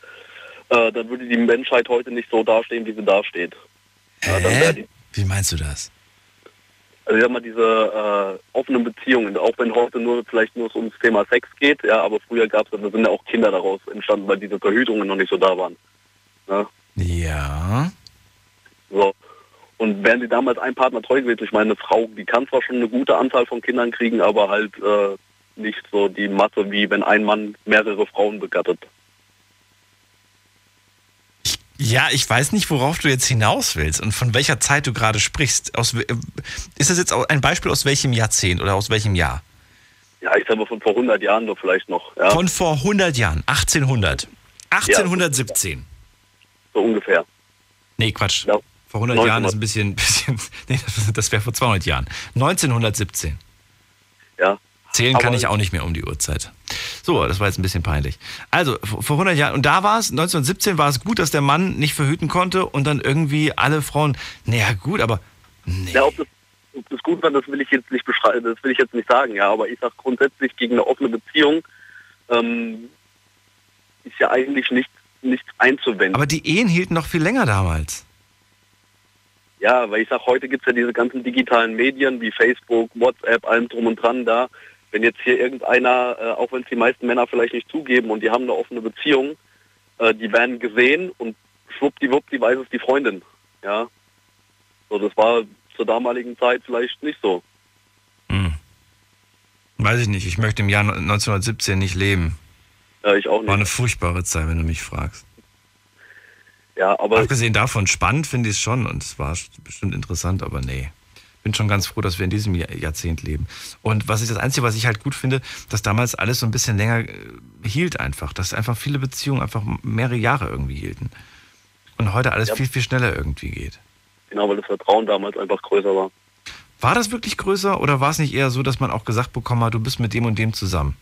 äh, dann würde die Menschheit heute nicht so dastehen, wie sie dasteht. Ja, die, Wie meinst du das? also ich sag mal, diese äh, offenen Beziehungen, auch wenn heute nur vielleicht nur ums Thema Sex geht, ja, aber früher gab es, da sind ja auch Kinder daraus entstanden, weil diese Verhütungen noch nicht so da waren. Ja. Ja. So. Und wären sie damals ein Partner treu gewesen, ich meine, eine Frau, die kann zwar schon eine gute Anzahl von Kindern kriegen, aber halt äh, nicht so die Masse, wie wenn ein Mann mehrere Frauen begattet. Ja, ich weiß nicht, worauf du jetzt hinaus willst und von welcher Zeit du gerade sprichst. Aus, we- ist das jetzt ein Beispiel aus welchem Jahrzehnt oder aus welchem Jahr? Ja, ich sag mal von vor 100 Jahren doch vielleicht noch. Ja, Von vor 100 Jahren, 1800. 1817. so ungefähr. Nee, Quatsch. Ja. Vor 100 Jahren ist ein bisschen, bisschen nee, das- wäre vor 200 Jahren. 1917. Ja. Zählen kann ich auch nicht mehr um die Uhrzeit. So, das war jetzt ein bisschen peinlich. Also, vor vor 100 Jahren, und da war es, 1917 war es gut, dass der Mann nicht verhüten konnte und dann irgendwie alle Frauen, naja gut, aber Ja, ob das, ob das gut war, das will ich jetzt nicht beschreiben, das will ich jetzt nicht sagen, ja, aber ich sag grundsätzlich gegen eine offene Beziehung ähm, ist ja eigentlich nicht, nichts einzuwenden. Aber die Ehen hielten noch viel länger damals. Ja, weil ich sag, heute gibt's ja diese ganzen digitalen Medien wie Facebook, WhatsApp, allem drum und dran da. Wenn jetzt hier irgendeiner, äh, auch wenn es die meisten Männer vielleicht nicht zugeben und die haben eine offene Beziehung, äh, die werden gesehen und schwuppdiwupp, weiß es die Freundin. Ja. So, das war zur damaligen Zeit vielleicht nicht so. Weiß ich nicht, ich möchte im Jahr 1917 nicht leben. Ja, ich auch nicht. War eine furchtbare Zeit, wenn du mich fragst. Ja, aber. Abgesehen davon, spannend finde ich es schon und es war bestimmt interessant, aber nee. Bin schon ganz froh, dass wir in diesem Jahr- Jahrzehnt leben. Und was ist das Einzige, was ich halt gut finde, dass damals alles so ein bisschen länger äh, hielt einfach. Dass einfach viele Beziehungen einfach mehrere Jahre irgendwie hielten. Und heute alles Ja. viel, viel schneller irgendwie geht. Genau, weil das Vertrauen damals einfach größer war. War das wirklich größer oder war es nicht eher so, dass man auch gesagt bekommen hat, du bist mit dem und dem zusammen?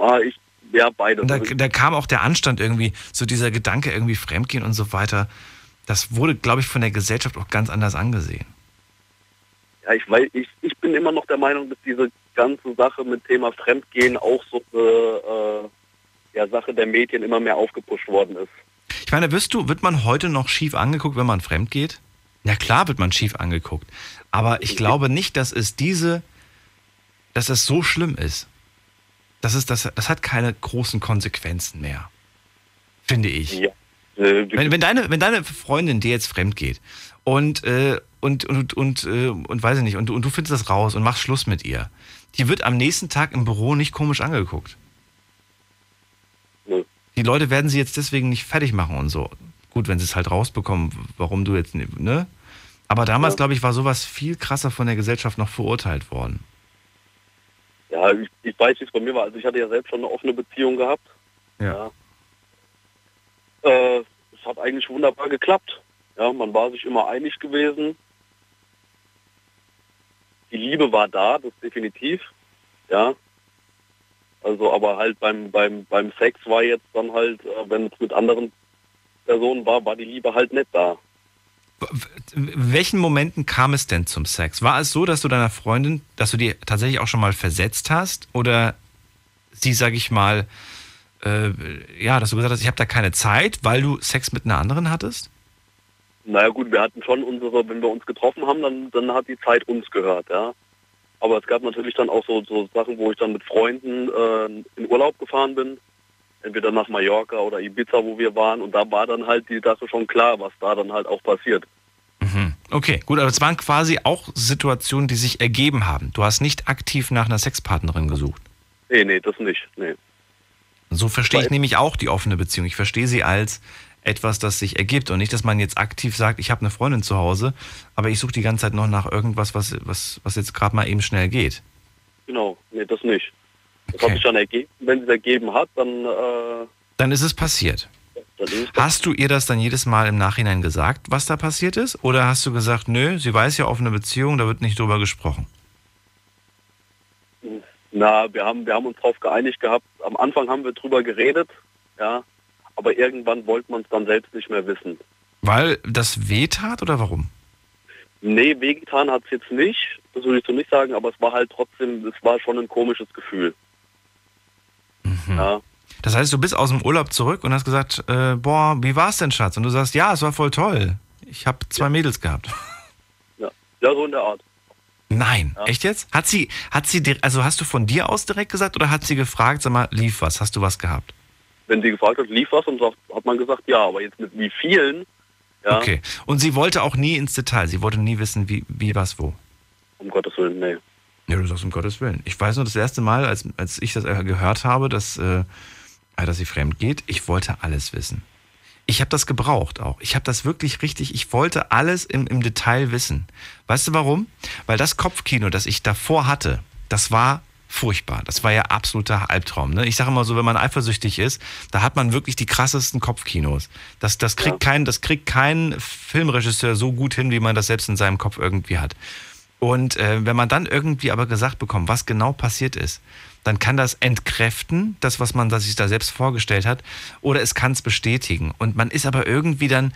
Ah, ich, ja, beide. Und da, da kam auch der Anstand irgendwie, so dieser Gedanke irgendwie Fremdgehen und so weiter. Das wurde, glaube ich, von der Gesellschaft auch ganz anders angesehen. Ja, ich, weiß, ich, ich bin immer noch der Meinung, dass diese ganze Sache mit Thema Fremdgehen auch so eine äh, ja, Sache der Medien immer mehr aufgepusht worden ist. Ich meine, wirst du, wird man heute noch schief angeguckt, wenn man fremd geht? Ja klar wird man schief angeguckt. Aber ich glaube nicht, dass es diese, dass es so schlimm ist. Das, ist das, das hat keine großen Konsequenzen mehr. Finde ich. Ja. Äh, Wenn, wenn, deine, wenn deine Freundin dir jetzt fremd geht und, äh, und, und, und, äh, und weiß ich nicht, und, und du findest das raus und machst Schluss mit ihr, die wird am nächsten Tag im Büro nicht komisch angeguckt. Die Leute werden sie jetzt deswegen nicht fertig machen und so. Gut, wenn sie es halt rausbekommen, warum du jetzt, ne? Aber damals, Ja. glaube ich, war sowas viel krasser von der Gesellschaft noch verurteilt worden. Ja, ich, ich weiß, wie es bei mir war. Also ich hatte ja selbst schon eine offene Beziehung gehabt. Ja. Äh, es hat eigentlich wunderbar geklappt. Ja, man war sich immer einig gewesen. Die Liebe war da, das definitiv. Ja. Also, aber halt beim, beim, beim Sex war jetzt dann halt, äh, wenn es mit anderen Personen war, war die Liebe halt nicht da. Welchen Momenten kam es denn zum Sex? War es so, dass du deiner Freundin, dass du die tatsächlich auch schon mal versetzt hast? Oder sie, sag ich mal, äh, ja, dass du gesagt hast, ich habe da keine Zeit, weil du Sex mit einer anderen hattest? Naja gut, wir hatten schon unsere, wenn wir uns getroffen haben, dann, dann hat die Zeit uns gehört, ja. Aber es gab natürlich dann auch so, so Sachen, wo ich dann mit Freunden äh, in Urlaub gefahren bin. Entweder nach Mallorca oder Ibiza, wo wir waren. Und da war dann halt die Sache schon klar, was da dann halt auch passiert. Okay, gut, aber es waren quasi auch Situationen, die sich ergeben haben. Du hast nicht aktiv nach einer Sexpartnerin gesucht. Nee, nee, das nicht. Nee. So verstehe ich nämlich auch die offene Beziehung. Ich verstehe sie als etwas, das sich ergibt und nicht, dass man jetzt aktiv sagt, ich habe eine Freundin zu Hause, aber ich suche die ganze Zeit noch nach irgendwas, was, was, was jetzt gerade mal eben schnell geht. Genau, nee, das nicht. Das hat sich dann ergeben. Wenn es ergeben hat, dann, äh, Dann ist es passiert. Hast du ihr das dann jedes Mal im Nachhinein gesagt, was da passiert ist? Oder hast du gesagt, nö, sie weiß ja offene Beziehung, da wird nicht drüber gesprochen? Na, wir haben, wir haben uns darauf geeinigt gehabt. Am Anfang haben wir drüber geredet, ja. Aber irgendwann wollte man es dann selbst nicht mehr wissen. Weil das weh tat oder warum? Nee, wehgetan hat es jetzt nicht, das würde ich so nicht sagen, aber es war halt trotzdem, es war schon ein komisches Gefühl. Ja. Das heißt, du bist aus dem Urlaub zurück und hast gesagt, äh, boah, wie war's denn, Schatz? Und du sagst, ja, es war voll toll. Ich habe zwei Mädels gehabt. Ja. ja, so in der Art. Nein, echt jetzt? Hat sie, hat sie, also hast du von dir aus direkt gesagt oder hat sie gefragt, sag mal, lief was? Hast du was gehabt? Wenn sie gefragt hat, lief was und sagt, hat man gesagt, ja, aber jetzt mit wie vielen, ja, Okay. Und sie wollte auch nie ins Detail. Sie wollte nie wissen, wie, wie was, wo. um Gottes Willen, nee. Ja, du sagst um Gottes Willen. Ich weiß nur, das erste Mal, als, als ich das äh, gehört habe, dass, äh, ja, dass sie fremd geht, ich wollte alles wissen. Ich habe das gebraucht auch. Ich habe das wirklich richtig, ich wollte alles im, im Detail wissen. Weißt du warum? Weil das Kopfkino, das ich davor hatte, das war furchtbar. Das war ja absoluter Albtraum. Ne? Ich sage immer so, wenn man eifersüchtig ist, da hat man wirklich die krassesten Kopfkinos. Das, das, kriegt kein, das kriegt kein Filmregisseur so gut hin, wie man das selbst in seinem Kopf irgendwie hat. Und äh, wenn man dann irgendwie aber gesagt bekommt, was genau passiert ist, dann kann das entkräften, das, was man sich da selbst vorgestellt hat, oder es kann es bestätigen. Und man ist aber irgendwie dann,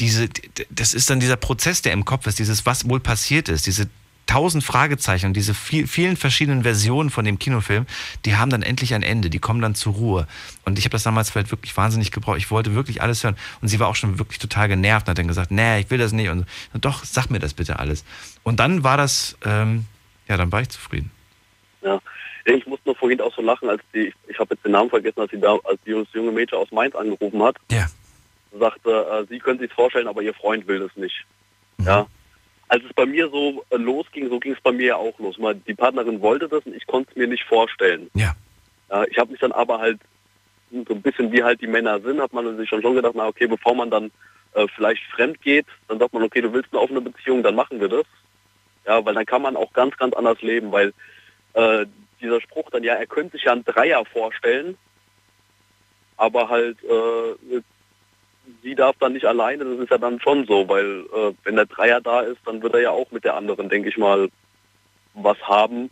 diese, das ist dann dieser Prozess, der im Kopf ist, dieses, was wohl passiert ist, diese tausend Fragezeichen und diese viel, vielen verschiedenen Versionen von dem Kinofilm, die haben dann endlich ein Ende, die kommen dann zur Ruhe. Und ich habe das damals vielleicht wirklich wahnsinnig gebraucht. Ich wollte wirklich alles hören. Und sie war auch schon wirklich total genervt und hat dann gesagt, nee, ich will das nicht. Und so, doch, sag mir das bitte alles. Und dann war das, ähm, ja, dann war ich zufrieden. Ja. Ich musste nur vorhin auch so lachen, als die, ich habe jetzt den Namen vergessen, als die, da, als die junge Mädchen aus Mainz angerufen hat. Ja. Sagte, äh, sie können sich vorstellen, aber ihr Freund will das nicht. Mhm. Ja. Als es bei mir so äh, losging, so ging es bei mir ja auch los. Mal, die Partnerin wollte das und ich konnte es mir nicht vorstellen. Ja. ja ich habe mich dann aber halt so ein bisschen wie halt die Männer sind, hat man sich schon schon gedacht, na okay, bevor man dann äh, vielleicht fremd geht, dann sagt man, okay, du willst eine offene Beziehung, dann machen wir das. Ja, weil dann kann man auch ganz, ganz anders leben, weil äh, dieser Spruch dann, ja, er könnte sich ja einen Dreier vorstellen, aber halt äh, sie darf dann nicht alleine, das ist ja dann schon so, weil äh, wenn der Dreier da ist, dann wird er ja auch mit der anderen, denke ich mal, was haben.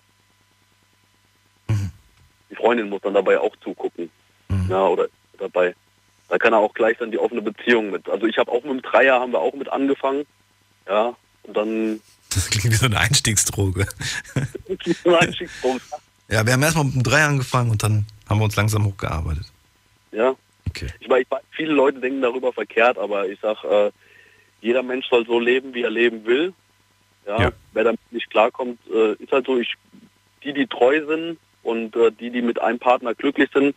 Die Freundin muss dann dabei auch zugucken. Ja, oder dabei. Da kann er auch gleich dann die offene Beziehung mit. Also ich habe auch mit dem Dreier haben wir auch mit angefangen. Ja, und dann. Das klingt wie so eine Einstiegsdroge. eine Einstiegsdroge. Ja, wir haben erstmal mit dem Drei angefangen und dann haben wir uns langsam hochgearbeitet. Ja. Ich meine, ich weiß, viele Leute denken darüber verkehrt, aber ich sag, äh, jeder Mensch soll so leben, wie er leben will. Ja. Wer damit nicht klarkommt, äh, ist halt so, ich, die, die treu sind und äh, die, die mit einem Partner glücklich sind,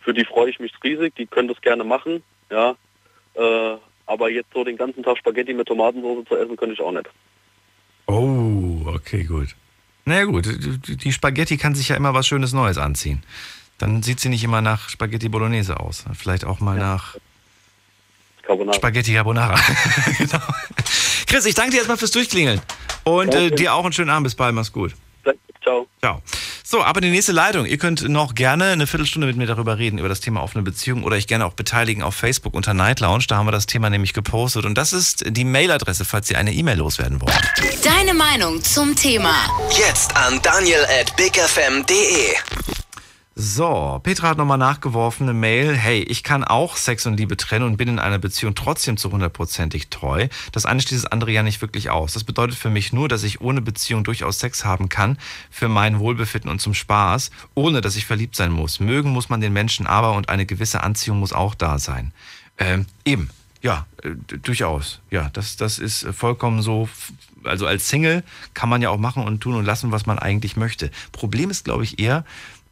für die freue ich mich riesig, die können das gerne machen. Ja. Äh, aber jetzt so den ganzen Tag Spaghetti mit Tomatensauce zu essen, könnte ich auch nicht. Oh, okay, gut. Naja gut, die Spaghetti kann sich ja immer was Schönes Neues anziehen. Dann sieht sie nicht immer nach Spaghetti Bolognese aus. Vielleicht auch mal nach Carbonara. Spaghetti Carbonara. genau. Chris, ich danke dir erstmal fürs Durchklingeln. Und äh, dir auch einen schönen Abend. Bis bald. Mach's gut. Ciao. Ciao. So, aber die nächste Leitung. Ihr könnt noch gerne eine Viertelstunde mit mir darüber reden, über das Thema offene Beziehung oder ich gerne auch beteiligen auf Facebook unter Night Lounge. Da haben wir das Thema nämlich gepostet. Und das ist die Mailadresse, falls ihr eine E-Mail loswerden wollt. Deine Meinung zum Thema. Jetzt an daniel at bigfm.de. So, Petra hat nochmal nachgeworfen, eine Mail. Hey, ich kann auch Sex und Liebe trennen und bin in einer Beziehung trotzdem zu hundertprozentig treu. Das eine schließt das andere ja nicht wirklich aus. Das bedeutet für mich nur, dass ich ohne Beziehung durchaus Sex haben kann, für mein Wohlbefinden und zum Spaß, ohne dass ich verliebt sein muss. Mögen muss man den Menschen aber und eine gewisse Anziehung muss auch da sein. Ähm, eben, ja, äh, durchaus. Ja, das, das ist äh, vollkommen so. Also als Single kann man ja auch machen und tun und lassen, was man eigentlich möchte. Problem ist, glaube ich, eher,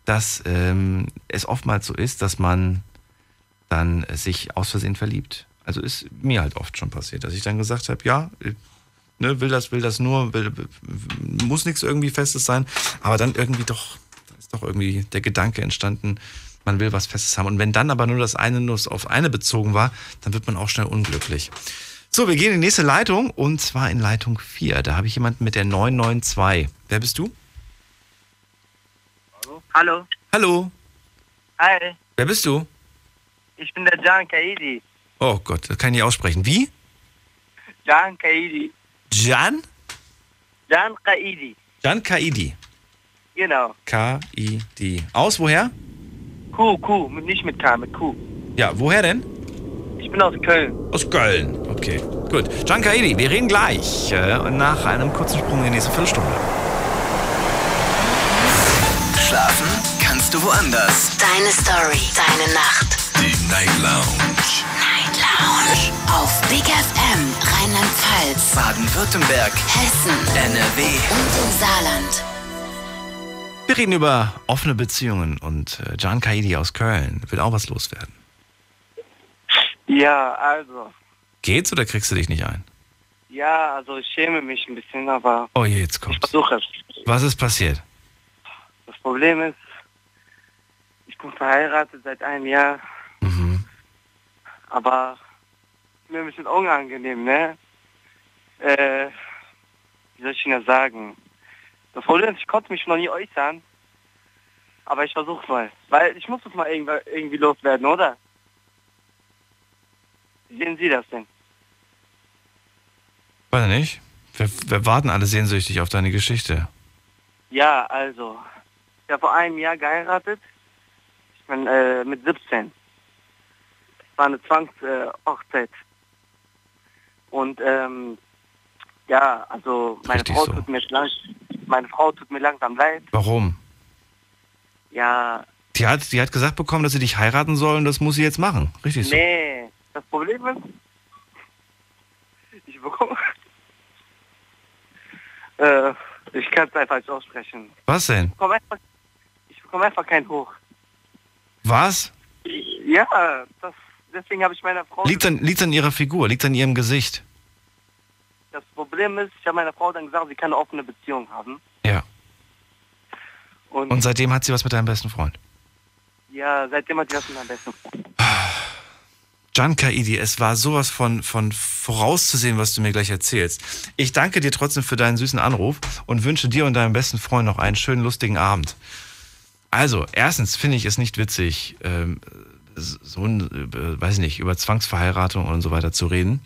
dass ähm, es oftmals so ist, dass man dann sich aus Versehen verliebt. Also ist mir halt oft schon passiert, dass ich dann gesagt habe, ja, äh, ne, will das, will das nur, will, muss nichts irgendwie Festes sein, aber dann irgendwie doch, da ist doch irgendwie der Gedanke entstanden, man will was Festes haben. Und wenn dann aber nur das eine nur auf eine bezogen war, dann wird man auch schnell unglücklich. So, wir gehen in die nächste Leitung und zwar in Leitung 4. Da habe ich jemanden mit der 992. Wer bist du? Hallo. Hallo. Hi, Wer bist du? ich bin der Jan Kaidi. Oh Gott, das kann ich nicht aussprechen. Wie? Jan Kaidi. Jan? Jan Kaidi. Jan Kaidi. Genau. K-I-D. Aus woher? Q, Q, nicht mit K, mit Q. Ja, woher denn? Ich bin aus Köln. Aus Köln. Okay, gut. Jan Kaidi, wir reden gleich äh, nach einem kurzen Sprung in die nächste Viertelstunde. Schlafen kannst du woanders. Deine Story. Deine Nacht. Die Night Lounge. Night Lounge. Auf Big FM. Rheinland-Pfalz. Baden-Württemberg. Hessen. NRW. Und im Saarland. Wir reden über offene Beziehungen und äh, Jan Kaidi aus Köln will auch was loswerden. Ja, also. Geht's oder kriegst du dich nicht ein? Ja, also ich schäme mich ein bisschen, aber Oh je, jetzt ich kommt's. versuche es. Was ist passiert? Das Problem ist, ich bin verheiratet seit einem Jahr, Mhm. aber mir ein bisschen unangenehm, ne? Äh, wie soll ich Ihnen das sagen? Das Problem ist, ich konnte mich noch nie äußern, aber ich versuch's mal. Weil ich muss es mal irgendwie, irgendwie loswerden, oder? Wie sehen Sie das denn? Weiß nicht. Wir, wir warten alle sehnsüchtig auf deine Geschichte. Ja, also, ich habe vor einem Jahr geheiratet. Ich bin äh, mit 17. Es war eine Zwangshochzeit. Hochzeit. Und ähm, ja, also meine Richtig Frau so. tut mir lang, meine Frau tut mir langsam leid. Warum? Ja, Die hat, die hat gesagt bekommen, dass sie dich heiraten soll und das muss sie jetzt machen. Richtig so. nee, das Problem ist, ich bekomme, äh, ich kann es einfach nicht aussprechen. Was denn? Bekomme einfach, ich bekomme einfach keinen Hoch. Was? Ja, das, deswegen habe ich meiner Frau. Liegt an, liegt an ihrer Figur, liegt an ihrem Gesicht. Das Problem ist, ich habe meiner Frau dann gesagt, sie kann eine offene Beziehung haben. Ja. Und, Und seitdem hat sie was mit deinem besten Freund. ja, seitdem hat sie das mit meinem besten Freund. Jan Kaidi, es war sowas von, von vorauszusehen, was du mir gleich erzählst. Ich danke dir trotzdem für deinen süßen Anruf und wünsche dir und deinem besten Freund noch einen schönen, lustigen Abend. Also, erstens finde ich es nicht witzig, ähm, so ein, äh, weiß ich nicht, über Zwangsverheiratung und so weiter zu reden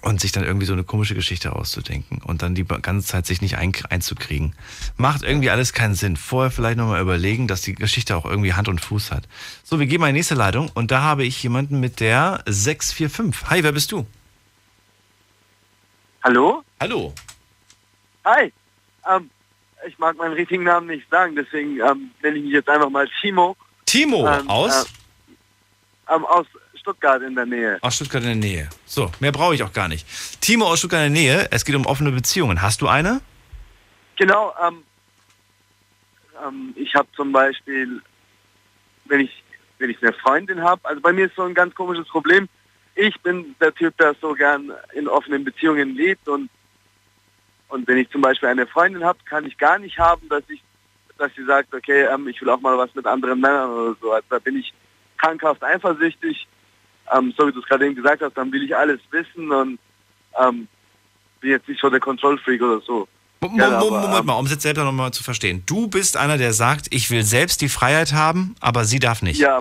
und sich dann irgendwie so eine komische Geschichte auszudenken und dann die ganze Zeit sich nicht ein, einzukriegen. Macht irgendwie alles keinen Sinn. Vorher vielleicht nochmal überlegen, dass die Geschichte auch irgendwie Hand und Fuß hat. So, wir gehen mal in die nächste Leitung und da habe ich jemanden mit der 645. Hi, wer bist du? Hallo? Hallo. Hi. Ähm, ich mag meinen richtigen Namen nicht sagen, deswegen ähm, nenne ich mich jetzt einfach mal Timo. Timo, Ähm, aus? Äh, ähm, aus Stuttgart in der Nähe. Aus Stuttgart in der Nähe. So, mehr brauche ich auch gar nicht. Timo aus Stuttgart in der Nähe, es geht um offene Beziehungen. Hast du eine? Genau, ähm, ähm, ich habe zum Beispiel, wenn ich, wenn ich eine Freundin habe, also bei mir ist so ein ganz komisches Problem. Ich bin der Typ, der so gern in offenen Beziehungen lebt und und wenn ich zum Beispiel eine Freundin habe, kann ich gar nicht haben, dass ich, dass sie sagt, okay, ähm, ich will auch mal was mit anderen Männern oder so. Also da bin ich krankhaft eifersüchtig. Ähm, so wie du es gerade eben gesagt hast, dann will ich alles wissen und ähm, bin jetzt nicht so der Kontrollfreak oder so. Mo- Ja, Mo- Mo- aber, Moment ähm, mal, um es jetzt selber nochmal zu verstehen. Du bist einer, der sagt, ich will selbst die Freiheit haben, aber sie darf nicht. Ja.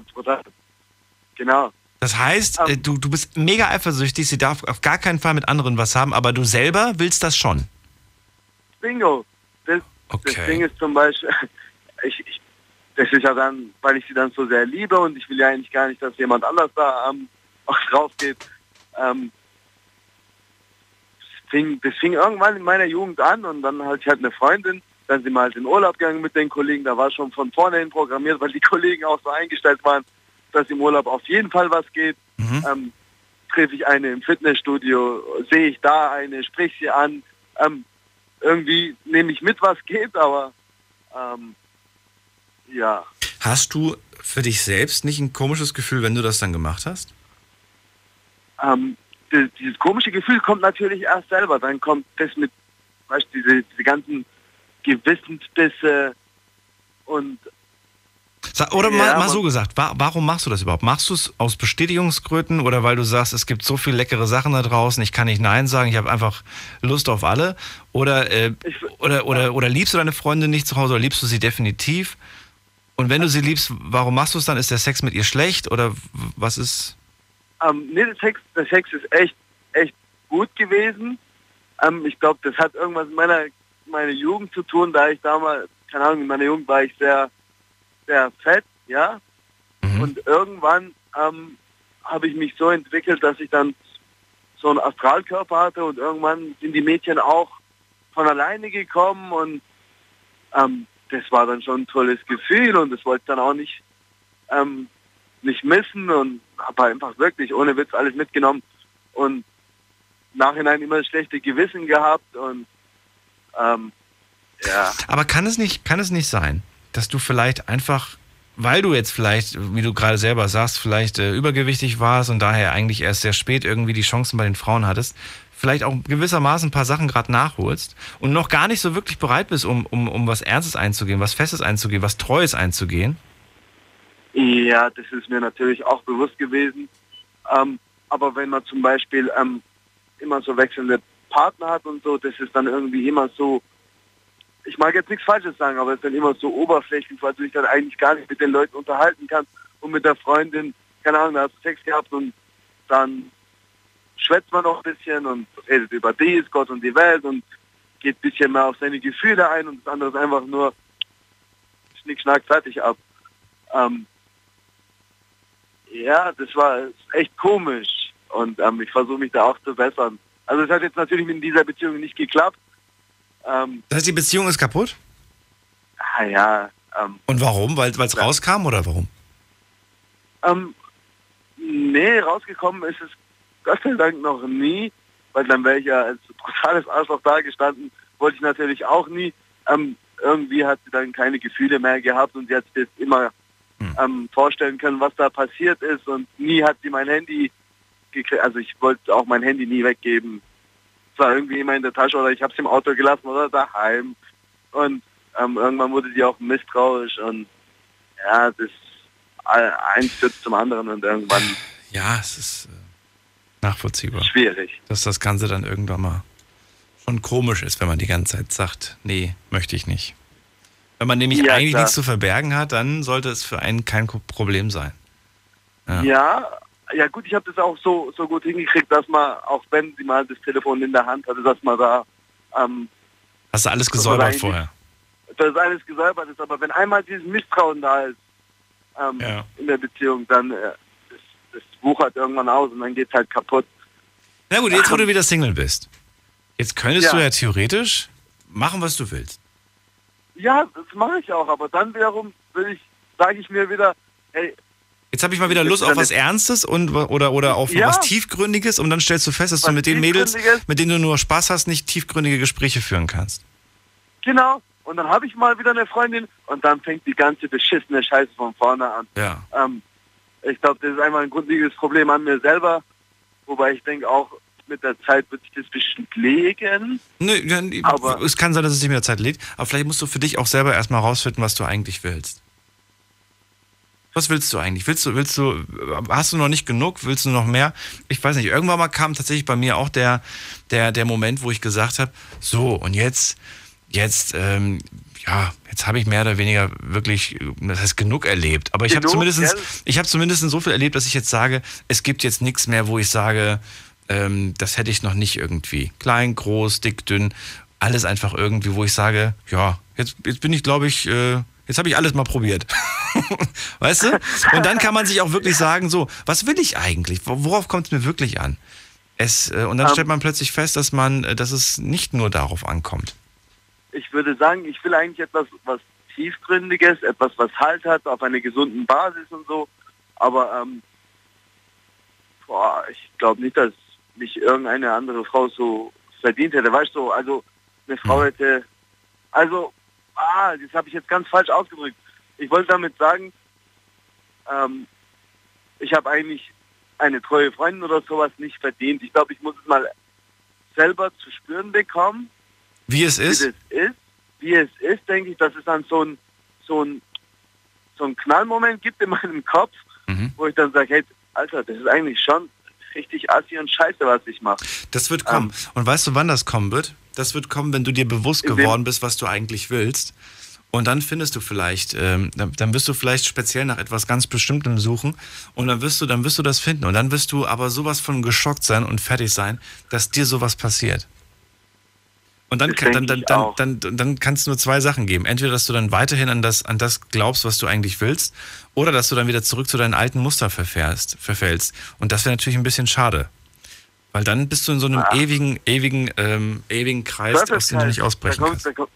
Genau. Das heißt, äh, du, du bist mega eifersüchtig, sie darf auf gar keinen Fall mit anderen was haben, aber du selber willst das schon. Bingo. Das, das Ding ist zum Beispiel, ich, ich, das ist ja dann, weil ich sie dann so sehr liebe und ich will ja eigentlich gar nicht, dass jemand anders da ähm, auch drauf geht. Ähm, das, fing, das fing irgendwann in meiner Jugend an und dann hatte ich halt eine Freundin, dann sind wir halt in Urlaub gegangen mit den Kollegen, da war schon von vornherein programmiert, weil die Kollegen auch so eingestellt waren, dass im Urlaub auf jeden Fall was geht. Ähm, treffe ich eine im Fitnessstudio, sehe ich da eine, sprich sie an. Ähm, irgendwie nehme ich mit, was geht, aber ähm, ja. Hast du für dich selbst nicht ein komisches Gefühl, wenn du das dann gemacht hast? Ähm, die- dieses komische Gefühl kommt natürlich erst selber. Dann kommt das mit, weißt du, diese, diese ganzen Gewissensbisse und Oder Ja, mal, so gesagt, wa warum machst du das überhaupt? Machst du es aus Bestätigungsgründen oder weil du sagst, es gibt so viele leckere Sachen da draußen, ich kann nicht Nein sagen, ich habe einfach Lust auf alle? Oder, äh, oder, oder, oder liebst du deine Freundin nicht zu Hause oder liebst du sie definitiv? Und wenn du sie liebst, warum machst du es dann? Ist der Sex mit ihr schlecht oder was ist? Ähm, nee, der Sex, der Sex ist echt, echt gut gewesen. Ähm, ich glaube, das hat irgendwas mit meiner, meiner Jugend zu tun, da ich damals, keine Ahnung, in meiner Jugend war ich sehr, sehr fett, ja. Und irgendwann ähm, habe ich mich so entwickelt, dass ich dann so einen Astralkörper hatte und irgendwann sind die Mädchen auch von alleine gekommen und ähm, das war dann schon ein tolles Gefühl und das wollte ich dann auch nicht ähm, nicht missen und habe einfach wirklich ohne Witz alles mitgenommen und Nachhinein immer schlechte Gewissen gehabt und ähm, ja. Aber kann es nicht, kann es nicht sein, dass du vielleicht einfach, weil du jetzt vielleicht, wie du gerade selber sagst, vielleicht äh, übergewichtig warst und daher eigentlich erst sehr spät irgendwie die Chancen bei den Frauen hattest, vielleicht auch gewissermaßen ein paar Sachen gerade nachholst und noch gar nicht so wirklich bereit bist, um, um, um was Ernstes einzugehen, was Festes einzugehen, was Treues einzugehen? Ja, das ist mir natürlich auch bewusst gewesen. Ähm, aber wenn man zum Beispiel ähm, immer so wechselnde Partner hat und so, das ist dann irgendwie immer so, ich mag jetzt nichts Falsches sagen, aber es ist dann immer so oberflächlich, weil du dich dann eigentlich gar nicht mit den Leuten unterhalten kannst und mit der Freundin, keine Ahnung, da hast du Sex gehabt und dann schwätzt man noch ein bisschen und redet über dies, Gott und die Welt und geht ein bisschen mehr auf seine Gefühle ein und das andere ist einfach nur schnick, schnack, fertig ab. Ähm, ja, das war echt komisch und ähm, ich versuche mich da auch zu bessern. Also es hat jetzt natürlich mit dieser Beziehung nicht geklappt. Ähm, Das heißt, die Beziehung ist kaputt? ah, ja, ähm, Und warum? Weil es rauskam oder warum? ähm, nee, rausgekommen ist es Gott sei Dank noch nie, weil dann wäre ich ja als brutales Arschloch da gestanden, wollte ich natürlich auch nie. Ähm, irgendwie hat sie dann keine Gefühle mehr gehabt und sie hat sich das immer ähm, vorstellen können, was da passiert ist und nie hat sie mein Handy gekriegt. Also ich wollte auch mein Handy nie weggeben. Es war irgendwie immer in der Tasche oder ich habe es im Auto gelassen oder daheim. Und ähm, irgendwann wurde sie auch misstrauisch und ja, das eins führt zum anderen und irgendwann Ja, es ist äh, nachvollziehbar. schwierig. Dass das Ganze dann irgendwann mal schon komisch ist, wenn man die ganze Zeit sagt, nee, möchte ich nicht. Wenn man nämlich Ja, eigentlich klar. nichts zu verbergen hat, dann sollte es für einen kein Problem sein. Ja. ja, gut, ich habe das auch so, so gut hingekriegt, dass man, auch wenn sie mal das Telefon in der Hand hatte, dass man da ähm, Hast du alles gesäubert eigentlich- vorher? dass alles gesäubert ist. Aber wenn einmal dieses Misstrauen da ist ähm, Ja. in der Beziehung, dann äh, das, das wuchert irgendwann aus und dann geht's halt kaputt. Na gut, jetzt wo du wieder Single bist. Jetzt könntest Ja. du ja theoretisch machen, was du willst. Ja, das mache ich auch, aber dann wiederum will ich, sage ich mir wieder, hey, Jetzt habe ich mal wieder Lust auf was Ernstes und oder oder auf Ja. was Tiefgründiges und dann stellst du fest, dass du Was mit den Mädels, mit denen du nur Spaß hast, nicht tiefgründige Gespräche führen kannst. genau. Und dann habe ich mal wieder eine Freundin und dann fängt die ganze beschissene Scheiße von vorne an. Ja. Ähm, ich glaube, das ist einmal ein grundlegendes Problem an mir selber, wobei ich denke auch mit der Zeit wird sich das bestimmt legen. Nö, ja, es kann sein, dass es sich mit der Zeit lädt, aber vielleicht musst du für dich auch selber erstmal rausfinden, was du eigentlich willst. Was willst du eigentlich? Willst du, willst du, hast du noch nicht genug? Willst du noch mehr? Ich weiß nicht. Irgendwann mal kam tatsächlich bei mir auch der, der, der Moment, wo ich gesagt habe, so, und jetzt, jetzt, ähm, ja, jetzt habe ich mehr oder weniger wirklich, das heißt genug erlebt. Aber ich habe zumindest, ich habe zumindest so viel erlebt, dass ich jetzt sage, es gibt jetzt nichts mehr, wo ich sage, ähm, das hätte ich noch nicht irgendwie. Klein, groß, dick, dünn, alles einfach irgendwie, wo ich sage, ja, jetzt, jetzt bin ich, glaube ich, äh, jetzt habe ich alles mal probiert. weißt du? Und dann kann man sich auch wirklich sagen, so, was will ich eigentlich? Wo- Worauf kommt es mir wirklich an? Es, äh, und dann Ähm. stellt man plötzlich fest, dass man, äh, dass es nicht nur darauf ankommt. Ich würde sagen, ich will eigentlich etwas, was tiefgründiges, etwas, was Halt hat, auf einer gesunden Basis und so. Aber ähm, boah, ich glaube nicht, dass mich irgendeine andere Frau so verdient hätte. Weißt du, also eine Frau hätte, also, ah, das habe ich jetzt ganz falsch ausgedrückt. Ich wollte damit sagen, ähm, ich habe eigentlich eine treue Freundin oder sowas nicht verdient. Ich glaube, ich muss es mal selber zu spüren bekommen, Wie es ist? wie das ist. Wie es ist, denke ich, dass es dann so ein, so ein, so ein Knallmoment gibt in meinem Kopf, Mhm. wo ich dann sage, hey, Alter, das ist eigentlich schon richtig assi und scheiße, was ich mache. Das wird kommen. Und weißt du, wann das kommen wird? Das wird kommen, wenn du dir bewusst geworden bist, was du eigentlich willst. Und dann findest du vielleicht, ähm, dann, dann wirst du vielleicht speziell nach etwas ganz Bestimmtem suchen und dann wirst du, dann wirst du das finden. Und dann wirst du aber sowas von geschockt sein und fertig sein, dass dir sowas passiert. Und dann, kann, dann, dann, dann, auch. dann, dann kann es nur zwei Sachen geben. Entweder, dass du dann weiterhin an das, an das glaubst, was du eigentlich willst, oder dass du dann wieder zurück zu deinen alten Muster verfährst, verfällst. Und das wäre natürlich ein bisschen schade. Weil dann bist du in so einem ewigen, ewigen, ähm, ewigen Kreis, aus dem du nicht ausbrechen da kannst. kommt, da kommt,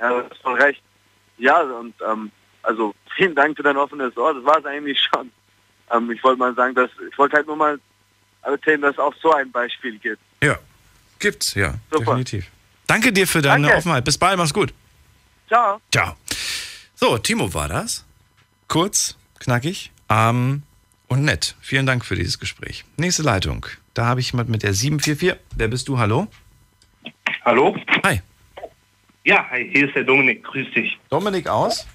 ja, du hast voll recht. Ja, und ähm, also vielen Dank für dein offenes Ohr. Das war es eigentlich schon. Ähm, ich wollte mal sagen, dass ich wollte halt nur mal erzählen, dass es auch so ein Beispiel gibt. Ja, gibt's, ja, Super. definitiv. Danke dir für deine Danke. Offenheit. Bis bald, mach's gut. Ciao. Ciao. So, Timo war das. Kurz, knackig, ähm, und nett. Vielen Dank für dieses Gespräch. Nächste Leitung. Da habe ich jemand mit der 744. Wer bist du? Hallo? Hallo? Hi. Ja, hi, hier ist der Dominik. Grüß dich. Dominik aus?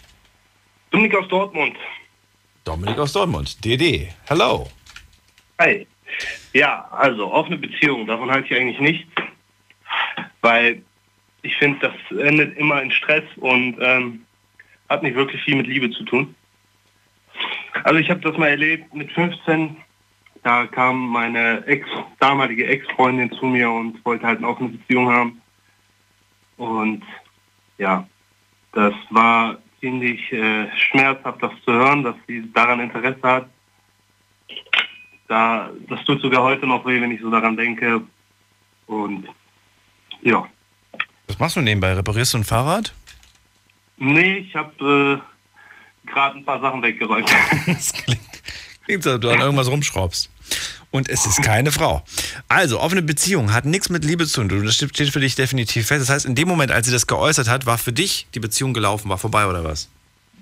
Dominik aus Dortmund. Dominik aus Dortmund. DD. Hello. Hi. Ja, also offene Beziehung, davon halte ich eigentlich nichts. Weil ich finde, das endet immer in Stress und ähm, hat nicht wirklich viel mit Liebe zu tun. Also ich habe das mal erlebt mit 15. Da kam meine Ex, damalige Ex-Freundin zu mir und wollte halt eine offene Beziehung haben. Und ja, das war ziemlich äh, schmerzhaft, das zu hören, dass sie daran Interesse hat. Da, das tut sogar heute noch weh, wenn ich so daran denke. Und ja. Was machst du nebenbei? Reparierst du ein Fahrrad? Nee, ich habe äh, gerade ein paar Sachen weggeräumt. Klingt so, als ob du an irgendwas rumschraubst. Und es ist keine Frau. Also, offene Beziehung hat nichts mit Liebe zu tun. Das steht für dich definitiv fest. Das heißt, in dem Moment, als sie das geäußert hat, war für dich die Beziehung gelaufen, war vorbei oder was?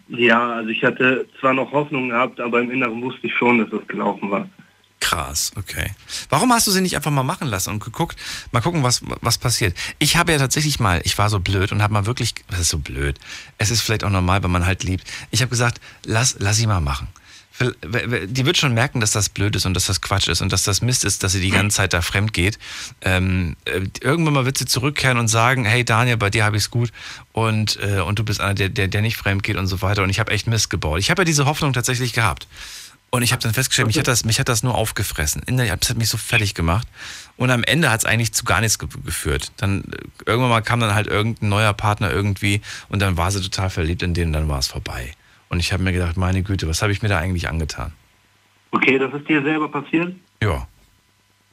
ja, also ich hatte zwar noch Hoffnung gehabt, aber im Inneren wusste ich schon, dass es gelaufen war. Krass, okay. Warum hast du sie nicht einfach mal machen lassen und geguckt, mal gucken, was, was passiert? Ich habe ja tatsächlich mal, ich war so blöd und habe mal wirklich, was ist so blöd? Es ist vielleicht auch normal, wenn man halt liebt. Ich habe gesagt, lass, lass sie mal machen. Die wird schon merken, dass das blöd ist und dass das Quatsch ist und dass das Mist ist, dass sie die ganze Zeit da fremd geht. Ähm, äh, irgendwann mal wird sie zurückkehren und sagen, hey Daniel, bei dir habe ich es gut und, äh, und du bist einer, der, der, der nicht fremd geht und so weiter. Und ich habe echt Mist gebaut. Ich habe ja diese Hoffnung tatsächlich gehabt. Und ich habe dann festgestellt, mich hat, das, mich hat das nur aufgefressen. Das hat mich so fertig gemacht. Und am Ende hat es eigentlich zu gar nichts ge geführt. Dann äh, irgendwann mal kam dann halt irgendein neuer Partner irgendwie und dann war sie total verliebt in den und dann war es vorbei. Und ich habe mir gedacht, meine Güte, was habe ich mir da eigentlich angetan? Okay, das ist dir selber passiert? Ja.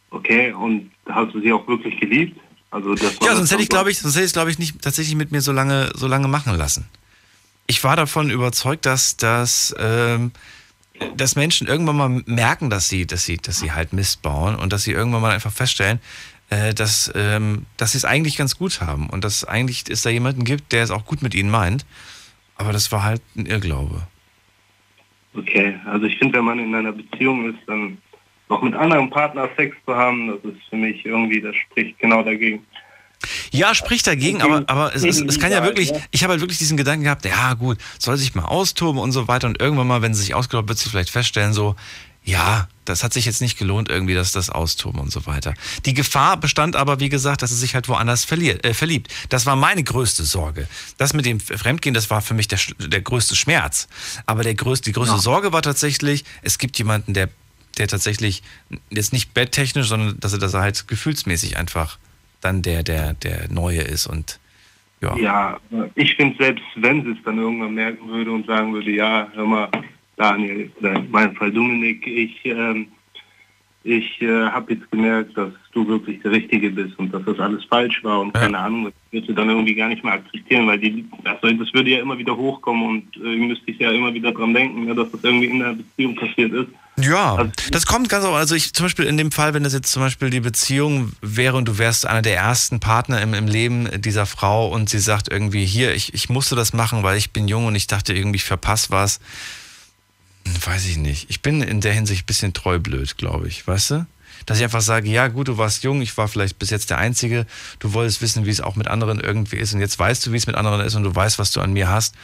Okay, und hast du sie auch wirklich geliebt? Also Ja, sonst hätte ich, glaube ich, sonst hätte ich, glaube ich, nicht tatsächlich mit mir so lange, so lange machen lassen. Ich war davon überzeugt, dass, dass, ähm, dass Menschen irgendwann mal merken, dass sie, dass sie, dass sie halt Mist bauen und dass sie irgendwann mal einfach feststellen, äh, dass, ähm, dass sie es eigentlich ganz gut haben und dass eigentlich es da jemanden gibt, der es auch gut mit ihnen meint. Aber das war halt ein Irrglaube. Okay, also ich finde, wenn man in einer Beziehung ist, dann noch mit anderen Partnern Sex zu haben, das ist für mich irgendwie, das spricht genau dagegen. Ja, spricht dagegen, aber, aber es, es, es kann ja wirklich, ich habe halt wirklich diesen Gedanken gehabt, ja gut, soll sich mal austoben und so weiter und irgendwann mal, wenn sie sich ausgelobt, wird sie vielleicht feststellen, so, ja, das hat sich jetzt nicht gelohnt, irgendwie, dass das Austoben und so weiter. Die Gefahr bestand aber, wie gesagt, dass sie sich halt woanders verliert, äh, verliebt. Das war meine größte Sorge. Das mit dem Fremdgehen, das war für mich der, der größte Schmerz. Aber der größte, die größte Ja. Sorge war tatsächlich, es gibt jemanden, der, der tatsächlich jetzt nicht betttechnisch, sondern dass er, dass er halt gefühlsmäßig einfach dann der, der, der Neue ist und ja. Ja, ich finde selbst, wenn sie es dann irgendwann merken würde und sagen würde, ja, hör mal, Daniel, oder in meinem Fall Dominik, ich, ähm, ich äh, habe jetzt gemerkt, dass du wirklich der Richtige bist und dass das alles falsch war und keine Ahnung, das würde dann irgendwie gar nicht mehr akzeptieren, weil die, also das würde ja immer wieder hochkommen und äh, müsste ich ja immer wieder dran denken, ja, dass das irgendwie in der Beziehung passiert ist. Ja, das kommt ganz auch, also ich zum Beispiel in dem Fall, wenn das jetzt zum Beispiel die Beziehung wäre und du wärst einer der ersten Partner im, im Leben dieser Frau und sie sagt irgendwie, hier, ich, ich musste das machen, weil ich bin jung und ich dachte irgendwie, ich verpasse was. Weiß ich nicht. Ich bin in der Hinsicht ein bisschen treublöd, glaube ich, weißt du? Dass ich einfach sage, ja gut, du warst jung, ich war vielleicht bis jetzt der Einzige, du wolltest wissen, wie es auch mit anderen irgendwie ist und jetzt weißt du, wie es mit anderen ist und du weißt, was du an mir hast.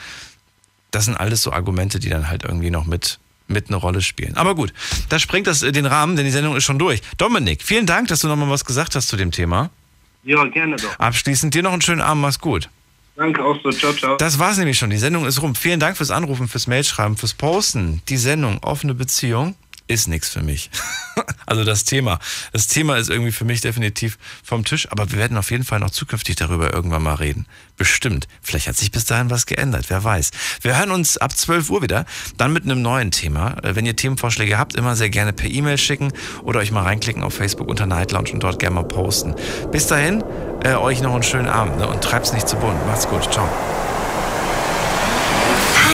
Das sind alles so Argumente, die dann halt irgendwie noch mit, mit eine Rolle spielen. Aber gut, das sprengt das äh, den Rahmen, denn die Sendung ist schon durch. Dominik, vielen Dank, dass du nochmal was gesagt hast zu dem Thema. Ja, gerne doch. Abschließend dir noch einen schönen Abend, mach's gut. Danke auch so, ciao, ciao. Das war's nämlich schon. Die Sendung ist rum. Vielen Dank fürs Anrufen, fürs Mailschreiben, fürs Posten. Die Sendung Offene Beziehung ist nichts für mich. also das Thema. Das Thema ist irgendwie für mich definitiv vom Tisch, aber wir werden auf jeden Fall noch zukünftig darüber irgendwann mal reden. Bestimmt. Vielleicht hat sich bis dahin was geändert, wer weiß. Wir hören uns ab 12 Uhr wieder, dann mit einem neuen Thema. Äh, Wenn ihr Themenvorschläge habt, immer sehr gerne per E-Mail schicken oder euch mal reinklicken auf Facebook unter Night Lounge und dort gerne mal posten. Bis dahin, äh, euch noch einen schönen Abend ne? und treibt's nicht zu bunt. Macht's gut. Ciao.